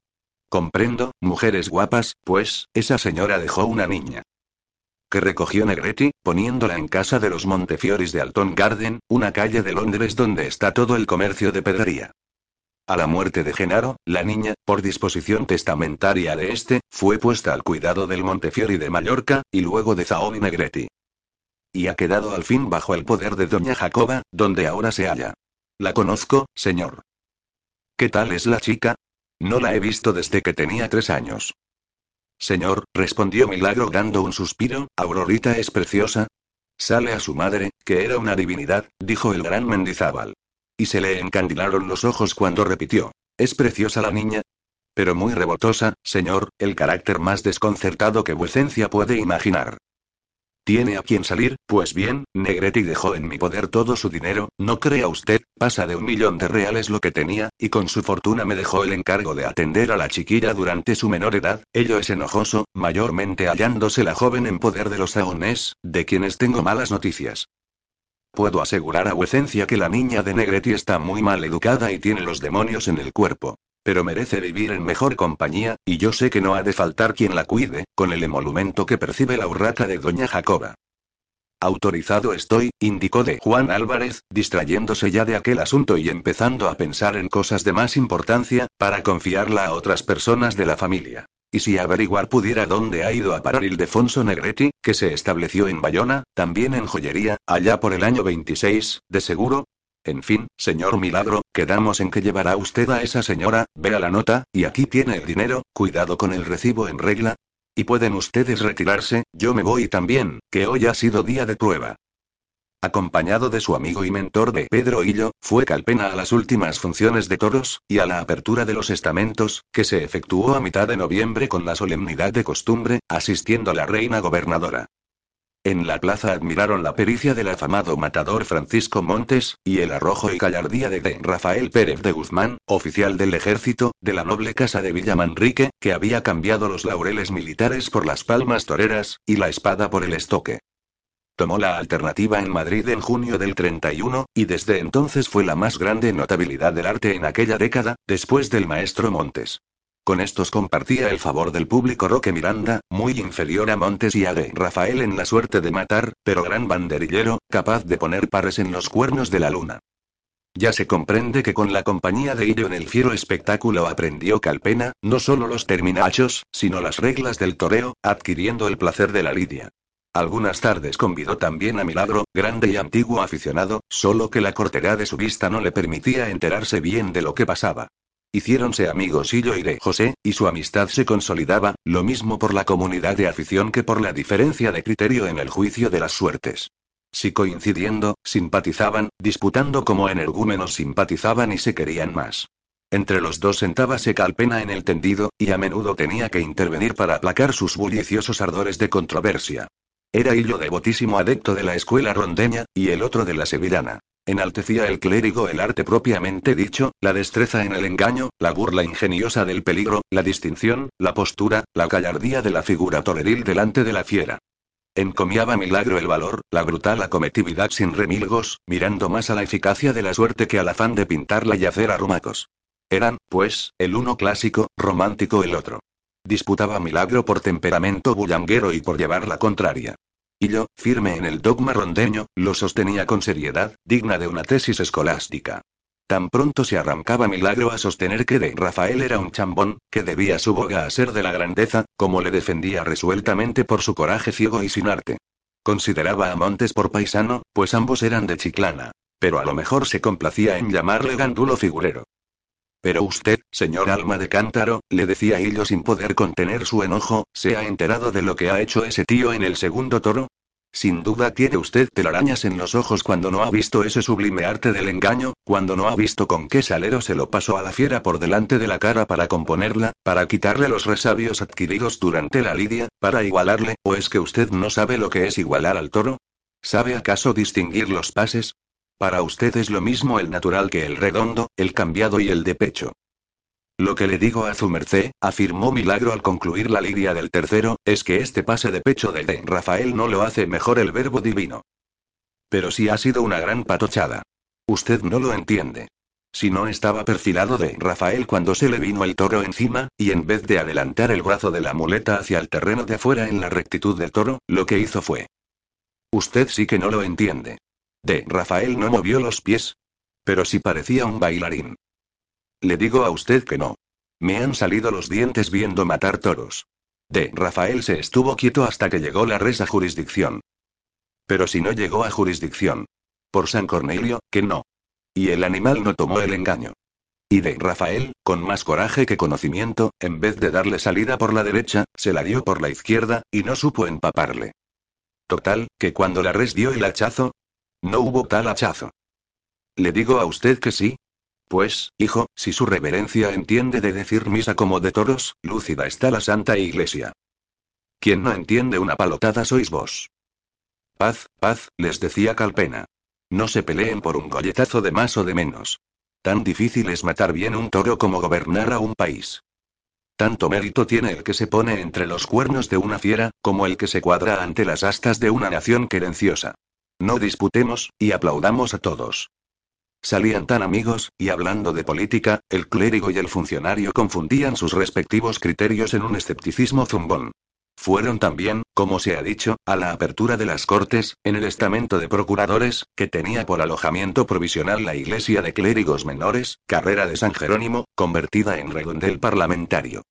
Comprendo, mujeres guapas, pues, esa señora dejó una niña. Que recogió Negretti, poniéndola en casa de los Montefioris de Alton Garden, una calle de Londres donde está todo el comercio de pedrería. A la muerte de Genaro, la niña, por disposición testamentaria de este, fue puesta al cuidado del Montefiori de Mallorca, y luego de Zaoni Negretti. Y ha quedado al fin bajo el poder de doña Jacoba, donde ahora se halla. La conozco, señor. ¿Qué tal es la chica? No la he visto desde que tenía tres años. Señor, respondió Milagro dando un suspiro, Aurorita es preciosa. Sale a su madre, que era una divinidad, dijo el gran Mendizábal. Y se le encandilaron los ojos cuando repitió. ¿Es preciosa la niña? Pero muy rebotosa, señor, el carácter más desconcertado que vuecencia puede imaginar. ¿Tiene a quien salir? Pues bien, Negretti dejó en mi poder todo su dinero, no crea usted, pasa de un millón de reales lo que tenía, y con su fortuna me dejó el encargo de atender a la chiquilla durante su menor edad, ello es enojoso, mayormente hallándose la joven en poder de los saones, de quienes tengo malas noticias. Puedo asegurar a vuecencia que la niña de Negretti está muy mal educada y tiene los demonios en el cuerpo. Pero merece vivir en mejor compañía, y yo sé que no ha de faltar quien la cuide, con el emolumento que percibe la urraca de doña Jacoba. Autorizado estoy, indicó de Juan Álvarez, distrayéndose ya de aquel asunto y empezando a pensar en cosas de más importancia, para confiarla a otras personas de la familia. Y si averiguar pudiera dónde ha ido a parar Ildefonso Negretti, que se estableció en Bayona, también en joyería, allá por el año 26, de seguro, En fin, señor Milagro, quedamos en que llevará usted a esa señora, vea la nota, y aquí tiene el dinero, cuidado con el recibo en regla. Y pueden ustedes retirarse, yo me voy también, que hoy ha sido día de prueba. Acompañado de su amigo y mentor de Pedro Hillo, fue Calpena a las últimas funciones de toros, y a la apertura de los estamentos, que se efectuó a mitad de noviembre con la solemnidad de costumbre, asistiendo la reina gobernadora. En la plaza admiraron la pericia del afamado matador Francisco Montes, y el arrojo y gallardía de D. Rafael Pérez de Guzmán, oficial del ejército, de la noble casa de Villamanrique, que había cambiado los laureles militares por las palmas toreras, y la espada por el estoque. Tomó la alternativa en Madrid en junio del 31, y desde entonces fue la más grande notabilidad del arte en aquella década, después del maestro Montes. Con estos compartía el favor del público Roque Miranda, muy inferior a Montes y a de Rafael en la suerte de matar, pero gran banderillero, capaz de poner pares en los cuernos de la luna. Ya se comprende que con la compañía de Illo en el fiero espectáculo aprendió Calpena, no solo los terminachos, sino las reglas del toreo, adquiriendo el placer de la lidia. Algunas tardes convidó también a Milagro, grande y antiguo aficionado, solo que la cortedad de su vista no le permitía enterarse bien de lo que pasaba. Hiciéronse amigos Hillo y de José, y su amistad se consolidaba, lo mismo por la comunidad de afición que por la diferencia de criterio en el juicio de las suertes. Si coincidiendo, simpatizaban, disputando como energúmenos simpatizaban y se querían más. Entre los dos sentábase Calpena en el tendido, y a menudo tenía que intervenir para aplacar sus bulliciosos ardores de controversia. Era Hillo devotísimo adepto de la escuela rondeña, y el otro de la sevillana. Enaltecía el clérigo el arte propiamente dicho, la destreza en el engaño, la burla ingeniosa del peligro, la distinción, la postura, la gallardía de la figura toreril delante de la fiera. Encomiaba milagro el valor, la brutal acometividad sin remilgos, mirando más a la eficacia de la suerte que al afán de pintarla y hacer arrumacos. Eran, pues, el uno clásico, romántico el otro. Disputaba milagro por temperamento bullanguero y por llevar la contraria. Y yo, firme en el dogma rondeño, lo sostenía con seriedad, digna de una tesis escolástica. Tan pronto se arrancaba Milagro a sostener que de Rafael era un chambón, que debía su boga a ser de la grandeza, como le defendía resueltamente por su coraje ciego y sin arte. Consideraba a Montes por paisano, pues ambos eran de Chiclana. Pero a lo mejor se complacía en llamarle gandulo figurero. Pero usted, señor alma de cántaro, le decía Hillo sin poder contener su enojo, ¿se ha enterado de lo que ha hecho ese tío en el segundo toro? Sin duda tiene usted telarañas en los ojos cuando no ha visto ese sublime arte del engaño, cuando no ha visto con qué salero se lo pasó a la fiera por delante de la cara para componerla, para quitarle los resabios adquiridos durante la lidia, para igualarle, ¿o es que usted no sabe lo que es igualar al toro? ¿Sabe acaso distinguir los pases? Para usted es lo mismo el natural que el redondo, el cambiado y el de pecho. Lo que le digo a su merced, afirmó Milagro al concluir la lidia del tercero, es que este pase de pecho de, de Rafael no lo hace mejor el verbo divino. Pero sí ha sido una gran patochada. Usted no lo entiende. Si no estaba perfilado de Rafael cuando se le vino el toro encima, y en vez de adelantar el brazo de la muleta hacia el terreno de afuera en la rectitud del toro, lo que hizo fue. Usted sí que no lo entiende. De Rafael no movió los pies. Pero sí parecía un bailarín. Le digo a usted que no. Me han salido los dientes viendo matar toros. De Rafael se estuvo quieto hasta que llegó la res a jurisdicción. Pero si no llegó a jurisdicción. Por San Cornelio, que no. Y el animal no tomó el engaño. Y de Rafael, con más coraje que conocimiento, en vez de darle salida por la derecha, se la dio por la izquierda, y no supo empaparle. Total, que cuando la res dio el hachazo, no hubo tal hachazo. ¿Le digo a usted que sí? Pues, hijo, si su reverencia entiende de decir misa como de toros, lúcida está la Santa Iglesia. Quien no entiende una palotada sois vos. Paz, paz, les decía Calpena. No se peleen por un golletazo de más o de menos. Tan difícil es matar bien un toro como gobernar a un país. Tanto mérito tiene el que se pone entre los cuernos de una fiera, como el que se cuadra ante las astas de una nación querenciosa. No disputemos, y aplaudamos a todos. Salían tan amigos, y hablando de política, el clérigo y el funcionario confundían sus respectivos criterios en un escepticismo zumbón. Fueron también, como se ha dicho, a la apertura de las Cortes, en el estamento de procuradores, que tenía por alojamiento provisional la iglesia de clérigos menores, carrera de San Jerónimo, convertida en redondel parlamentario.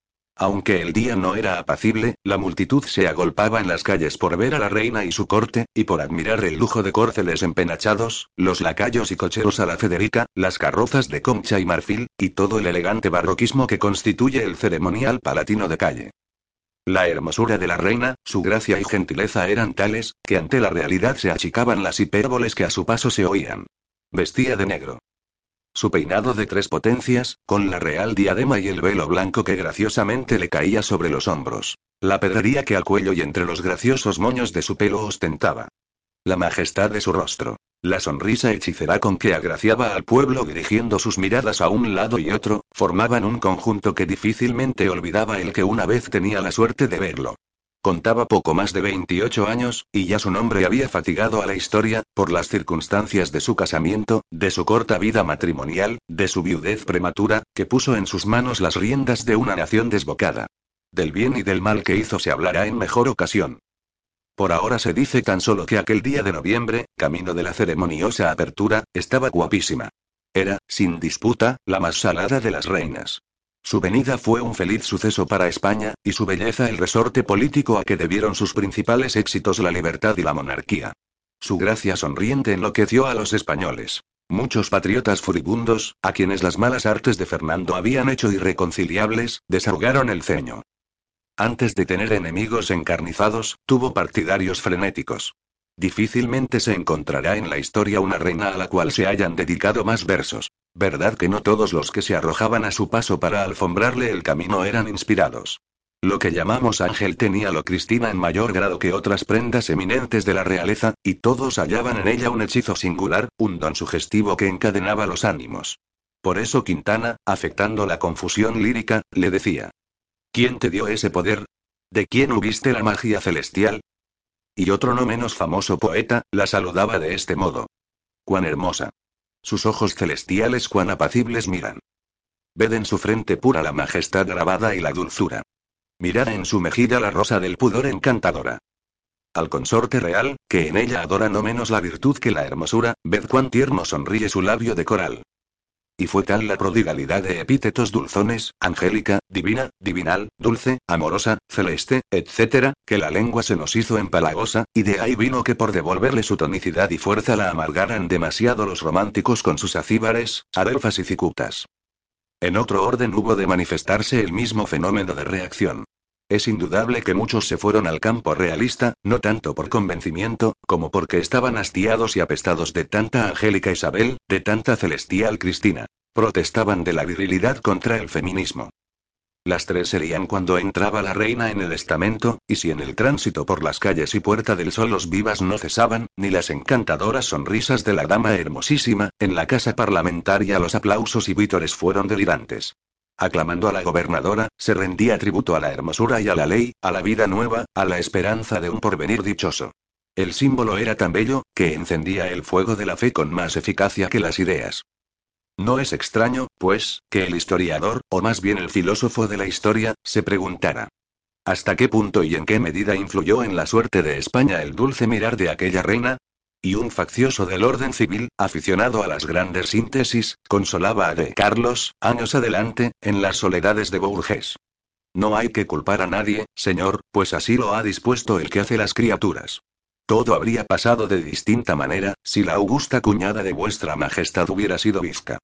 Aunque el día no era apacible, la multitud se agolpaba en las calles por ver a la reina y su corte, y por admirar el lujo de córceles empenachados, los lacayos y cocheros a la Federica, las carrozas de concha y marfil, y todo el elegante barroquismo que constituye el ceremonial palatino de calle. La hermosura de la reina, su gracia y gentileza eran tales, que ante la realidad se achicaban las hipérboles que a su paso se oían. Vestía de negro. Su peinado de tres potencias, con la real diadema y el velo blanco que graciosamente le caía sobre los hombros. La pedrería que al cuello y entre los graciosos moños de su pelo ostentaba. La majestad de su rostro. La sonrisa hechicera con que agraciaba al pueblo dirigiendo sus miradas a un lado y otro, formaban un conjunto que difícilmente olvidaba el que una vez tenía la suerte de verlo. Contaba poco más de 28 años, y ya su nombre había fatigado a la historia, por las circunstancias de su casamiento, de su corta vida matrimonial, de su viudez prematura, que puso en sus manos las riendas de una nación desbocada. Del bien y del mal que hizo se hablará en mejor ocasión. Por ahora se dice tan solo que aquel día de noviembre, camino de la ceremoniosa apertura, estaba guapísima. Era, sin disputa, la más salada de las reinas. Su venida fue un feliz suceso para España, y su belleza el resorte político a que debieron sus principales éxitos la libertad y la monarquía. Su gracia sonriente enloqueció a los españoles. Muchos patriotas furibundos, a quienes las malas artes de Fernando habían hecho irreconciliables, desahogaron el ceño. Antes de tener enemigos encarnizados, tuvo partidarios frenéticos. Difícilmente se encontrará en la historia una reina a la cual se hayan dedicado más versos. ¿Verdad que no todos los que se arrojaban a su paso para alfombrarle el camino eran inspirados? Lo que llamamos ángel tenía lo Cristina en mayor grado que otras prendas eminentes de la realeza, y todos hallaban en ella un hechizo singular, un don sugestivo que encadenaba los ánimos. Por eso Quintana, afectando la confusión lírica, le decía. ¿Quién te dio ese poder? ¿De quién hubiste la magia celestial? Y otro no menos famoso poeta, la saludaba de este modo. Cuán hermosa. Sus ojos celestiales cuán apacibles miran. Ved en su frente pura la majestad grabada y la dulzura. Mirad en su mejilla la rosa del pudor encantadora. Al consorte real, que en ella adora no menos la virtud que la hermosura, ved cuán tierno sonríe su labio de coral. Y fue tal la prodigalidad de epítetos dulzones, angélica, divina, divinal, dulce, amorosa, celeste, etc., que la lengua se nos hizo empalagosa, y de ahí vino que por devolverle su tonicidad y fuerza la amargaran demasiado los románticos con sus acíbares, adelfas y cicutas. En otro orden hubo de manifestarse el mismo fenómeno de reacción. Es indudable que muchos se fueron al campo realista, no tanto por convencimiento, como porque estaban hastiados y apestados de tanta Angélica Isabel, de tanta celestial Cristina. Protestaban de la virilidad contra el feminismo. Las tres serían cuando entraba la reina en el estamento, y si en el tránsito por las calles y Puerta del Sol los vivas no cesaban, ni las encantadoras sonrisas de la dama hermosísima, en la casa parlamentaria los aplausos y vítores fueron delirantes aclamando a la gobernadora, se rendía tributo a la hermosura y a la ley, a la vida nueva, a la esperanza de un porvenir dichoso. El símbolo era tan bello, que encendía el fuego de la fe con más eficacia que las ideas. No es extraño, pues, que el historiador, o más bien el filósofo de la historia, se preguntara. ¿Hasta qué punto y en qué medida influyó en la suerte de España el dulce mirar de aquella reina? Y un faccioso del orden civil, aficionado a las grandes síntesis, consolaba a de Carlos, años adelante, en las soledades de Bourges. No hay que culpar a nadie, señor, pues así lo ha dispuesto el que hace las criaturas. Todo habría pasado de distinta manera, si la augusta cuñada de vuestra majestad hubiera sido visca.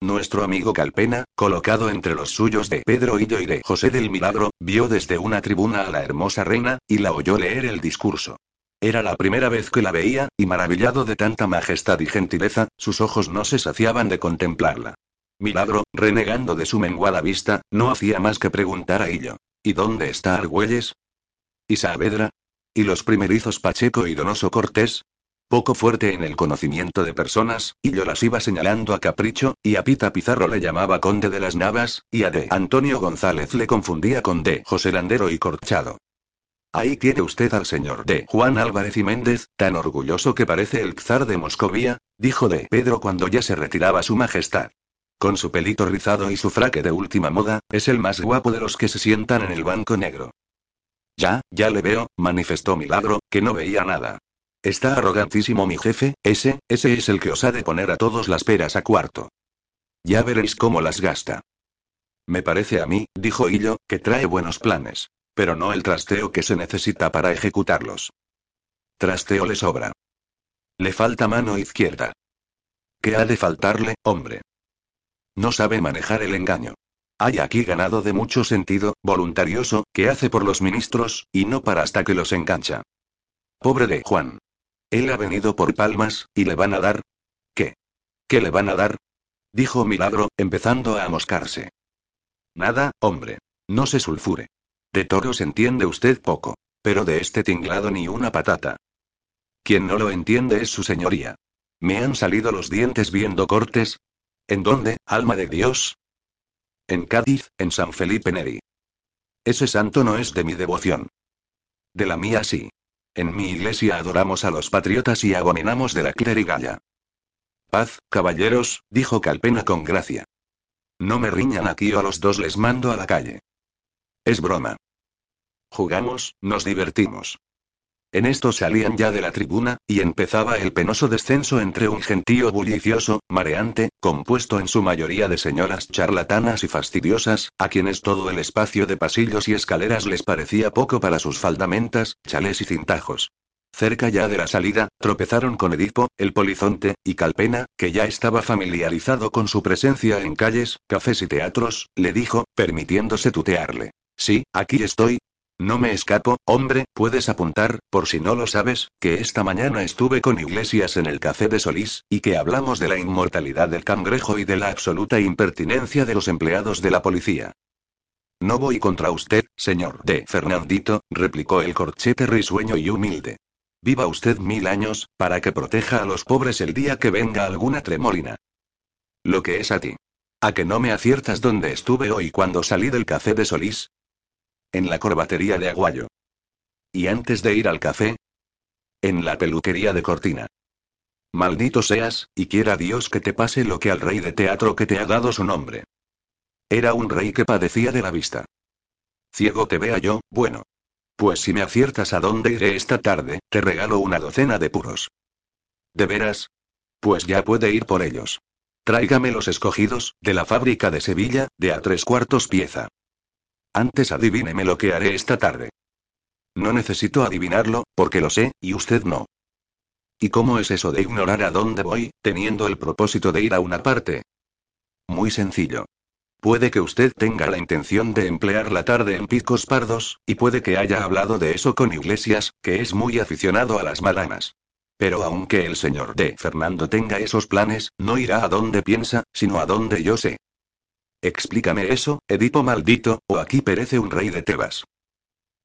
Nuestro amigo Calpena, colocado entre los suyos de Pedro Hillo y de José del Milagro, vio desde una tribuna a la hermosa reina, y la oyó leer el discurso. Era la primera vez que la veía, y maravillado de tanta majestad y gentileza, sus ojos no se saciaban de contemplarla. Milagro, renegando de su menguada vista, no hacía más que preguntar a Hillo. ¿Y dónde está Argüelles? ¿Y Saavedra? ¿Y los primerizos Pacheco y Donoso Cortés? Poco fuerte en el conocimiento de personas, Hillo las iba señalando a capricho, y a Pita Pizarro le llamaba conde de las Navas, y a de Antonio González le confundía con de José Landero y Corchado. Ahí tiene usted al señor de Juan Álvarez y Méndez, tan orgulloso que parece el czar de Moscovia, dijo de Pedro cuando ya se retiraba su majestad. Con su pelito rizado y su fraque de última moda, es el más guapo de los que se sientan en el banco negro. Ya, ya le veo, manifestó Milagro, que no veía nada. Está arrogantísimo mi jefe, ese, ese es el que os ha de poner a todos las peras a cuarto. Ya veréis cómo las gasta. Me parece a mí, dijo Hillo, que trae buenos planes. Pero no el trasteo que se necesita para ejecutarlos. Trasteo le sobra. Le falta mano izquierda. ¿Qué ha de faltarle, hombre? No sabe manejar el engaño. Hay aquí ganado de mucho sentido, voluntarioso, que hace por los ministros, y no para hasta que los engancha. Pobre de Juan. Él ha venido por palmas, y le van a dar. ¿Qué? ¿Qué le van a dar? Dijo Milagro, empezando a amoscarse. Nada, hombre. No se sulfure. De toros entiende usted poco. Pero de este tinglado ni una patata. Quien no lo entiende es su señoría. Me han salido los dientes viendo cortes. ¿En dónde, alma de Dios? En Cádiz, en San Felipe Neri. Ese santo no es de mi devoción. De la mía sí. En mi iglesia adoramos a los patriotas y abominamos de la clerigalla. Paz, caballeros, dijo Calpena con gracia. No me riñan aquí o a los dos les mando a la calle. Es broma. Jugamos, nos divertimos. En esto salían ya de la tribuna, y empezaba el penoso descenso entre un gentío bullicioso, mareante, compuesto en su mayoría de señoras charlatanas y fastidiosas, a quienes todo el espacio de pasillos y escaleras les parecía poco para sus faldamentas, chalés y cintajos. Cerca ya de la salida, tropezaron con Edipo, el polizonte, y Calpena, que ya estaba familiarizado con su presencia en calles, cafés y teatros, le dijo, permitiéndose tutearle. Sí, aquí estoy, no me escapo, hombre, puedes apuntar, por si no lo sabes, que esta mañana estuve con Iglesias en el café de Solís, y que hablamos de la inmortalidad del cangrejo y de la absoluta impertinencia de los empleados de la policía. No voy contra usted, señor de Fernandito, replicó el corchete risueño y humilde. Viva usted mil años, para que proteja a los pobres el día que venga alguna tremolina. Lo que es a ti. ¿A que no me aciertas dónde estuve hoy cuando salí del café de Solís? En la corbatería de Aguayo. ¿Y antes de ir al café? En la peluquería de Cortina. Maldito seas, y quiera Dios que te pase lo que al rey de teatro que te ha dado su nombre. Era un rey que padecía de la vista. Ciego te vea yo, bueno. Pues si me aciertas a dónde iré esta tarde, te regalo una docena de puros. ¿De veras? Pues ya puede ir por ellos. Tráigame los escogidos, de la fábrica de Sevilla, de a tres cuartos pieza. Antes adivíneme lo que haré esta tarde. No necesito adivinarlo, porque lo sé, y usted no. ¿Y cómo es eso de ignorar a dónde voy, teniendo el propósito de ir a una parte? Muy sencillo. Puede que usted tenga la intención de emplear la tarde en picos pardos, y puede que haya hablado de eso con Iglesias, que es muy aficionado a las malanas. Pero aunque el señor de Fernando tenga esos planes, no irá a donde piensa, sino a donde yo sé. Explícame eso, Edipo maldito, o aquí perece un rey de Tebas.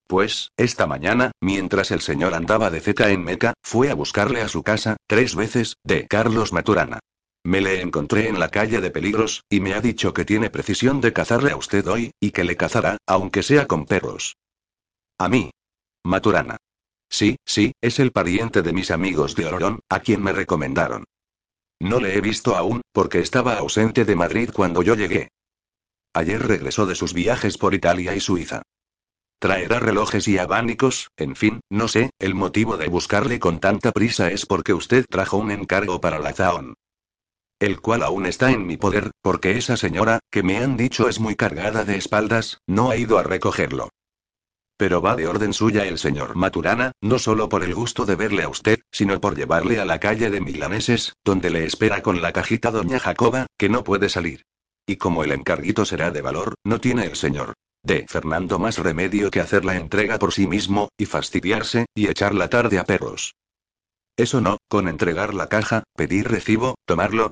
Pues, esta mañana, mientras el señor andaba de zeta en Meca, fue a buscarle a su casa, tres veces, de Carlos Maturana. Me le encontré en la calle de Peligros, y me ha dicho que tiene precisión de cazarle a usted hoy, y que le cazará, aunque sea con perros. A mí. Maturana. Sí, sí, es el pariente de mis amigos de Orón, a quien me recomendaron. No le he visto aún, porque estaba ausente de Madrid cuando yo llegué. Ayer regresó de sus viajes por Italia y Suiza. Traerá relojes y abanicos, en fin, no sé, el motivo de buscarle con tanta prisa es porque usted trajo un encargo para la Zaon. El cual aún está en mi poder, porque esa señora, que me han dicho es muy cargada de espaldas, no ha ido a recogerlo. Pero va de orden suya el señor Maturana, no solo por el gusto de verle a usted, sino por llevarle a la calle de Milaneses, donde le espera con la cajita doña Jacoba, que no puede salir. Y como el encarguito será de valor, no tiene el señor de Fernando más remedio que hacer la entrega por sí mismo, y fastidiarse, y echar la tarde a perros. Eso no, con entregar la caja, pedir recibo, tomarlo.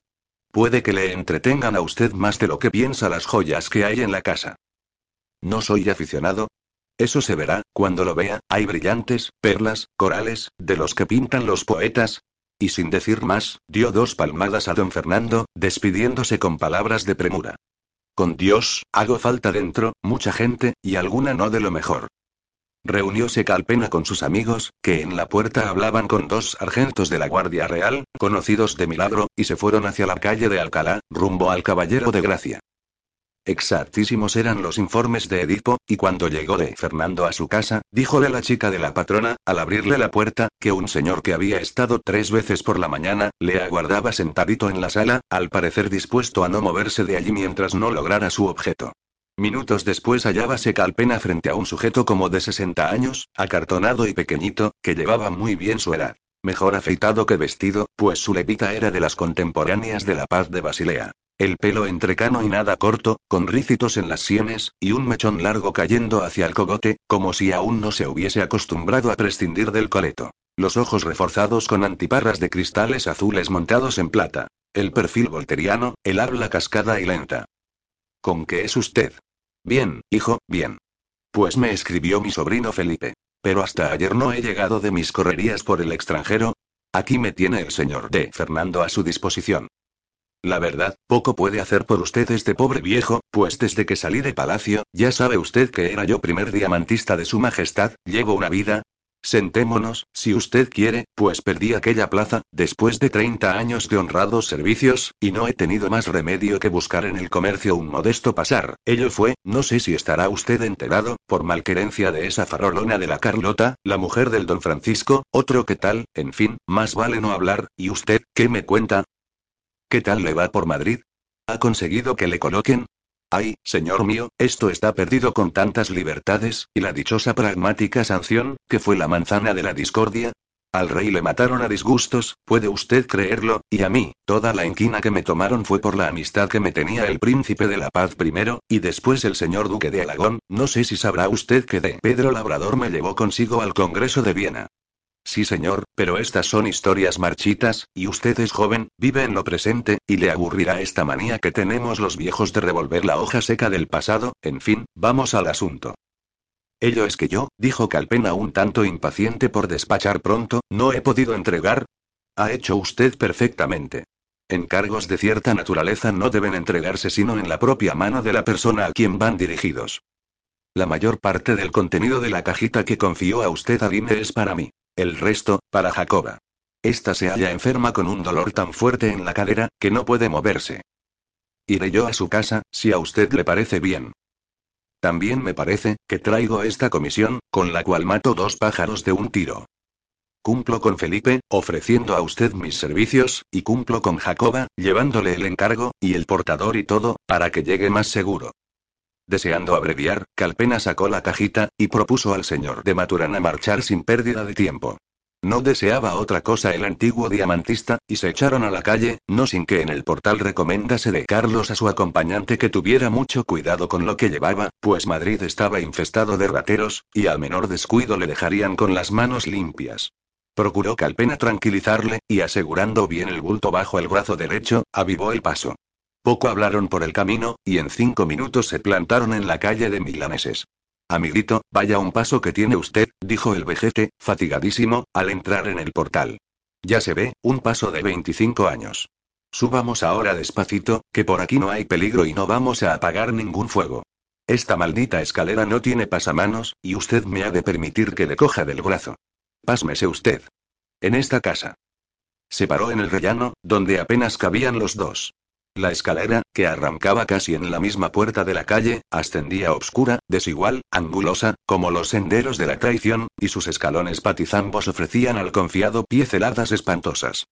Puede que le entretengan a usted más de lo que piensa las joyas que hay en la casa. No soy aficionado. Eso se verá, cuando lo vea, hay brillantes, perlas, corales, de los que pintan los poetas, y sin decir más, dio dos palmadas a don Fernando, despidiéndose con palabras de premura. Con Dios, hago falta dentro, mucha gente, y alguna no de lo mejor. Reunióse Calpena con sus amigos, que en la puerta hablaban con dos sargentos de la Guardia Real, conocidos de milagro, y se fueron hacia la calle de Alcalá, rumbo al Caballero de Gracia. Exactísimos eran los informes de Edipo, y cuando llegó de Fernando a su casa, díjole la chica de la patrona, al abrirle la puerta, que un señor que había estado tres veces por la mañana, le aguardaba sentadito en la sala, al parecer dispuesto a no moverse de allí mientras no lograra su objeto. Minutos después hallábase Calpena frente a un sujeto como de 60 años, acartonado y pequeñito, que llevaba muy bien su edad. Mejor afeitado que vestido, pues su levita era de las contemporáneas de la paz de Basilea. El pelo entrecano y nada corto, con rícitos en las sienes, y un mechón largo cayendo hacia el cogote, como si aún no se hubiese acostumbrado a prescindir del coleto. Los ojos reforzados con antiparras de cristales azules montados en plata. El perfil volteriano, el habla cascada y lenta. ¿Con qué es usted? Bien, hijo, bien. Pues me escribió mi sobrino Felipe. Pero hasta ayer no he llegado de mis correrías por el extranjero. Aquí me tiene el señor D. Fernando a su disposición. La verdad, poco puede hacer por usted este pobre viejo, pues desde que salí de palacio, ya sabe usted que era yo primer diamantista de su majestad, llevo una vida, Sentémonos, si usted quiere, pues perdí aquella plaza, después de 30 años de honrados servicios, y no he tenido más remedio que buscar en el comercio un modesto pasar. Ello fue, no sé si estará usted enterado, por malquerencia de esa farolona de la Carlota, la mujer del don Francisco, otro que tal, en fin, más vale no hablar, ¿y usted, qué me cuenta? ¿Qué tal le va por Madrid? ¿Ha conseguido que le coloquen? Ay, señor mío, esto está perdido con tantas libertades, y la dichosa pragmática sanción, que fue la manzana de la discordia. Al rey le mataron a disgustos, puede usted creerlo, y a mí, toda la inquina que me tomaron fue por la amistad que me tenía el príncipe de la paz primero, y después el señor duque de Alagón, no sé si sabrá usted que de Pedro Labrador me llevó consigo al Congreso de Viena. Sí, señor, pero estas son historias marchitas, y usted es joven, vive en lo presente, y le aburrirá esta manía que tenemos los viejos de revolver la hoja seca del pasado, en fin, vamos al asunto. Ello es que yo, dijo Calpena un tanto impaciente por despachar pronto, no he podido entregar. Ha hecho usted perfectamente. Encargos de cierta naturaleza no deben entregarse sino en la propia mano de la persona a quien van dirigidos. La mayor parte del contenido de la cajita que confió a usted Aline es para mí. El resto, para Jacoba. Esta se halla enferma con un dolor tan fuerte en la cadera, que no puede moverse. Iré yo a su casa, si a usted le parece bien. También me parece, que traigo esta comisión, con la cual mato dos pájaros de un tiro. Cumplo con Felipe, ofreciendo a usted mis servicios, y cumplo con Jacoba, llevándole el encargo, y el portador y todo, para que llegue más seguro. Deseando abreviar, Calpena sacó la cajita, y propuso al señor de Maturana marchar sin pérdida de tiempo. No deseaba otra cosa el antiguo diamantista, y se echaron a la calle, no sin que en el portal recomendase de Carlos a su acompañante que tuviera mucho cuidado con lo que llevaba, pues Madrid estaba infestado de rateros, y al menor descuido le dejarían con las manos limpias. Procuró Calpena tranquilizarle, y asegurando bien el bulto bajo el brazo derecho, avivó el paso. Poco hablaron por el camino, y en cinco minutos se plantaron en la calle de Milaneses. Amiguito, vaya un paso que tiene usted, dijo el vejete, fatigadísimo, al entrar en el portal. Ya se ve, un paso de 25 años. Subamos ahora despacito, que por aquí no hay peligro y no vamos a apagar ningún fuego. Esta maldita escalera no tiene pasamanos, y usted me ha de permitir que le coja del brazo. Pásmese usted. En esta casa. Se paró en el rellano, donde apenas cabían los dos. La escalera, que arrancaba casi en la misma puerta de la calle, ascendía obscura, desigual, angulosa, como los senderos de la traición, y sus escalones patizambos ofrecían al confiado pie celadas espantosas.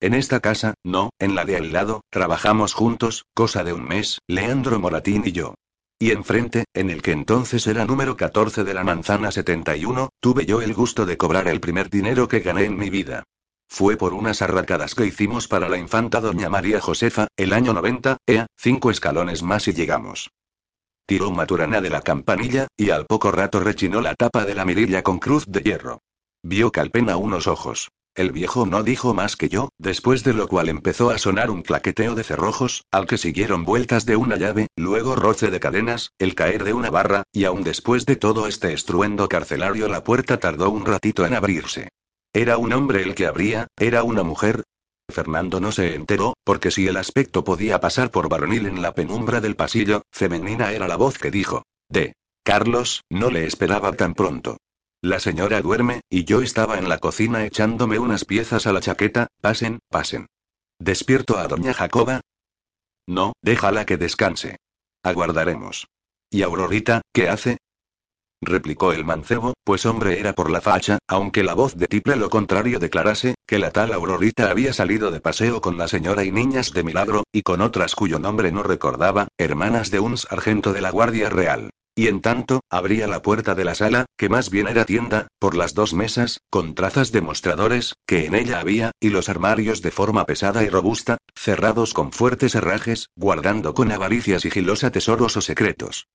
En esta casa, no, en la de al lado, trabajamos juntos, cosa de un mes, Leandro Moratín y yo. Y enfrente, en el que entonces era número 14 de la manzana 71, tuve yo el gusto de cobrar el primer dinero que gané en mi vida. Fue por unas arracadas que hicimos para la infanta doña María Josefa, el año 90, ea, cinco escalones más y llegamos. Tiró Maturana de la campanilla, y al poco rato rechinó la tapa de la mirilla con cruz de hierro. Vio Calpena unos ojos. El viejo no dijo más que yo, después de lo cual empezó a sonar un claqueteo de cerrojos, al que siguieron vueltas de una llave, luego roce de cadenas, el caer de una barra, y aún después de todo este estruendo carcelario la puerta tardó un ratito en abrirse. ¿Era un hombre el que abría? ¿Era una mujer? Fernando no se enteró, porque si el aspecto podía pasar por varonil en la penumbra del pasillo, femenina era la voz que dijo. De. Carlos, no le esperaba tan pronto. La señora duerme, y yo estaba en la cocina echándome unas piezas a la chaqueta, pasen, pasen. ¿Despierto a doña Jacoba? No, déjala que descanse. Aguardaremos. ¿Y Aurorita, qué hace? Replicó el mancebo, pues hombre era por la facha, aunque la voz de Tiple lo contrario declarase, que la tal Aurorita había salido de paseo con la señora y niñas de milagro, y con otras cuyo nombre no recordaba, hermanas de un sargento de la Guardia Real. Y en tanto, abría la puerta de la sala, que más bien era tienda, por las dos mesas, con trazas de mostradores, que en ella había, y los armarios de forma pesada y robusta, cerrados con fuertes herrajes, guardando con avaricia sigilosa tesoros o secretos.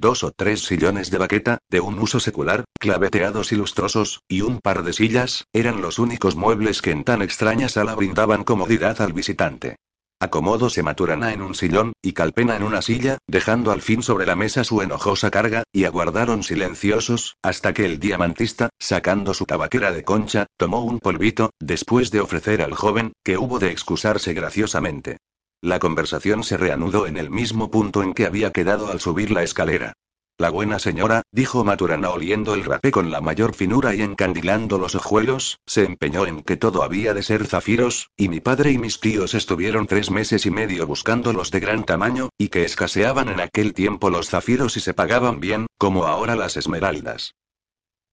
Dos o tres sillones de baqueta, de un uso secular, claveteados y lustrosos, y un par de sillas, eran los únicos muebles que en tan extraña sala brindaban comodidad al visitante. Acomódose Maturana en un sillón, y Calpena en una silla, dejando al fin sobre la mesa su enojosa carga, y aguardaron silenciosos, hasta que el diamantista, sacando su tabaquera de concha, tomó un polvito, después de ofrecer al joven, que hubo de excusarse graciosamente. La conversación se reanudó en el mismo punto en que había quedado al subir la escalera. La buena señora, dijo Maturana oliendo el rapé con la mayor finura y encandilando los ojuelos, se empeñó en que todo había de ser zafiros, y mi padre y mis tíos estuvieron tres meses y medio buscando los de gran tamaño, y que escaseaban en aquel tiempo los zafiros y se pagaban bien, como ahora las esmeraldas.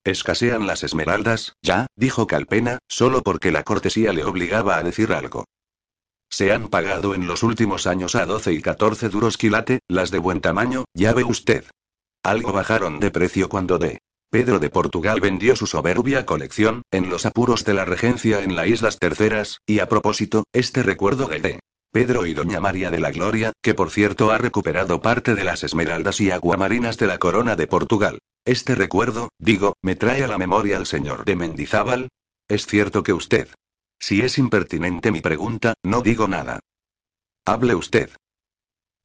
Escasean las esmeraldas, ya, dijo Calpena, solo porque la cortesía le obligaba a decir algo. Se han pagado en los últimos años a 12 y 14 duros quilate, las de buen tamaño, ya ve usted. Algo bajaron de precio cuando de Pedro de Portugal vendió su soberbia colección, en los apuros de la regencia en las Islas Terceras, y a propósito, este recuerdo de Pedro y Doña María de la Gloria, que por cierto ha recuperado parte de las esmeraldas y aguamarinas de la corona de Portugal. Este recuerdo, digo, me trae a la memoria al señor de Mendizábal. Es cierto que usted si es impertinente mi pregunta, no digo nada. Hable usted.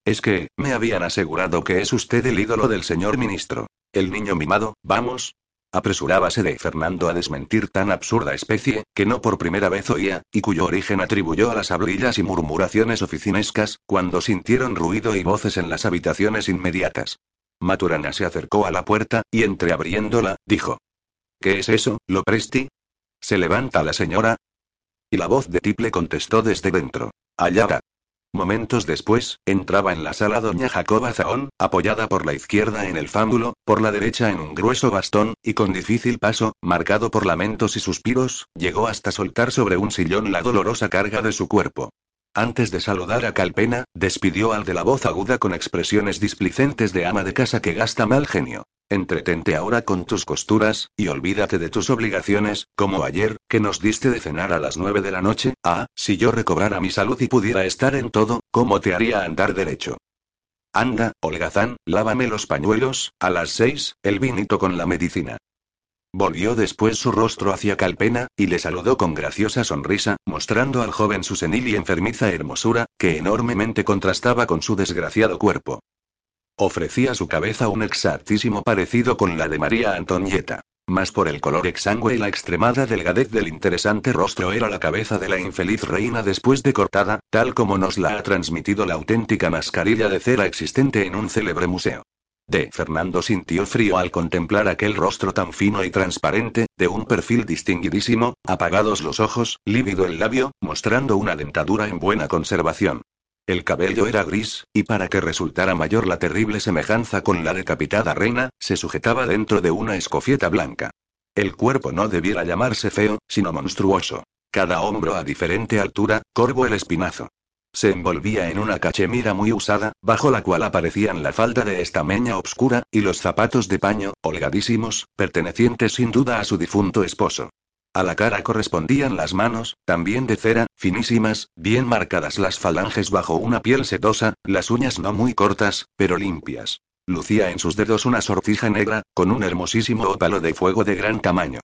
Es que, me habían asegurado que es usted el ídolo del señor ministro. El niño mimado, vamos. Apresurábase de Fernando a desmentir tan absurda especie, que no por primera vez oía, y cuyo origen atribuyó a las hablillas y murmuraciones oficinescas, cuando sintieron ruido y voces en las habitaciones inmediatas. Maturana se acercó a la puerta, y entreabriéndola, dijo. ¿Qué es eso, Lopresti? ¿Se levanta la señora? Y la voz de Tiple contestó desde dentro. Allá Momentos después, entraba en la sala doña Jacoba Zahón, apoyada por la izquierda en el fámulo, por la derecha en un grueso bastón, y con difícil paso, marcado por lamentos y suspiros, llegó hasta soltar sobre un sillón la dolorosa carga de su cuerpo. Antes de saludar a Calpena, despidió al de la voz aguda con expresiones displicentes de ama de casa que gasta mal genio. Entretente ahora con tus costuras, y olvídate de tus obligaciones, como ayer, que nos diste de cenar a las nueve de la noche. Ah, si yo recobrara mi salud y pudiera estar en todo, ¿cómo te haría andar derecho? Anda, holgazán, lávame los pañuelos, a las seis, el vinito con la medicina. Volvió después su rostro hacia Calpena, y le saludó con graciosa sonrisa, mostrando al joven su senil y enfermiza hermosura, que enormemente contrastaba con su desgraciado cuerpo. Ofrecía su cabeza un exactísimo parecido con la de María Antonieta. Mas por el color exangüe y la extremada delgadez del interesante rostro era la cabeza de la infeliz reina después de cortada, tal como nos la ha transmitido la auténtica mascarilla de cera existente en un célebre museo. De Fernando sintió frío al contemplar aquel rostro tan fino y transparente, de un perfil distinguidísimo, apagados los ojos, lívido el labio, mostrando una dentadura en buena conservación. El cabello era gris, y para que resultara mayor la terrible semejanza con la decapitada reina, se sujetaba dentro de una escofieta blanca. El cuerpo no debiera llamarse feo, sino monstruoso. Cada hombro a diferente altura, corvo el espinazo. Se envolvía en una cachemira muy usada, bajo la cual aparecían la falda de estameña obscura, y los zapatos de paño, holgadísimos, pertenecientes sin duda a su difunto esposo. A la cara correspondían las manos, también de cera, finísimas, bien marcadas las falanges bajo una piel sedosa, las uñas no muy cortas, pero limpias. Lucía en sus dedos una sortija negra, con un hermosísimo ópalo de fuego de gran tamaño.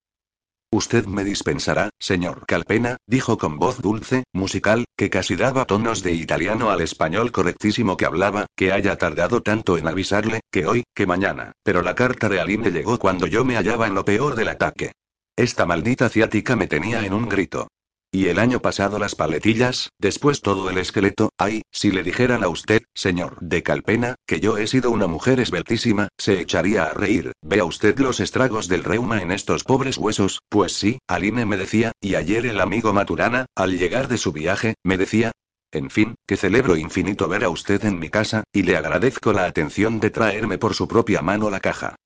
Usted me dispensará, señor Calpena, dijo con voz dulce, musical, que casi daba tonos de italiano al español correctísimo que hablaba, que haya tardado tanto en avisarle, que hoy, que mañana, pero la carta de Aline llegó cuando yo me hallaba en lo peor del ataque. Esta maldita ciática me tenía en un grito. Y el año pasado las paletillas, después todo el esqueleto, ay, si le dijeran a usted, señor de Calpena, que yo he sido una mujer esbeltísima, se echaría a reír. Vea usted los estragos del reuma en estos pobres huesos, pues sí, Aline me decía, y ayer el amigo Maturana, al llegar de su viaje, me decía, en fin, que celebro infinito ver a usted en mi casa, y le agradezco la atención de traerme por su propia mano la caja.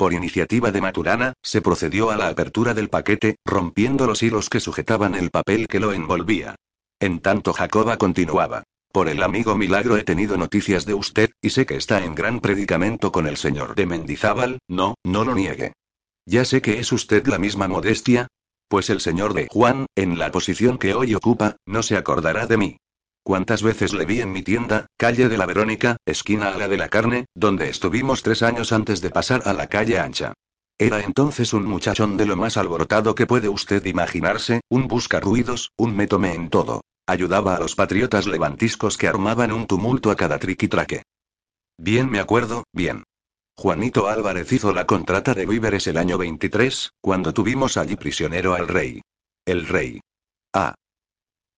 Por iniciativa de Maturana, se procedió a la apertura del paquete, rompiendo los hilos que sujetaban el papel que lo envolvía. En tanto Jacoba continuaba. Por el amigo Milagro he tenido noticias de usted, y sé que está en gran predicamento con el señor de Mendizábal, no, no lo niegue. Ya sé que es usted la misma modestia. Pues el señor de Juan, en la posición que hoy ocupa, no se acordará de mí. ¿Cuántas veces le vi en mi tienda, calle de la Verónica, esquina a la de la carne, donde estuvimos tres años antes de pasar a la calle ancha? Era entonces un muchachón de lo más alborotado que puede usted imaginarse, un busca ruidos, un métome en todo. Ayudaba a los patriotas levantiscos que armaban un tumulto a cada triquitraque. Bien me acuerdo, bien. Juanito Álvarez hizo la contrata de víveres el año 23, cuando tuvimos allí prisionero al rey. El rey. Ah.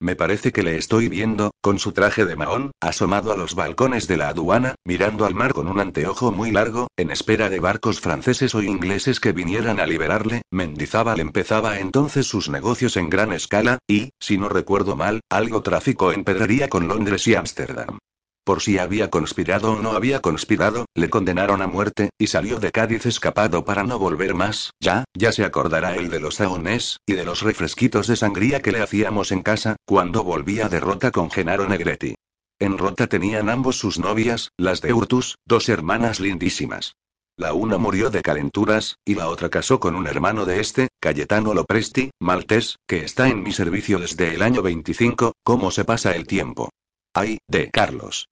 Me parece que le estoy viendo, con su traje de mahón, asomado a los balcones de la aduana, mirando al mar con un anteojo muy largo, en espera de barcos franceses o ingleses que vinieran a liberarle. Mendizábal empezaba entonces sus negocios en gran escala, y, si no recuerdo mal, algo tráfico en pedrería con Londres y Ámsterdam. Por si había conspirado o no había conspirado, le condenaron a muerte, y salió de Cádiz escapado para no volver más. Ya, ya se acordará él de los saones, y de los refresquitos de sangría que le hacíamos en casa, cuando volvía de Rota con Genaro Negretti. En Rota tenían ambos sus novias, las de Urtus, dos hermanas lindísimas. La una murió de calenturas, y la otra casó con un hermano de este, Cayetano Lopresti, maltés, que está en mi servicio desde el año 25, ¿cómo se pasa el tiempo? Ay, de Carlos.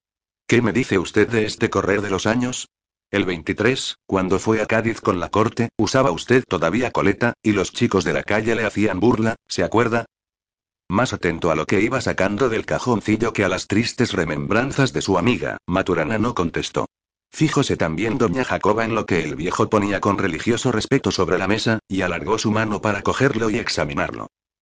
¿Qué me dice usted de este correr de los años? El 23, cuando fue a Cádiz con la corte, usaba usted todavía coleta, y los chicos de la calle le hacían burla, ¿se acuerda? Más atento a lo que iba sacando del cajoncillo que a las tristes remembranzas de su amiga, Maturana no contestó. Fíjose también doña Jacoba en lo que el viejo ponía con religioso respeto sobre la mesa, y alargó su mano para cogerlo y examinarlo.